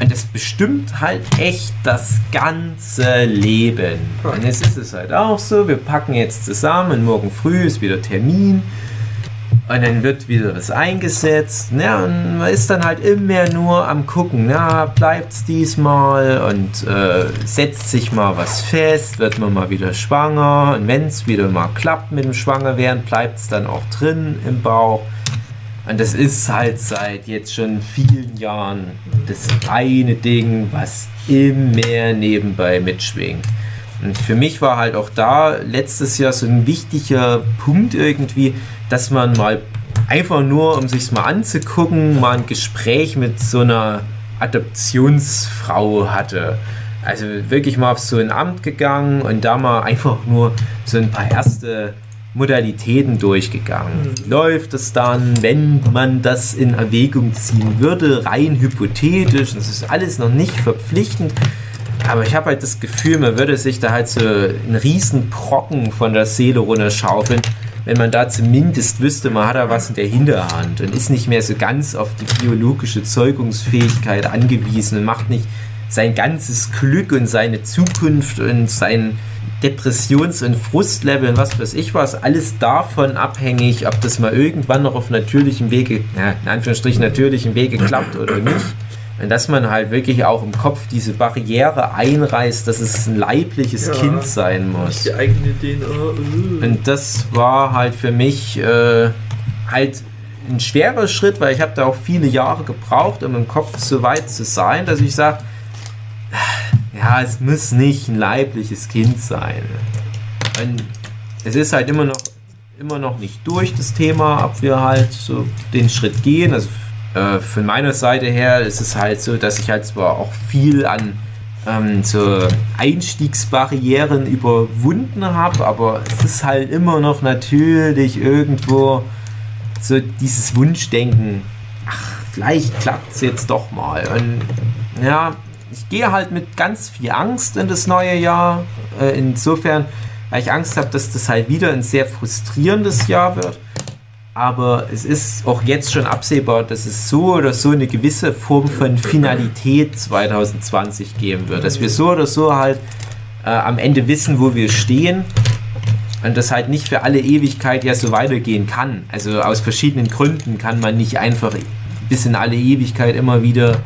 Und das bestimmt halt echt das ganze Leben. Und jetzt ist es halt auch so, wir packen jetzt zusammen und morgen früh ist wieder Termin. Und dann wird wieder was eingesetzt. Ja, und man ist dann halt immer nur am gucken, na, bleibt's diesmal und äh, setzt sich mal was fest, wird man mal wieder schwanger. Und wenn es wieder mal klappt mit dem Schwangerwerden, bleibt's dann auch drin im Bauch. Und das ist halt seit jetzt schon vielen Jahren das eine Ding, was immer nebenbei mitschwingt. Und für mich war halt auch da letztes Jahr so ein wichtiger Punkt irgendwie, dass man mal einfach nur, um sich's mal anzugucken, mal ein Gespräch mit so einer Adoptionsfrau hatte. Also wirklich mal auf so ein Amt gegangen und da mal einfach nur so ein paar erste Modalitäten durchgegangen. Wie läuft es dann, wenn man das in Erwägung ziehen würde, rein hypothetisch? Das ist alles noch nicht verpflichtend. Aber ich habe halt das Gefühl, man würde sich da halt so einen riesen Brocken von der Seele runterschaufeln, wenn man da zumindest wüsste, man hat da was in der Hinterhand und ist nicht mehr so ganz auf die biologische Zeugungsfähigkeit angewiesen und macht nicht sein ganzes Glück und seine Zukunft und sein Depressions- und Frustlevel und was weiß ich was, alles davon abhängig, ob das mal irgendwann noch auf natürlichem Wege, ja, in Anführungsstrichen natürlichem Wege klappt oder nicht. Und dass man halt wirklich auch im Kopf diese Barriere einreißt, dass es ein leibliches Ja. Kind sein muss. Die eigene DNA. äh. Und das war halt für mich äh, halt ein schwerer Schritt, weil ich habe da auch viele Jahre gebraucht, um im Kopf so weit zu sein, dass ich sage, ja, es muss nicht ein leibliches Kind sein. Und es ist halt immer noch, immer noch nicht durch das Thema, ob wir halt so den Schritt gehen. Also äh, von meiner Seite her ist es halt so, dass ich halt zwar auch viel an ähm, so Einstiegsbarrieren überwunden habe, aber es ist halt immer noch natürlich irgendwo so dieses Wunschdenken, ach, vielleicht klappt es jetzt doch mal. Und ja, ich gehe halt mit ganz viel Angst in das neue Jahr. Äh, insofern, weil ich Angst habe, dass das halt wieder ein sehr frustrierendes Jahr wird. Aber es ist auch jetzt schon absehbar, dass es so oder so eine gewisse Form von Finalität 2020 geben wird. Dass wir so oder so halt äh, am Ende wissen, wo wir stehen. Und das halt nicht für alle Ewigkeit ja so weitergehen kann. Also aus verschiedenen Gründen kann man nicht einfach bis in alle Ewigkeit immer wieder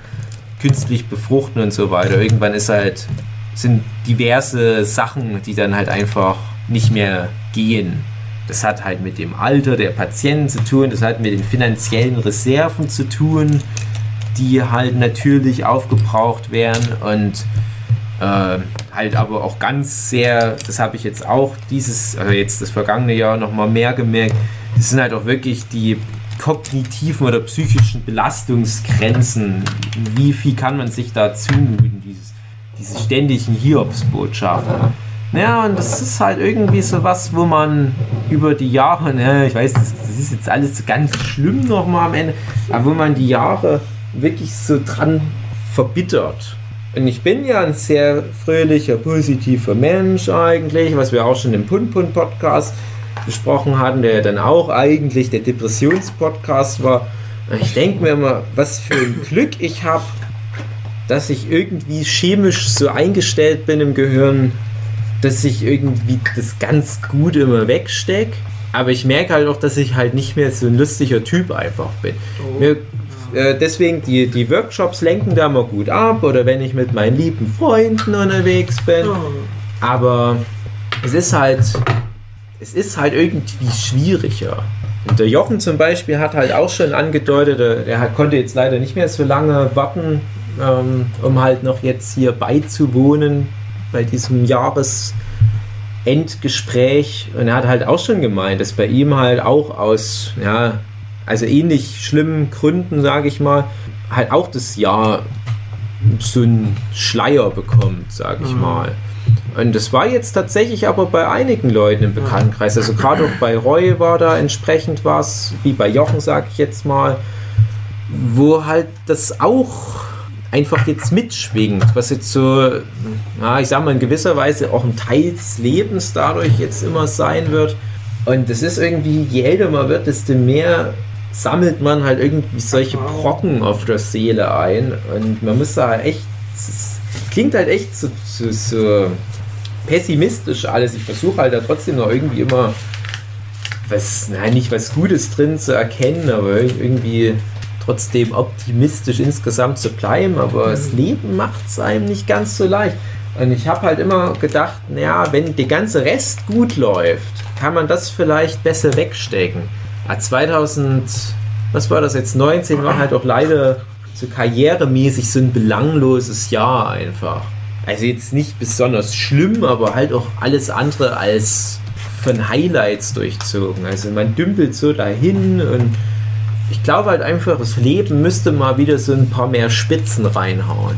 künstlich befruchten und so weiter. Irgendwann ist halt, sind diverse Sachen, die dann halt einfach nicht mehr gehen. Das hat halt mit dem Alter der Patienten zu tun, das hat mit den finanziellen Reserven zu tun, die halt natürlich aufgebraucht werden und äh, halt aber auch ganz sehr, das habe ich jetzt auch dieses, also jetzt das vergangene Jahr nochmal mehr gemerkt, das sind halt auch wirklich die kognitiven oder psychischen Belastungsgrenzen, wie viel kann man sich da zumuten, dieses, diese ständigen Hiobsbotschaften. Ja, und das ist halt irgendwie so was, wo man über die Jahre, ne, ich weiß, das, das ist jetzt alles ganz schlimm nochmal am Ende, aber wo man die Jahre wirklich so dran verbittert. Und ich bin ja ein sehr fröhlicher, positiver Mensch eigentlich, was wir auch schon im Pun-Pun-Podcast besprochen hatten, der ja dann auch eigentlich der Depressionspodcast war. Und ich denke mir immer, was für ein Glück ich habe, dass ich irgendwie chemisch so eingestellt bin im Gehirn, dass ich irgendwie das ganz gut immer wegstecke. Aber ich merke halt auch, dass ich halt nicht mehr so ein lustiger Typ einfach bin. Mir, äh, deswegen, die, die Workshops lenken da mal gut ab oder wenn ich mit meinen lieben Freunden unterwegs bin. Aber es ist halt, es ist halt irgendwie schwieriger. Und der Jochen zum Beispiel hat halt auch schon angedeutet, er, er hat, konnte jetzt leider nicht mehr so lange warten, ähm, um halt noch jetzt hier beizuwohnen bei diesem Jahresendgespräch. Und er hat halt auch schon gemeint, dass bei ihm halt auch aus, ja, also ähnlich schlimmen Gründen, sage ich mal, halt auch das Jahr so einen Schleier bekommt, sage ich Mhm. mal. Und das war jetzt tatsächlich aber bei einigen Leuten im Bekanntenkreis. Also gerade auch bei Roy war da entsprechend was, wie bei Jochen, sage ich jetzt mal, wo halt das auch einfach jetzt mitschwingt, was jetzt so, ja, ich sag mal, in gewisser Weise auch ein Teil des Lebens dadurch jetzt immer sein wird. Und das ist irgendwie, je älter man wird, desto mehr sammelt man halt irgendwie solche Brocken auf der Seele ein. Und man muss da halt echt, es klingt halt echt so, so, so pessimistisch alles. Ich versuche halt da trotzdem noch irgendwie immer was, nein, nicht was Gutes drin zu erkennen, aber irgendwie trotzdem optimistisch insgesamt zu bleiben. Aber das Leben macht es einem nicht ganz so leicht. Und ich habe halt immer gedacht, naja, wenn der ganze Rest gut läuft, kann man das vielleicht besser wegstecken. Ah, 2000, was war das jetzt, 19 war halt auch leider so karrieremäßig so ein belangloses Jahr einfach. Also jetzt nicht besonders schlimm, aber halt auch alles andere als von Highlights durchzogen. Also man dümpelt so dahin und ich glaube halt einfach, das Leben müsste mal wieder so ein paar mehr Spitzen reinhauen.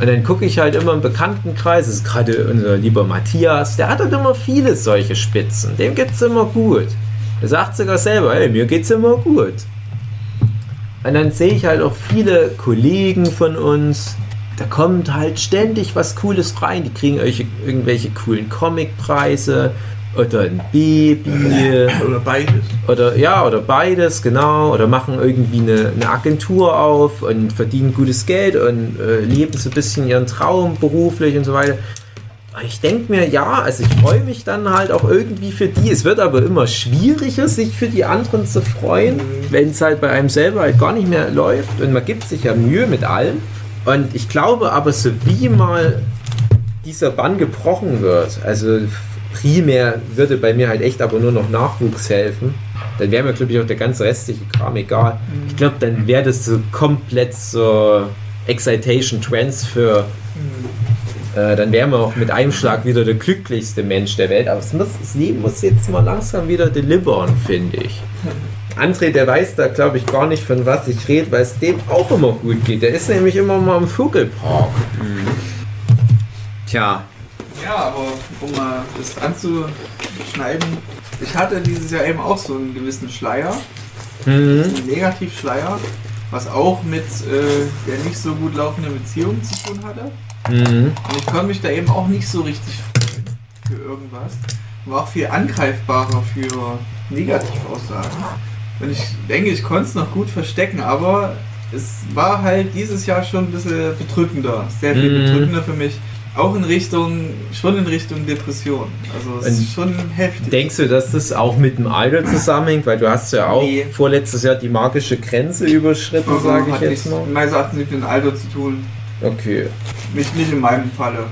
Und dann gucke ich halt immer im Bekanntenkreis, das ist gerade unser lieber Matthias, der hat halt immer viele solche Spitzen. Dem geht's immer gut. Er sagt sogar selber, hey, mir geht's immer gut. Und dann sehe ich halt auch viele Kollegen von uns, da kommt halt ständig was Cooles rein. Die kriegen irgendwelche, irgendwelche coolen Comicpreise oder ein Baby Oder beides. oder ja, oder beides, genau, oder machen irgendwie eine, eine Agentur auf und verdienen gutes Geld und äh, leben so ein bisschen ihren Traum beruflich und so weiter. Ich denke mir, ja, also ich freue mich dann halt auch irgendwie für die. Es wird aber immer schwieriger, sich für die anderen zu freuen, wenn es halt bei einem selber halt gar nicht mehr läuft und man gibt sich ja Mühe mit allem. Und ich glaube aber, so wie mal dieser Bann gebrochen wird, also primär würde bei mir halt echt aber nur noch Nachwuchs helfen, dann wäre mir, glaube ich, auch der ganze restliche Kram egal. Ich glaube, dann wäre das so komplett so Excitation Transfer. Äh, dann wären wir auch mit einem Schlag wieder der glücklichste Mensch der Welt. Aber muss, das Leben muss jetzt mal langsam wieder delivern, finde ich. André, der weiß da, glaube ich, gar nicht, von was ich rede, weil es dem auch immer gut geht. Der ist nämlich immer mal im Vogelpark. Tja, Ja, aber um mal das anzuschneiden, ich hatte dieses Jahr eben auch so einen gewissen Schleier, Mhm. einen Negativschleier, was auch mit äh, der nicht so gut laufenden Beziehung zu tun hatte. Mhm. Und ich konnte mich da eben auch nicht so richtig freuen für irgendwas. War auch viel angreifbarer für Negativaussagen. Und ich denke, ich konnte es noch gut verstecken, aber es war halt dieses Jahr schon ein bisschen bedrückender. Sehr viel Mhm. bedrückender für mich. Auch in Richtung, schon in Richtung Depression. Also es ist schon heftig. Denkst du, dass das auch mit dem Alter zusammenhängt? Weil du hast ja auch Nee. vorletztes Jahr die magische Grenze überschritten, Also sage ich jetzt mal. meines Erachtens mit dem Alter zu tun. Okay. Nicht, nicht in meinem Falle.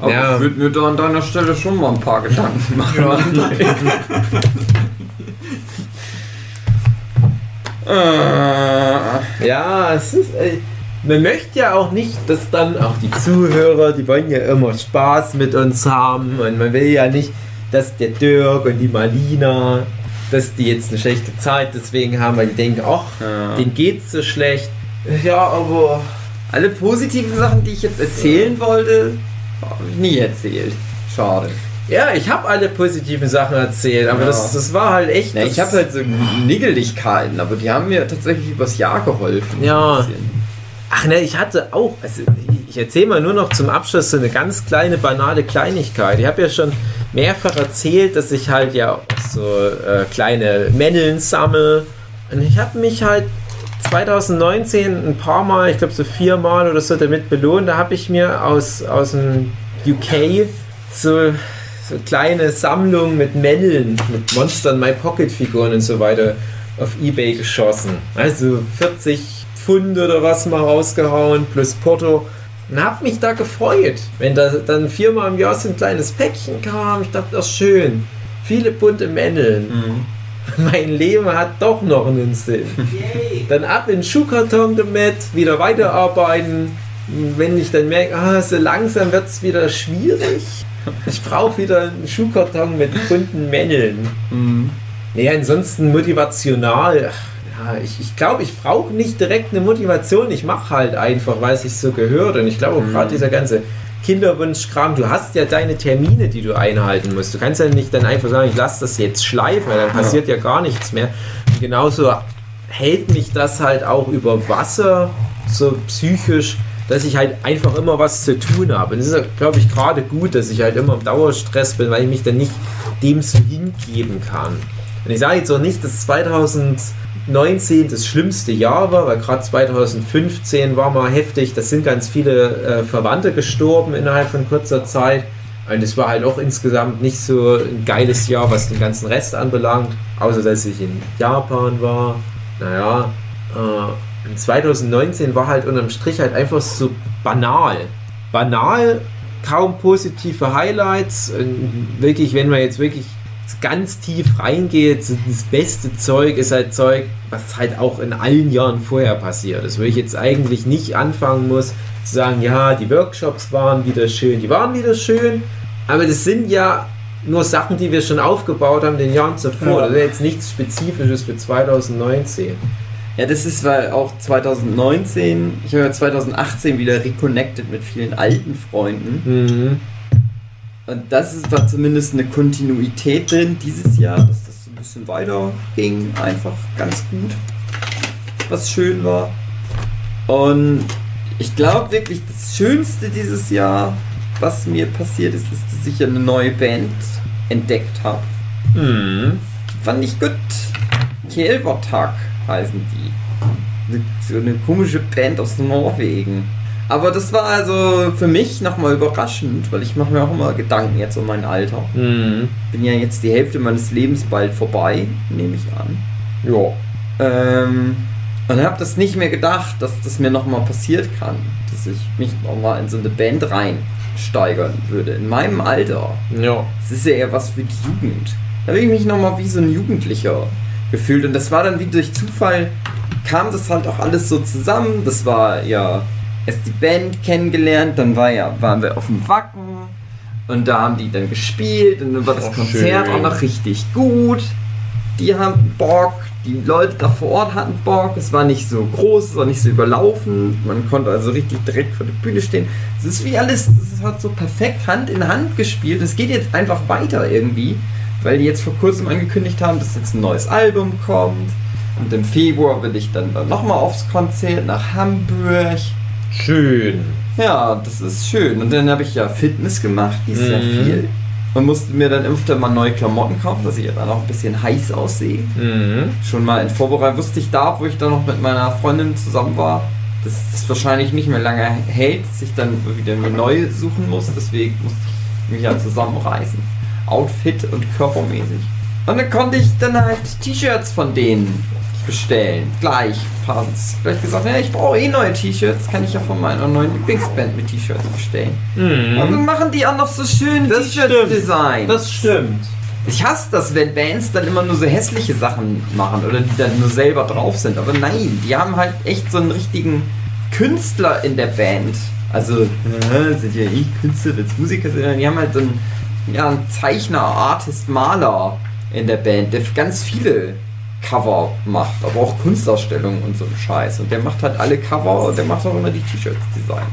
aber Ja. ich würde mir da an deiner Stelle schon mal ein paar Gedanken [laughs] machen. äh, [laughs] [laughs] Ja, es ist. Äh, man möchte ja auch nicht, dass dann auch die Zuhörer, die wollen ja immer Spaß mit uns haben und man will ja nicht, dass der Dirk und die Marlina dass die jetzt eine schlechte Zeit deswegen haben, weil die denken, ach, Ja. denen geht's so schlecht. Ja, aber Alle positiven Sachen, die ich jetzt erzählen wollte, habe ich nie erzählt. Schade. ja, ich habe alle positiven Sachen erzählt, aber Ja. das, das war halt echt. Das, ich habe halt so Niggeligkeiten, aber die haben mir tatsächlich übers Jahr geholfen. Ja. Bisschen. Ach ne, ich hatte auch, also ich erzähle mal nur noch zum Abschluss so eine ganz kleine, banale Kleinigkeit. Ich habe ja schon mehrfach erzählt, dass ich halt ja so äh, kleine Männeln sammle. Und ich habe mich halt 2019 ein paar Mal, ich glaube so viermal oder so damit belohnt. Da habe ich mir aus, aus dem UK so, so kleine Sammlungen mit Männeln, mit Monstern, My Pocket Figuren und so weiter auf Ebay geschossen. Also 40 Pfund oder was mal rausgehauen, plus Porto. Und hab mich da gefreut, wenn da dann viermal im Jahr so ein kleines Päckchen kam. Ich dachte, das ist schön. Viele bunte Männeln. [laughs] Mein Leben hat doch noch einen Sinn. Dann ab in den Schuhkarton damit, wieder weiterarbeiten. Wenn ich dann merke, ah, so langsam wird es wieder schwierig. [laughs] Ich brauche wieder einen Schuhkarton mit bunten Männeln. Nee, ansonsten motivational. ach, Ja, ich ich glaube, ich brauche nicht direkt eine Motivation. Ich mache halt einfach, weil es sich so gehört. Und ich glaube, Mhm. gerade dieser ganze Kinderwunschkram, du hast ja deine Termine, die du einhalten musst. Du kannst ja nicht dann einfach sagen, ich lasse das jetzt schleifen, weil dann passiert ja gar nichts mehr. Und genauso hält mich das halt auch über Wasser, so psychisch, dass ich halt einfach immer was zu tun habe. Und es ist, glaube ich, gerade gut, dass ich halt immer im Dauerstress bin, weil ich mich dann nicht dem so hingeben kann. Und ich sage jetzt auch nicht, dass 2019 das schlimmste Jahr war, weil gerade 2015 war mal heftig. Da sind ganz viele äh, Verwandte gestorben innerhalb von kurzer Zeit. Und es war halt auch insgesamt nicht so ein geiles Jahr, was den ganzen Rest anbelangt. Außer dass ich in Japan war. Naja, äh, und 2019 war halt unterm Strich halt einfach so banal. Banal, kaum positive Highlights. Und wirklich, wenn man jetzt wirklich ganz tief reingeht, so das beste Zeug ist halt Zeug, was halt auch in allen Jahren vorher passiert ist. Wo ich jetzt eigentlich nicht anfangen muss zu sagen, ja, die Workshops waren wieder schön, die waren wieder schön, aber das sind ja nur Sachen, die wir schon aufgebaut haben in den Jahren zuvor. Ja. Das ist jetzt nichts Spezifisches für 2019. Ja, das ist, weil auch 2019, ich habe ja 2018 wieder reconnected mit vielen alten Freunden. Mhm. Und das ist, war zumindest eine Kontinuität drin dieses Jahr, dass das so ein bisschen weiter ging. Einfach ganz gut. Was schön war. Und ich glaube wirklich, das Schönste dieses Jahr, was mir passiert ist, ist, dass ich eine neue Band entdeckt habe. Mhm. Fand ich gut. Kjelvertag heißen die. So eine komische Band aus Norwegen. Aber das war also für mich nochmal überraschend, weil ich mache mir auch immer Gedanken jetzt um mein Alter. Mhm. Bin ja jetzt die Hälfte meines Lebens bald vorbei, nehme ich an. Ja. Ähm, und habe das nicht mehr gedacht, dass das mir nochmal passiert kann. Dass ich mich nochmal in so eine Band reinsteigern würde. In meinem Alter. Ja. Es ist ja eher was für die Jugend. Da habe ich mich nochmal wie so ein Jugendlicher gefühlt. Und das war dann wie durch Zufall, kam das halt auch alles so zusammen. Das war ja erst die Band kennengelernt, dann war ja, waren wir auf dem Wacken und da haben die dann gespielt und dann war das Oh, Konzert schön. auch noch richtig gut. Die haben Bock, die Leute da vor Ort hatten Bock, es war nicht so groß, es war nicht so überlaufen, man konnte also richtig direkt vor der Bühne stehen. Es ist wie alles, es hat so perfekt Hand in Hand gespielt. Es geht jetzt einfach weiter irgendwie, weil die jetzt vor kurzem angekündigt haben, dass jetzt ein neues Album kommt. Und im Februar will ich dann, dann nochmal aufs Konzert nach Hamburg. Schön. Ja, das ist schön. Und dann habe ich ja Fitness gemacht, die ist ja Mhm. viel. Und musste mir dann öfter mal neue Klamotten kaufen, dass ich ja dann auch ein bisschen heiß aussehe. Mhm. Schon mal in Vorbereitung wusste ich da, wo ich dann noch mit meiner Freundin zusammen war, dass das wahrscheinlich nicht mehr lange hält, dass ich dann wieder mir neu suchen muss. Deswegen musste ich mich ja zusammenreißen. Outfit und körpermäßig. Und dann konnte ich dann halt T-Shirts von denen bestellen. Gleich passend. Gleich gesagt, ja, ich brauche eh neue T-Shirts. Kann ich ja von meiner neuen Lieblingsband mit T-Shirts bestellen. Und dann machen die auch noch so schön. T-Shirt-Design. Das stimmt. Ich hasse das, wenn Bands dann immer nur so hässliche Sachen machen oder die dann nur selber drauf sind. Aber nein, die haben halt echt so einen richtigen Künstler in der Band. Also, äh, sind ja eh Künstler, als Musiker sind, die haben halt so einen, ja, einen Zeichner, Artist, Maler in der Band, der ganz viele Cover macht, aber auch Kunstausstellungen und so ein Scheiß. Und der macht halt alle Cover und der macht auch immer die T-Shirts-Designs.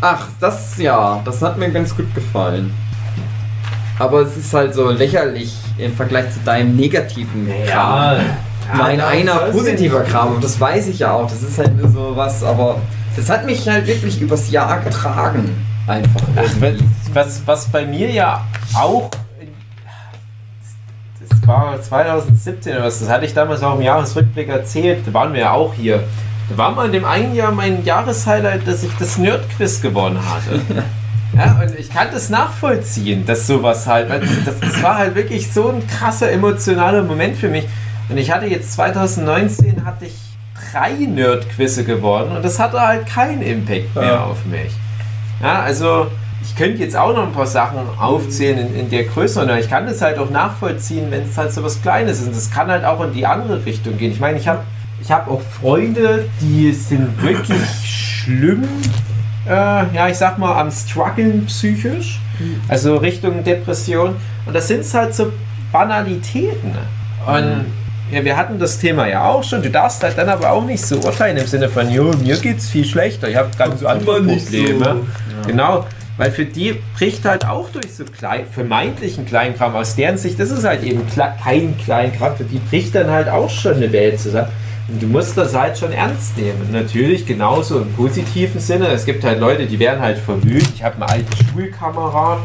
Ach, das ja, das hat mir ganz gut gefallen. Aber es ist halt so lächerlich im Vergleich zu deinem negativen Kram. Mein einer positiver Kram, und das weiß ich ja auch, das ist halt nur so was, aber das hat mich halt wirklich übers Jahr getragen. Einfach. Ach, was, was bei mir ja auch. Das war 2017 oder was, das hatte ich damals auch im Jahresrückblick erzählt. Da waren wir ja auch hier. Da war mal in dem einen Jahr mein Jahreshighlight, dass ich das Nerd-Quiz gewonnen hatte. [laughs] Ja, und ich kann das nachvollziehen, dass sowas halt, das, das war halt wirklich so ein krasser emotionaler Moment für mich. Und ich hatte jetzt 2019 hatte ich drei Nerd-Quizze gewonnen und das hatte halt keinen Impact mehr Ja. auf mich. Ja, also ich könnte jetzt auch noch ein paar Sachen aufzählen in, in der Größe und ich kann das halt auch nachvollziehen, wenn es halt so was Kleines ist. Und das kann halt auch in die andere Richtung gehen. Ich meine, ich habe ich hab auch Freunde, die sind wirklich schlimm, äh, ja, ich sag mal, am struggeln psychisch. Also Richtung Depression. Und das sind halt so Banalitäten. Und ja, wir hatten das Thema ja auch schon. Du darfst halt dann aber auch nicht so urteilen im Sinne von, jo, mir geht's viel schlechter. Ich habe ganz andere nicht so. Probleme. Genau. Weil für die bricht halt auch durch so klein, vermeintlichen Kleinkram aus deren Sicht, das ist halt eben kein Kleinkram, für die bricht dann halt auch schon eine Welt zusammen. Und du musst das halt schon ernst nehmen. Natürlich genauso im positiven Sinne. Es gibt halt Leute, die werden halt verwöhnt. Ich habe einen alten Schulkamerad,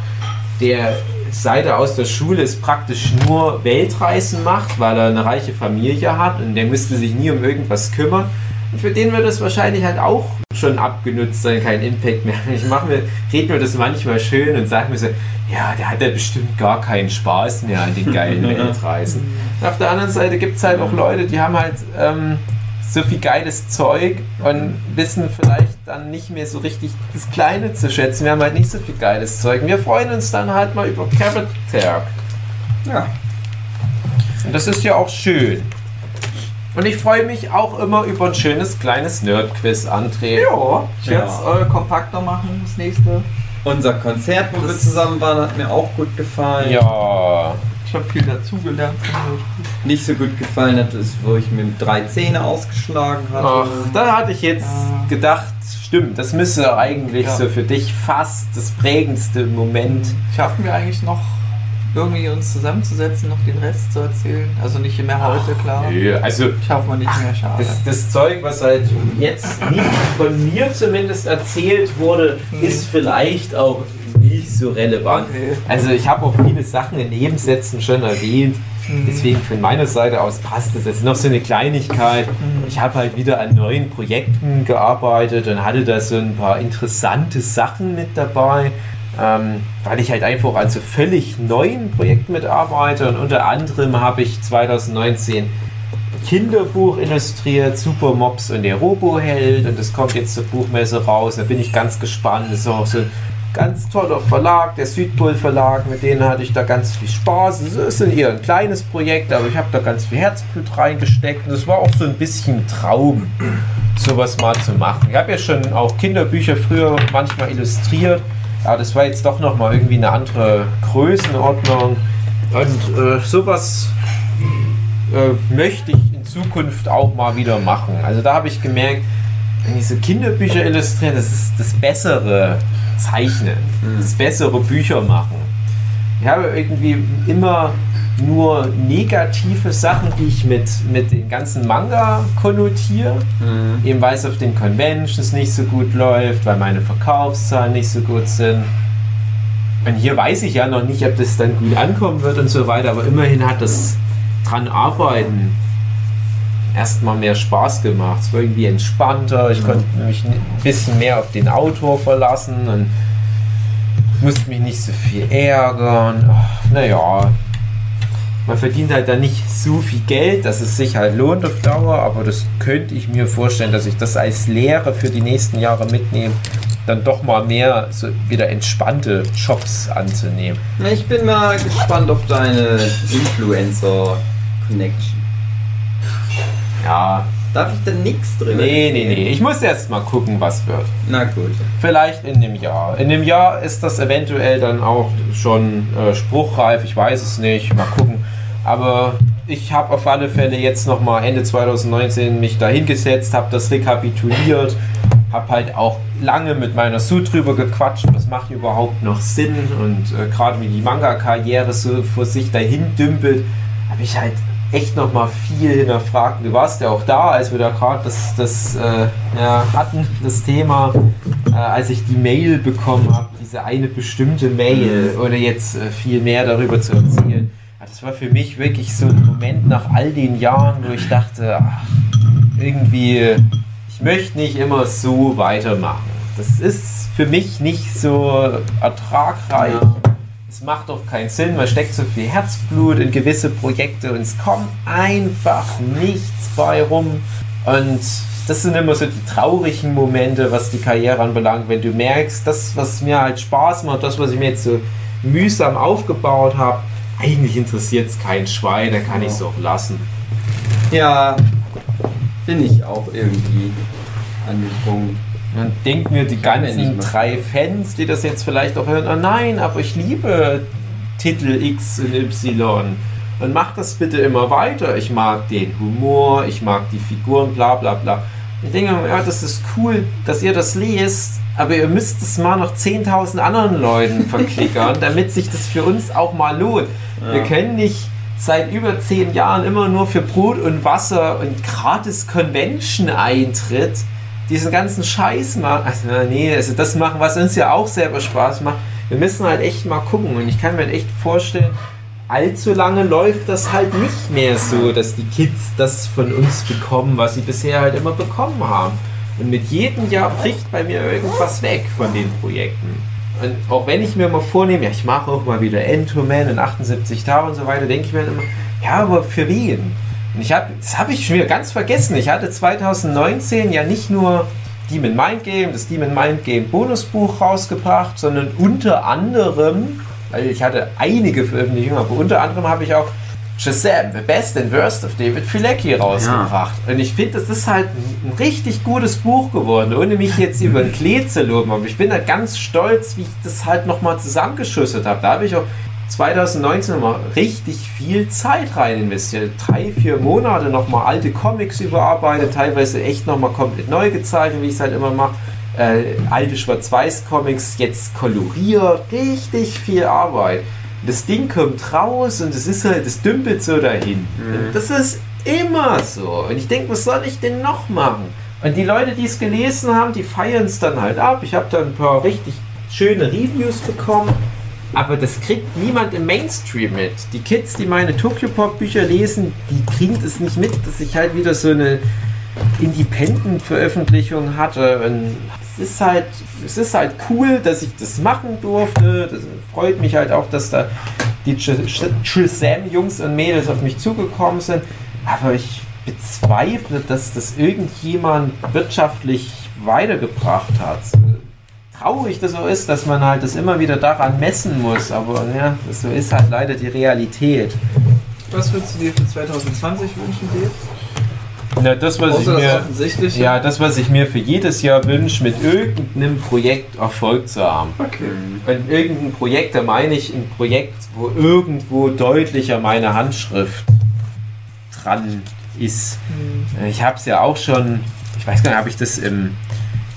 der seit er aus der Schule ist praktisch nur Weltreisen macht, weil er eine reiche Familie hat und der müsste sich nie um irgendwas kümmern. Und für den wird das wahrscheinlich halt auch schon abgenutzt sein, kein Impact mehr. Ich mache mir, red mir das manchmal schön und sage mir so, ja, der hat ja bestimmt gar keinen Spaß mehr an den geilen [laughs] Weltreisen. Und auf der anderen Seite gibt es halt auch Leute, die haben halt ähm, so viel geiles Zeug und wissen vielleicht dann nicht mehr so richtig das Kleine zu schätzen. Wir haben halt nicht so viel geiles Zeug. Wir freuen uns dann halt mal über Carrot Tag. Ja. Und das ist ja auch schön. Und ich freue mich auch immer über ein schönes kleines Nerd-Quiz, André. Ja, ich werde es Ja. äh, kompakter machen, das nächste. Unser Konzert, wo wir Das- zusammen waren, hat mir auch gut gefallen. Ja. Ich habe viel dazugelernt. Nicht so gut gefallen hat es, wo ich mir drei Zähne ausgeschlagen hatte. Ach, da hatte ich jetzt Ja. gedacht, stimmt, das müsste eigentlich Ja. so für dich fast das prägendste Moment. Schaffen wir eigentlich noch irgendwie uns zusammenzusetzen, noch den Rest zu erzählen? Also nicht mehr heute, klar. Nö, also Schaffen wir nicht mehr, schade. das, das Zeug, was halt jetzt nicht von mir zumindest erzählt wurde, Mhm. ist vielleicht auch nicht so relevant. Okay. Also ich habe auch viele Sachen in Nebensätzen schon erwähnt. Mhm. Deswegen von meiner Seite aus passt es. Das ist noch so eine Kleinigkeit. Mhm. Ich habe halt wieder an neuen Projekten gearbeitet und hatte da so ein paar interessante Sachen mit dabei, ähm, weil ich halt einfach an so völlig neuen Projekten mitarbeite. Und unter anderem habe ich 2019 Kinderbuch illustriert, Super Mops und der Roboheld. Und das kommt jetzt zur Buchmesse raus. Da bin ich ganz gespannt. Das ist auch so ein ganz toller Verlag, der Südpol Verlag. Mit denen hatte ich da ganz viel Spaß. Es ist eher ein kleines Projekt, aber ich habe da ganz viel Herzblut reingesteckt. Und es war auch so ein bisschen Traum, sowas mal zu machen. Ich habe ja schon auch Kinderbücher früher manchmal illustriert. Aber das war jetzt doch nochmal irgendwie eine andere Größenordnung. Und äh, sowas äh, möchte ich in Zukunft auch mal wieder machen. Also da habe ich gemerkt, wenn ich so Kinderbücher illustriere, das ist das bessere Zeichnen, das bessere Bücher machen. Ich habe irgendwie immer nur negative Sachen, die ich mit, mit den ganzen Manga konnotiere. Mhm. Eben weil es auf den Conventions nicht so gut läuft, weil meine Verkaufszahlen nicht so gut sind. Und hier weiß ich ja noch nicht, ob das dann gut ankommen wird und so weiter, aber immerhin hat das dran arbeiten erstmal mehr Spaß gemacht. Es war irgendwie entspannter, ich konnte mich ein bisschen mehr auf den Autor verlassen und musste mich nicht so viel ärgern. Ach, Naja, man verdient halt dann nicht so viel Geld, dass es sich halt lohnt auf Dauer, aber das könnte ich mir vorstellen, dass ich das als Lehre für die nächsten Jahre mitnehme, dann doch mal mehr so wieder entspannte Jobs anzunehmen. Na, Ich bin mal gespannt auf deine Influencer-Connection. Ja, Darf ich da nichts drin nee, nee, nee. Ich muss erst mal gucken, was wird. Na gut. Vielleicht in dem Jahr. In dem Jahr ist das eventuell dann auch schon äh, spruchreif, ich weiß es nicht. Mal gucken. Aber ich habe auf alle Fälle jetzt nochmal Ende 2019 mich da hingesetzt, habe das rekapituliert, habe halt auch lange mit meiner Sue drüber gequatscht, was macht überhaupt noch Sinn und äh, gerade wie die Manga-Karriere so vor sich dahin dümpelt, habe ich halt echt nochmal viel hinterfragt. Du warst ja auch da, als wir da gerade das, das äh, ja, hatten, das Thema, äh, als ich die Mail bekommen habe, diese eine bestimmte Mail, ohne jetzt äh, viel mehr darüber zu erzählen. Ja, Das war für mich wirklich so ein Moment nach all den Jahren, wo ich dachte, ach, irgendwie, ich möchte nicht immer so weitermachen. Das ist für mich nicht so ertragreich. Es macht doch keinen Sinn, man steckt so viel Herzblut in gewisse Projekte und es kommt einfach nichts bei rum. Und das sind immer so die traurigen Momente, was die Karriere anbelangt, wenn du merkst, das, was mir halt Spaß macht, das, was ich mir jetzt so mühsam aufgebaut habe, eigentlich interessiert es kein Schwein, da kann ich es auch lassen. Ja, bin ich auch irgendwie an dem Punkt. Man denkt mir, die ganzen drei Fans, die das jetzt vielleicht auch hören, oh nein, aber ich liebe Titel X und Y. Und macht das bitte immer weiter. Ich mag den Humor, ich mag die Figuren, bla bla bla. Ich denke mir, ja, das ist cool, dass ihr das lest, aber ihr müsst es mal noch 10.000 anderen Leuten verklickern, [laughs] damit sich das für uns auch mal lohnt. Wir können nicht seit über zehn Jahren immer nur für Brot und Wasser und gratis Convention-Eintritt diesen ganzen Scheiß machen. Also, nee, also das machen, was uns ja auch selber Spaß macht. Wir müssen halt echt mal gucken. Und ich kann mir echt vorstellen, allzu lange läuft das halt nicht mehr so, dass die Kids das von uns bekommen, was sie bisher halt immer bekommen haben. Und mit jedem Jahr bricht bei mir irgendwas weg von den Projekten. Auch wenn ich mir mal vornehme, ja, ich mache auch mal wieder Entoman und 78 Tage und so weiter, denke ich mir immer, ja, aber für wen? Und ich habe, das habe ich schon wieder ganz vergessen. Ich hatte 2019 ja nicht nur Demon Mind Game, das Demon Mind Game Bonusbuch rausgebracht, sondern unter anderem, weil ich hatte einige Veröffentlichungen, aber unter anderem habe ich auch Shazam, The Best and Worst of David Filecki rausgebracht. Und ich finde, das ist halt ein, ein richtig gutes Buch geworden, ohne mich jetzt über den Klee zu loben. Aber ich bin halt ganz stolz, wie ich das halt nochmal zusammengeschüsselt habe. Da habe ich auch 2019 nochmal richtig viel Zeit rein investiert. Drei, vier Monate nochmal alte Comics überarbeitet, teilweise echt nochmal komplett neu gezeichnet, wie ich es halt immer mache. Äh, alte Schwarz-Weiß-Comics jetzt koloriert, richtig viel Arbeit. Das Ding kommt raus und es ist halt, es dümpelt so dahin. Und das ist immer so. Und ich denke, was soll ich denn noch machen? Und die Leute, die es gelesen haben, die feiern es dann halt ab. Ich habe da ein paar richtig schöne Reviews bekommen. Aber das kriegt niemand im Mainstream mit. Die Kids, die meine Tokyo Pop Bücher lesen, die kriegen es nicht mit, dass ich halt wieder so eine Independent-Veröffentlichung hatte. Und ist halt, es ist halt cool, dass ich das machen durfte. Das freut mich halt auch, dass da die Shazam-Jungs und Mädels auf mich zugekommen sind. Aber ich bezweifle, dass das irgendjemand wirtschaftlich weitergebracht hat. Traurig das so ist, dass man halt das immer wieder daran messen muss. Aber ja, so ist halt leider die Realität. Was würdest du dir für 2020 wünschen, Dave? Na, das, was ich Außer mir, Offensichtliche? ja, das, was ich mir für jedes Jahr wünsche, mit irgendeinem Projekt Erfolg zu haben. Okay. Wenn irgendein Projekt, da meine ich ein Projekt, wo irgendwo deutlicher meine Handschrift dran ist. Ich habe es ja auch schon, ich weiß gar nicht, habe ich das im,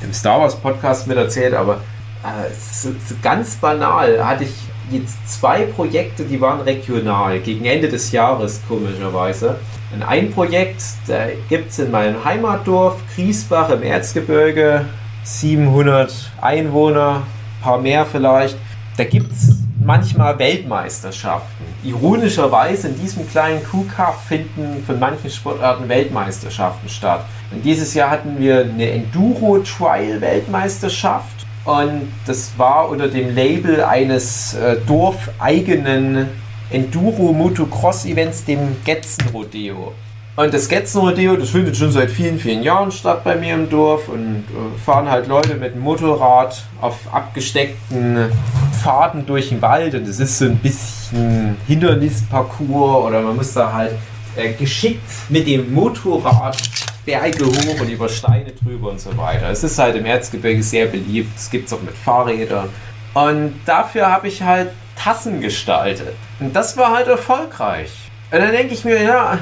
im Star Wars Podcast mit erzählt, aber äh, ganz banal hatte ich jetzt zwei Projekte, die waren regional, gegen Ende des Jahres komischerweise. Und ein Projekt, da gibt es in meinem Heimatdorf Griesbach im Erzgebirge, 700 Einwohner, paar mehr vielleicht. Da gibt es manchmal Weltmeisterschaften. Ironischerweise in diesem kleinen Kuhkaff finden von manchen Sportarten Weltmeisterschaften statt. Und dieses Jahr hatten wir eine Enduro-Trial-Weltmeisterschaft und das war unter dem Label eines äh, dorfeigenen Enduro-Motocross-Events, dem Getzen-Rodeo. Und das Getzen-Rodeo, das findet schon seit vielen, vielen Jahren statt bei mir im Dorf und äh, fahren halt Leute mit dem Motorrad auf abgesteckten Pfaden durch den Wald und es ist so ein bisschen Hindernisparcours oder man muss da halt äh, geschickt mit dem Motorrad Berge hoch und über Steine drüber und so weiter. Es ist halt im Erzgebirge sehr beliebt. Es gibt es auch mit Fahrrädern. Und dafür habe ich halt Tassen gestaltet. Und das war halt erfolgreich. Und dann denke ich mir, ja,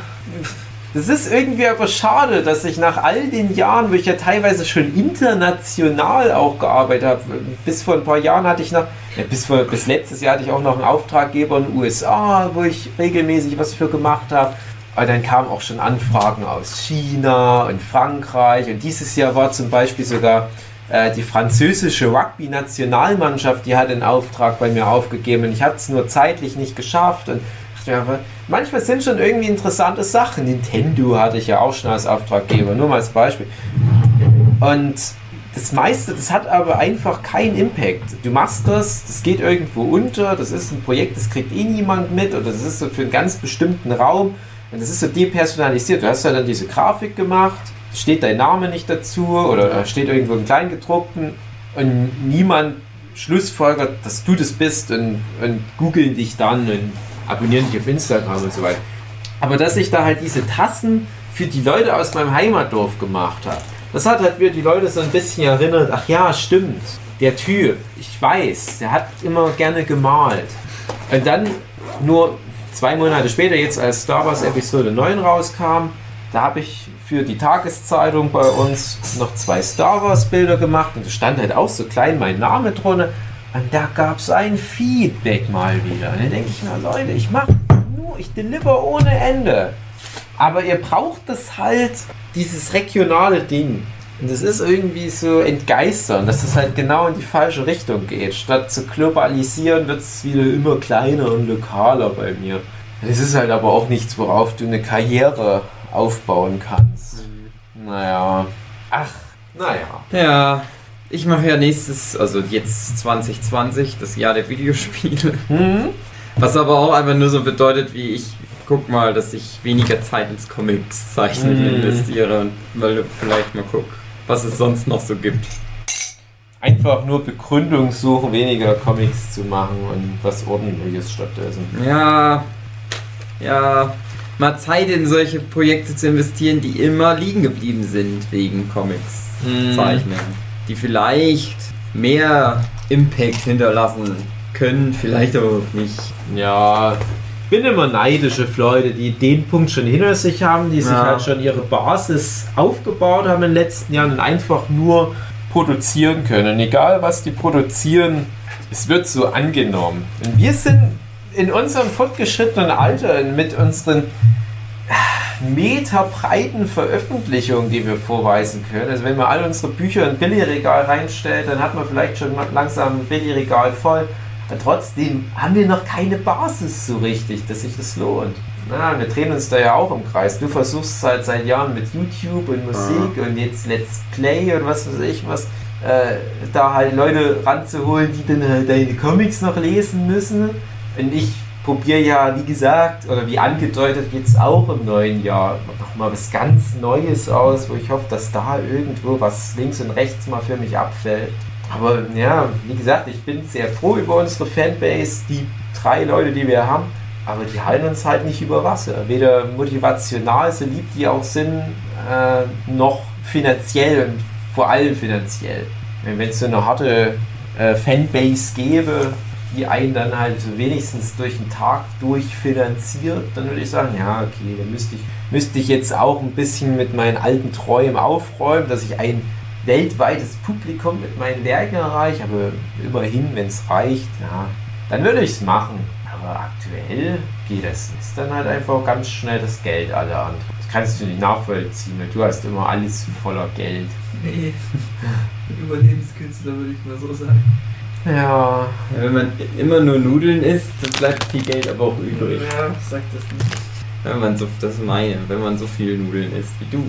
das ist irgendwie aber schade, dass ich nach all den Jahren, wo ich ja teilweise schon international auch gearbeitet habe, bis vor ein paar Jahren hatte ich noch, ja, bis, vor, bis letztes Jahr hatte ich auch noch einen Auftraggeber in den USA, wo ich regelmäßig was für gemacht habe. Aber dann kamen auch schon Anfragen aus China und Frankreich. Und dieses Jahr war zum Beispiel sogar äh, die französische Rugby-Nationalmannschaft, die hat einen Auftrag bei mir aufgegeben. Und ich habe es nur zeitlich nicht geschafft. Und manchmal sind schon irgendwie interessante Sachen. Nintendo hatte ich ja auch schon als Auftraggeber, nur mal als Beispiel. Und das meiste, das hat aber einfach keinen Impact. Du machst das, das geht irgendwo unter, das ist ein Projekt, das kriegt eh niemand mit oder das ist so für einen ganz bestimmten Raum und das ist so depersonalisiert. Du hast ja dann diese Grafik gemacht, steht dein Name nicht dazu oder steht irgendwo im Kleingedruckten und niemand schlussfolgert, dass du das bist und, und googeln dich dann und abonnieren dich auf Instagram und so weiter. Aber dass ich da halt diese Tassen für die Leute aus meinem Heimatdorf gemacht habe, das hat halt wieder die Leute so ein bisschen erinnert, ach ja, stimmt, der Typ, ich weiß, der hat immer gerne gemalt. Und dann nur zwei Monate später, jetzt als Star Wars Episode 9 rauskam, da habe ich für die Tageszeitung bei uns noch zwei Star Wars Bilder gemacht und da stand halt auch so klein mein Name drunter. Und da gab es ein Feedback mal wieder. Und dann denke ich mir, Leute, ich mache nur, ich deliver ohne Ende. Aber ihr braucht das halt, dieses regionale Ding. Und das ist irgendwie so entgeisternd, dass es halt genau in die falsche Richtung geht. Statt zu globalisieren, wird es wieder immer kleiner und lokaler bei mir. Es ist halt aber auch nichts, worauf du eine Karriere aufbauen kannst. Naja. Ach, naja. Ja, ich mache ja nächstes, also jetzt 2020, das Jahr der Videospiele. Hm? Was aber auch einfach nur so bedeutet, wie ich guck mal, dass ich weniger Zeit ins Comics zeichnen Mm. investiere und weil vielleicht mal guck, was es sonst noch so gibt. Einfach nur Begründung suchen, weniger Comics zu machen und was ordentliches stattdessen. Ja, ja, mal Zeit in solche Projekte zu investieren, die immer liegen geblieben sind wegen Comics zeichnen, die vielleicht mehr Impact hinterlassen können, vielleicht aber auch nicht. Ja, bin immer neidisch auf Leute, die den Punkt schon hinter sich haben, die sich Ja. halt schon ihre Basis aufgebaut haben in den letzten Jahren und einfach nur produzieren können. Und egal was die produzieren, es wird so angenommen. Und wir sind in unserem fortgeschrittenen Alter mit unseren meterbreiten Veröffentlichungen, die wir vorweisen können. Also wenn man all unsere Bücher in ein Billigregal reinstellt, dann hat man vielleicht schon langsam ein Billigregal voll. Aber trotzdem haben wir noch keine Basis so richtig, dass sich das lohnt. Na, wir drehen uns da ja auch im Kreis. Du versuchst halt seit Jahren mit YouTube und Musik und jetzt Let's Play und was weiß ich was, äh, da halt Leute ranzuholen, die dann halt deine Comics noch lesen müssen. Und ich probiere ja, wie gesagt, oder wie angedeutet, jetzt auch im neuen Jahr nochmal was ganz Neues aus, wo ich hoffe, dass da irgendwo was links und rechts mal für mich abfällt. Aber ja, wie gesagt, ich bin sehr froh über unsere Fanbase, die drei Leute, die wir haben. Aber die halten uns halt nicht über Wasser. Weder motivational, so lieb die auch sind, äh, noch finanziell und vor allem finanziell. Wenn es so eine harte äh, Fanbase gäbe, die einen dann halt so wenigstens durch den Tag durchfinanziert, dann würde ich sagen, ja, okay, dann müsste ich, müsste ich jetzt auch ein bisschen mit meinen alten Träumen aufräumen, dass ich ein weltweites Publikum mit meinen Werken erreiche, aber immerhin, wenn es reicht, ja, dann würde ich es machen. Aber aktuell geht das. Ist dann halt einfach ganz schnell das Geld alle andere. Das kannst du nicht nachvollziehen, weil du hast immer alles voller Geld. Nee. Überlebenskünstler würde ich mal so sagen. Ja, Ja, wenn man immer nur Nudeln isst, dann bleibt viel Geld aber auch übrig. Ja, sag das nicht. Wenn man so, das ist meine, wenn man so viel Nudeln isst wie du,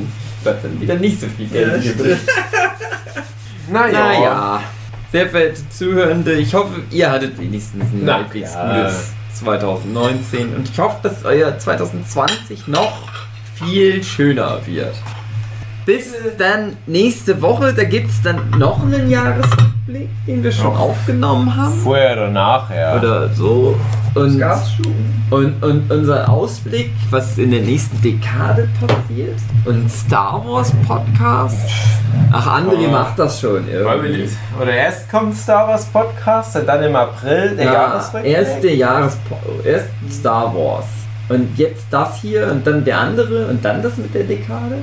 bleibt dann wieder nicht so viel Geld [laughs] Ja, übrig. naja. Naja, sehr verehrte Zuhörende, ich hoffe, ihr hattet wenigstens ein halbwegs ja. gutes 2019 und ich hoffe, dass euer 2020 noch viel schöner wird. Bis dann nächste Woche, da gibt es dann noch einen Jahresrückblick, den wir schon Noch. aufgenommen haben. Vorher oder nachher. Oder so. Und, und, und unser Ausblick, was in der nächsten Dekade passiert. Und Star Wars Podcast. Ach, André Oh. macht das schon irgendwie. Oder erst kommt Star Wars Podcast und dann im April der Ja, Jahresrückblick. erst der Jahres erst Star Wars. Und jetzt das hier und dann der andere und dann das mit der Dekade?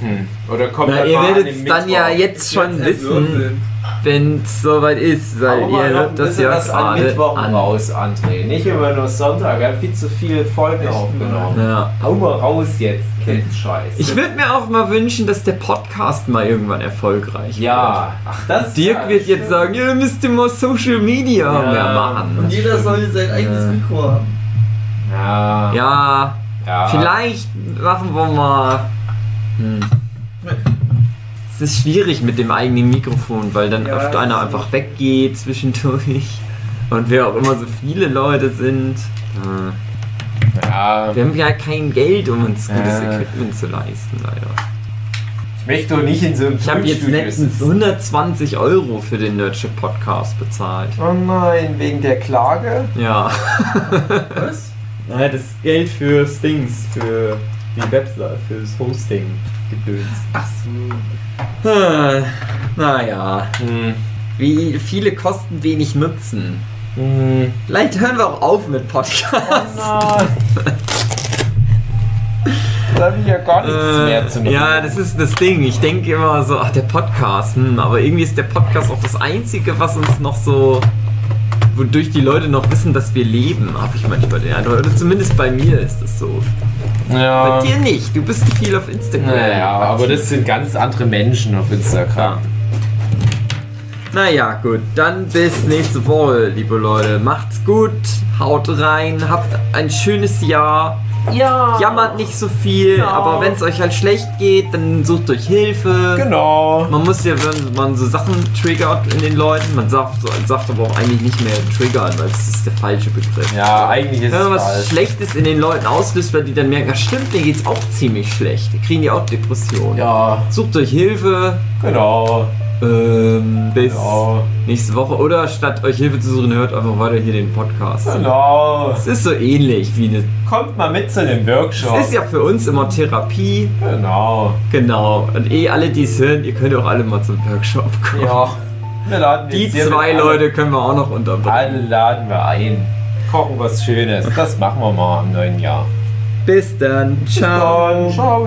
Hm. Oder kommt Na, halt ihr werdet dann ja jetzt schon Jetzt wissen, wenn es soweit ist, weil mal ihr hört das ja was an Mittwoch an. raus, André. Nicht immer nur Sonntag. Er hat viel zu viele Folgen aufgenommen. Ja. Hau mal raus jetzt, Kettenscheiß. Ich würde mir auch mal wünschen, dass der Podcast mal irgendwann erfolgreich ja, ach das wird. Dirk ja, wird stimmt. jetzt sagen, ja, dann müsst ihr mal Social Media Ja. mehr machen. Und jeder sollte sein eigenes Ja. Mikro haben. Ja, Ja, ja. vielleicht machen wir mal. Hm. Es ist schwierig mit dem eigenen Mikrofon, weil dann Ja, oft einer einfach weggeht zwischendurch. Und wir auch immer so viele Leute sind. Ja. Ja, Wir haben ja kein Geld, um uns gutes Ja. Equipment zu leisten, leider. ich möchte doch nicht in so einem Ich habe jetzt letztens sitzen. 120 Euro für den Nerdship Podcast bezahlt. Oh nein, wegen der Klage? Ja. Was? [laughs] Naja, das Geld für Stings, für die Webseite, fürs Hosting gedöns. Ach so. Ah, Naja, Hm. wie viele kosten wenig Nutzen. Hm. Vielleicht hören wir auch auf mit Podcasts. Nein. Da habe ich ja gar nichts Äh, mehr zu ja, das ist das Ding. Ich denke immer so, ach, der Podcast, hm, aber irgendwie ist der Podcast auch das Einzige, was uns noch so, wodurch die Leute noch wissen, dass wir leben, habe ich manchmal den Eindruck. Oder zumindest bei mir ist das so. Ja. Bei dir nicht, du bist viel auf Instagram. Naja, aber das sind ganz andere Menschen auf Instagram. Naja, gut, dann bis nächste Woche, liebe Leute. Macht's gut, haut rein, habt ein schönes Jahr. Ja. Jammert nicht so viel, Genau. aber wenn es euch halt schlecht geht, dann sucht euch Hilfe. Genau. Man muss ja, wenn man so Sachen triggert in den Leuten, man sagt, so, sagt aber auch eigentlich nicht mehr triggern, weil das ist der falsche Begriff. Ja, eigentlich ist Wenn man es was falsch. Schlechtes in den Leuten auslöst, weil die dann merken, ja stimmt, denen geht's auch ziemlich schlecht. Die kriegen die auch Depressionen. Ja, Sucht euch Hilfe. genau. Ähm, bis Genau. nächste Woche. Oder statt euch Hilfe zu suchen, hört einfach weiter hier den Podcast. Genau. Es ist so ähnlich wie eine. Kommt mal mit zu dem Workshop. Es ist ja für uns immer Therapie. Genau. Genau. Und eh alle, die es hören, ihr könnt auch alle mal zum Workshop kommen. Ja. Wir laden Die zwei Leute können wir auch noch unterbringen. Alle laden wir ein. Kochen was Schönes. Das machen wir mal im neuen Jahr. Bis dann. Ciao. Ciao. Ciao.